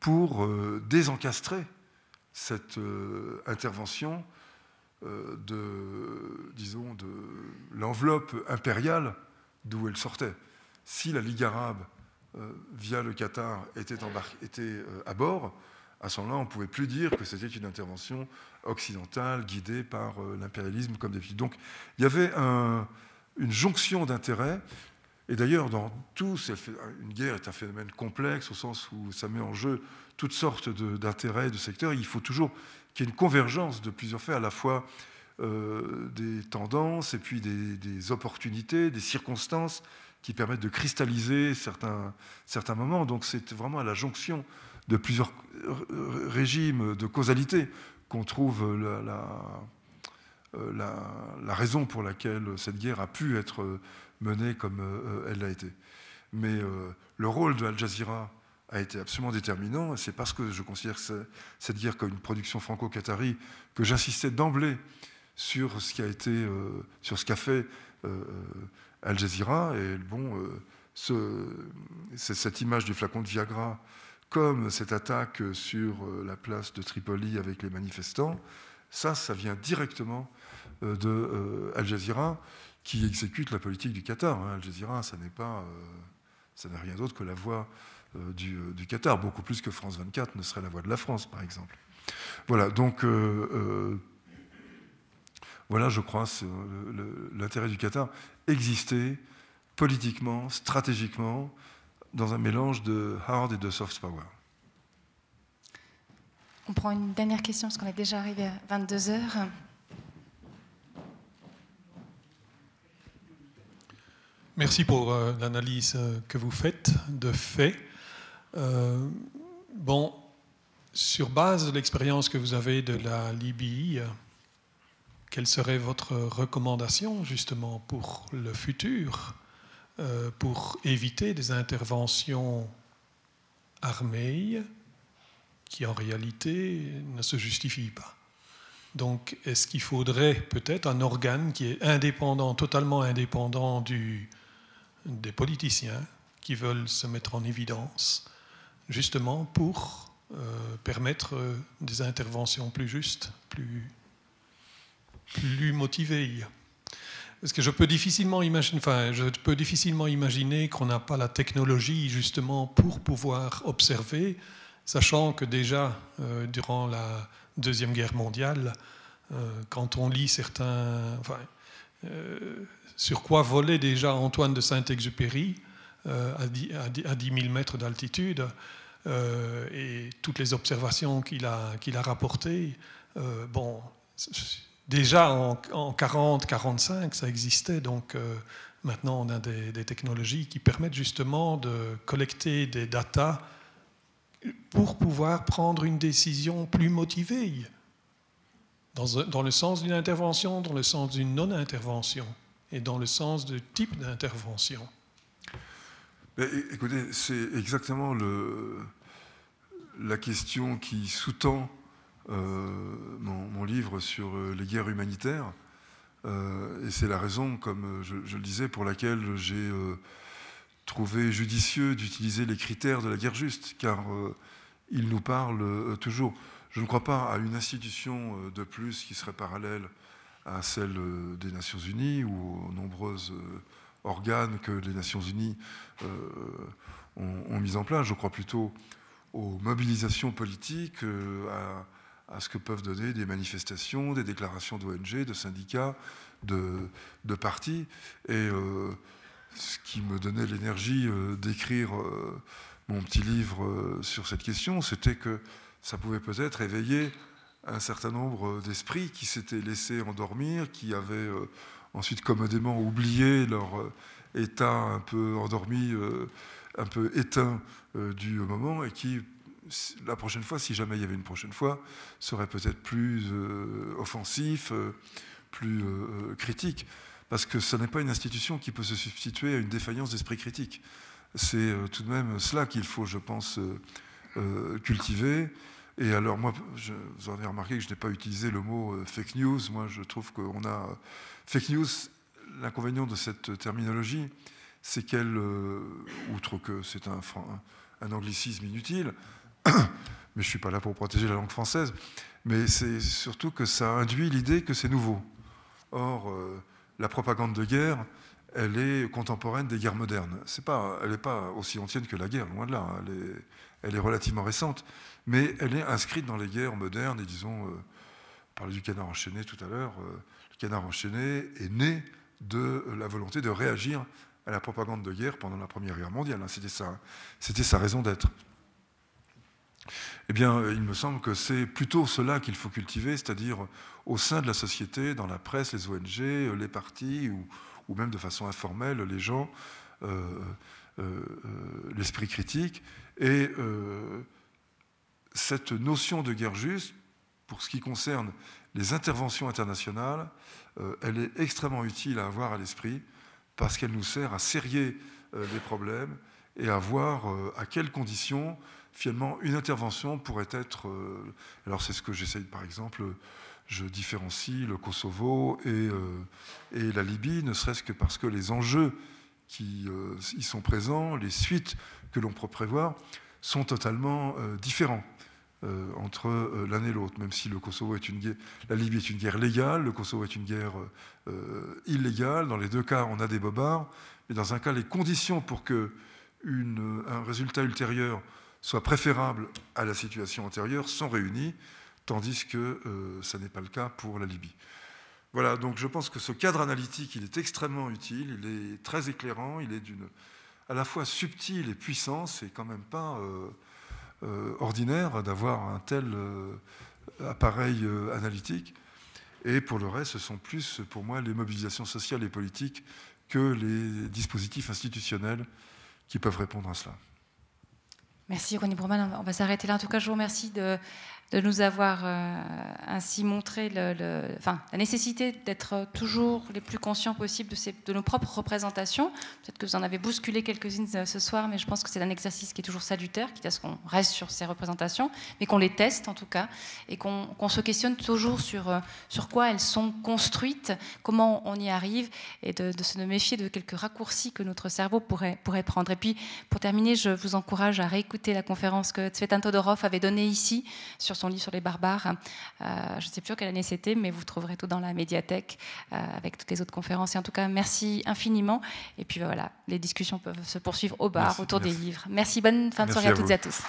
pour euh, désencastrer cette intervention de, disons, de l'enveloppe impériale d'où elle sortait. Si la Ligue arabe, via le Qatar, était, était à bord, à ce moment-là, on ne pouvait plus dire que c'était une intervention occidentale guidée par euh, l'impérialisme comme d'habitude. Donc il y avait une jonction d'intérêts. Et d'ailleurs, dans tout, une guerre est un phénomène complexe au sens où ça met en jeu toutes sortes d'intérêts, de, secteurs. Il faut toujours qu'il y ait une convergence de plusieurs faits, à la fois euh, des tendances et puis des, opportunités, des circonstances qui permettent de cristalliser certains, certains moments. Donc c'est vraiment à la jonction de plusieurs régimes de causalité qu'on trouve la, euh, la, la, raison pour laquelle cette guerre a pu être menée comme euh, elle l'a été. Mais euh, le rôle de Al Jazeera a été absolument déterminant. C'est parce que je considère cette guerre comme une production franco-qatari que j'insistais d'emblée sur ce été, sur ce qu'a fait Al Jazeera. Et bon, ce, cette image du flacon de Viagra comme cette attaque sur euh, la place de Tripoli avec les manifestants, ça, ça vient directement euh, de euh, Al Jazeera qui exécute la politique du Qatar. Hein. Al Jazeera, ça n'est pas, ça n'est rien d'autre que la voix du, Qatar, beaucoup plus que France 24 ne serait la voix de la France, par exemple. Voilà, donc voilà, je crois, l'intérêt du Qatar exister politiquement, stratégiquement, dans un mélange de hard et de soft power. On prend une dernière question parce qu'on est déjà arrivé à 22 heures. Merci pour euh, l'analyse euh, que vous faites de fait. Euh, bon, sur base de l'expérience que vous avez de la Libye, quelle serait votre recommandation justement pour le futur euh, pour éviter des interventions armées qui en réalité ne se justifient pas? Donc est-ce qu'il faudrait peut-être un organe qui est indépendant, totalement indépendant des politiciens qui veulent se mettre en évidence, justement pour euh, permettre des interventions plus justes, plus, plus motivées. Parce que je peux difficilement imaginer, qu'on n'a pas la technologie justement pour pouvoir observer, sachant que déjà euh, durant la deuxième guerre mondiale, euh, quand on lit certains, euh, sur quoi volait déjà Antoine de Saint-Exupéry à 10, à 10 000 mètres d'altitude et toutes les observations qu'il a, qu'il a rapportées, bon déjà en, 40-45, ça existait. Donc euh, maintenant, on a des, technologies qui permettent justement de collecter des datas pour pouvoir prendre une décision plus motivée, dans, dans le sens d'une intervention, dans le sens d'une non-intervention et dans le sens du type d'intervention. Écoutez, c'est exactement la question qui sous-tend euh, mon, livre sur euh, les guerres humanitaires. Euh, et c'est la raison, comme je, le disais, pour laquelle j'ai trouvé judicieux d'utiliser les critères de la guerre juste, car ils nous parlent toujours. Je ne crois pas à une institution de plus qui serait parallèle à celle des Nations Unies ou aux nombreux organes que les Nations Unies ont, ont, mis en place. Je crois plutôt aux mobilisations politiques, à, à ce que peuvent donner des manifestations, des déclarations d'ONG, de syndicats, de, partis. Et euh, ce qui me donnait l'énergie euh, d'écrire euh, mon petit livre sur cette question, c'était que ça pouvait peut-être éveiller un certain nombre d'esprits qui s'étaient laissés endormir, qui avaient ensuite commodément oublié leur état un peu endormi, un peu éteint du moment, et qui la prochaine fois, si jamais il y avait une prochaine fois, serait peut-être plus euh, offensif, euh, plus euh, critique, parce que ce n'est pas une institution qui peut se substituer à une défaillance d'esprit critique. C'est tout de même cela qu'il faut, je pense, cultiver. Et alors, moi, vous avez remarqué que je n'ai pas utilisé le mot fake news. Moi, je trouve qu'on a. Fake news, l'inconvénient de cette terminologie, c'est qu'elle, outre que c'est un, anglicisme inutile, mais je ne suis pas là pour protéger la langue française, mais c'est surtout que ça induit l'idée que c'est nouveau. Or, euh, la propagande de guerre, elle est contemporaine des guerres modernes. Pas, elle n'est pas aussi ancienne que la guerre, loin de là. Hein. Est, elle est, relativement récente, mais elle est inscrite dans les guerres modernes. Et disons, euh, on parlait du canard enchaîné tout à l'heure. Euh, le canard enchaîné est né de la volonté de réagir à la propagande de guerre pendant la Première Guerre mondiale. Hein. C'était ça, c'était sa raison d'être. Eh bien, il me semble que c'est plutôt cela qu'il faut cultiver, c'est-à-dire au sein de la société, dans la presse, les ONG, les partis, ou, même de façon informelle, les gens, euh, euh, euh, l'esprit critique. Et cette notion de guerre juste, pour ce qui concerne les interventions internationales, elle est extrêmement utile à avoir à l'esprit parce qu'elle nous sert à serrer les problèmes et à voir à quelles conditions finalement, une intervention pourrait être. Euh, alors, c'est ce que j'essaye, par exemple, je différencie le Kosovo et, euh, la Libye, ne serait-ce que parce que les enjeux qui euh, y sont présents, les suites que l'on peut prévoir, sont totalement différents. Entre l'un et l'autre, même si le Kosovo est une la Libye est une guerre légale, le Kosovo est une guerre illégale. Dans les deux cas, on a des bobards, mais dans un cas, les conditions pour que un résultat ultérieur soit préférable à la situation antérieure sont réunis, tandis que euh, ça n'est pas le cas pour la Libye. Voilà, donc je pense que ce cadre analytique, il est extrêmement utile, il est très éclairant, il est d'une à la fois subtil et puissant, c'est quand même pas euh, euh, ordinaire d'avoir un tel appareil analytique. Et pour le reste, ce sont plus pour moi les mobilisations sociales et politiques que les dispositifs institutionnels qui peuvent répondre à cela. Merci Ronnie Broman. On va s'arrêter là. En tout cas, je vous remercie de, de nous avoir euh, ainsi montré la nécessité d'être toujours les plus conscients possibles de nos propres représentations. Peut-être que vous en avez bousculé quelques-unes euh, ce soir, mais je pense que c'est un exercice qui est toujours salutaire, quitte à ce qu'on reste sur ces représentations, mais qu'on les teste en tout cas, et qu'on se questionne toujours sur, euh, sur quoi elles sont construites, comment on y arrive, et de, de, se méfier de quelques raccourcis que notre cerveau pourrait, pourrait prendre. Et puis, pour terminer, je vous encourage à réécouter la conférence que Tsvetan Todorov avait donnée ici sur son livre sur les barbares. je ne sais plus quelle année c'était, mais vous trouverez tout dans la médiathèque avec toutes les autres conférences. Et en tout cas, merci infiniment. Et puis voilà, les discussions peuvent se poursuivre au bar autour des livres. Merci, bonne fin de soirée à toutes et à tous.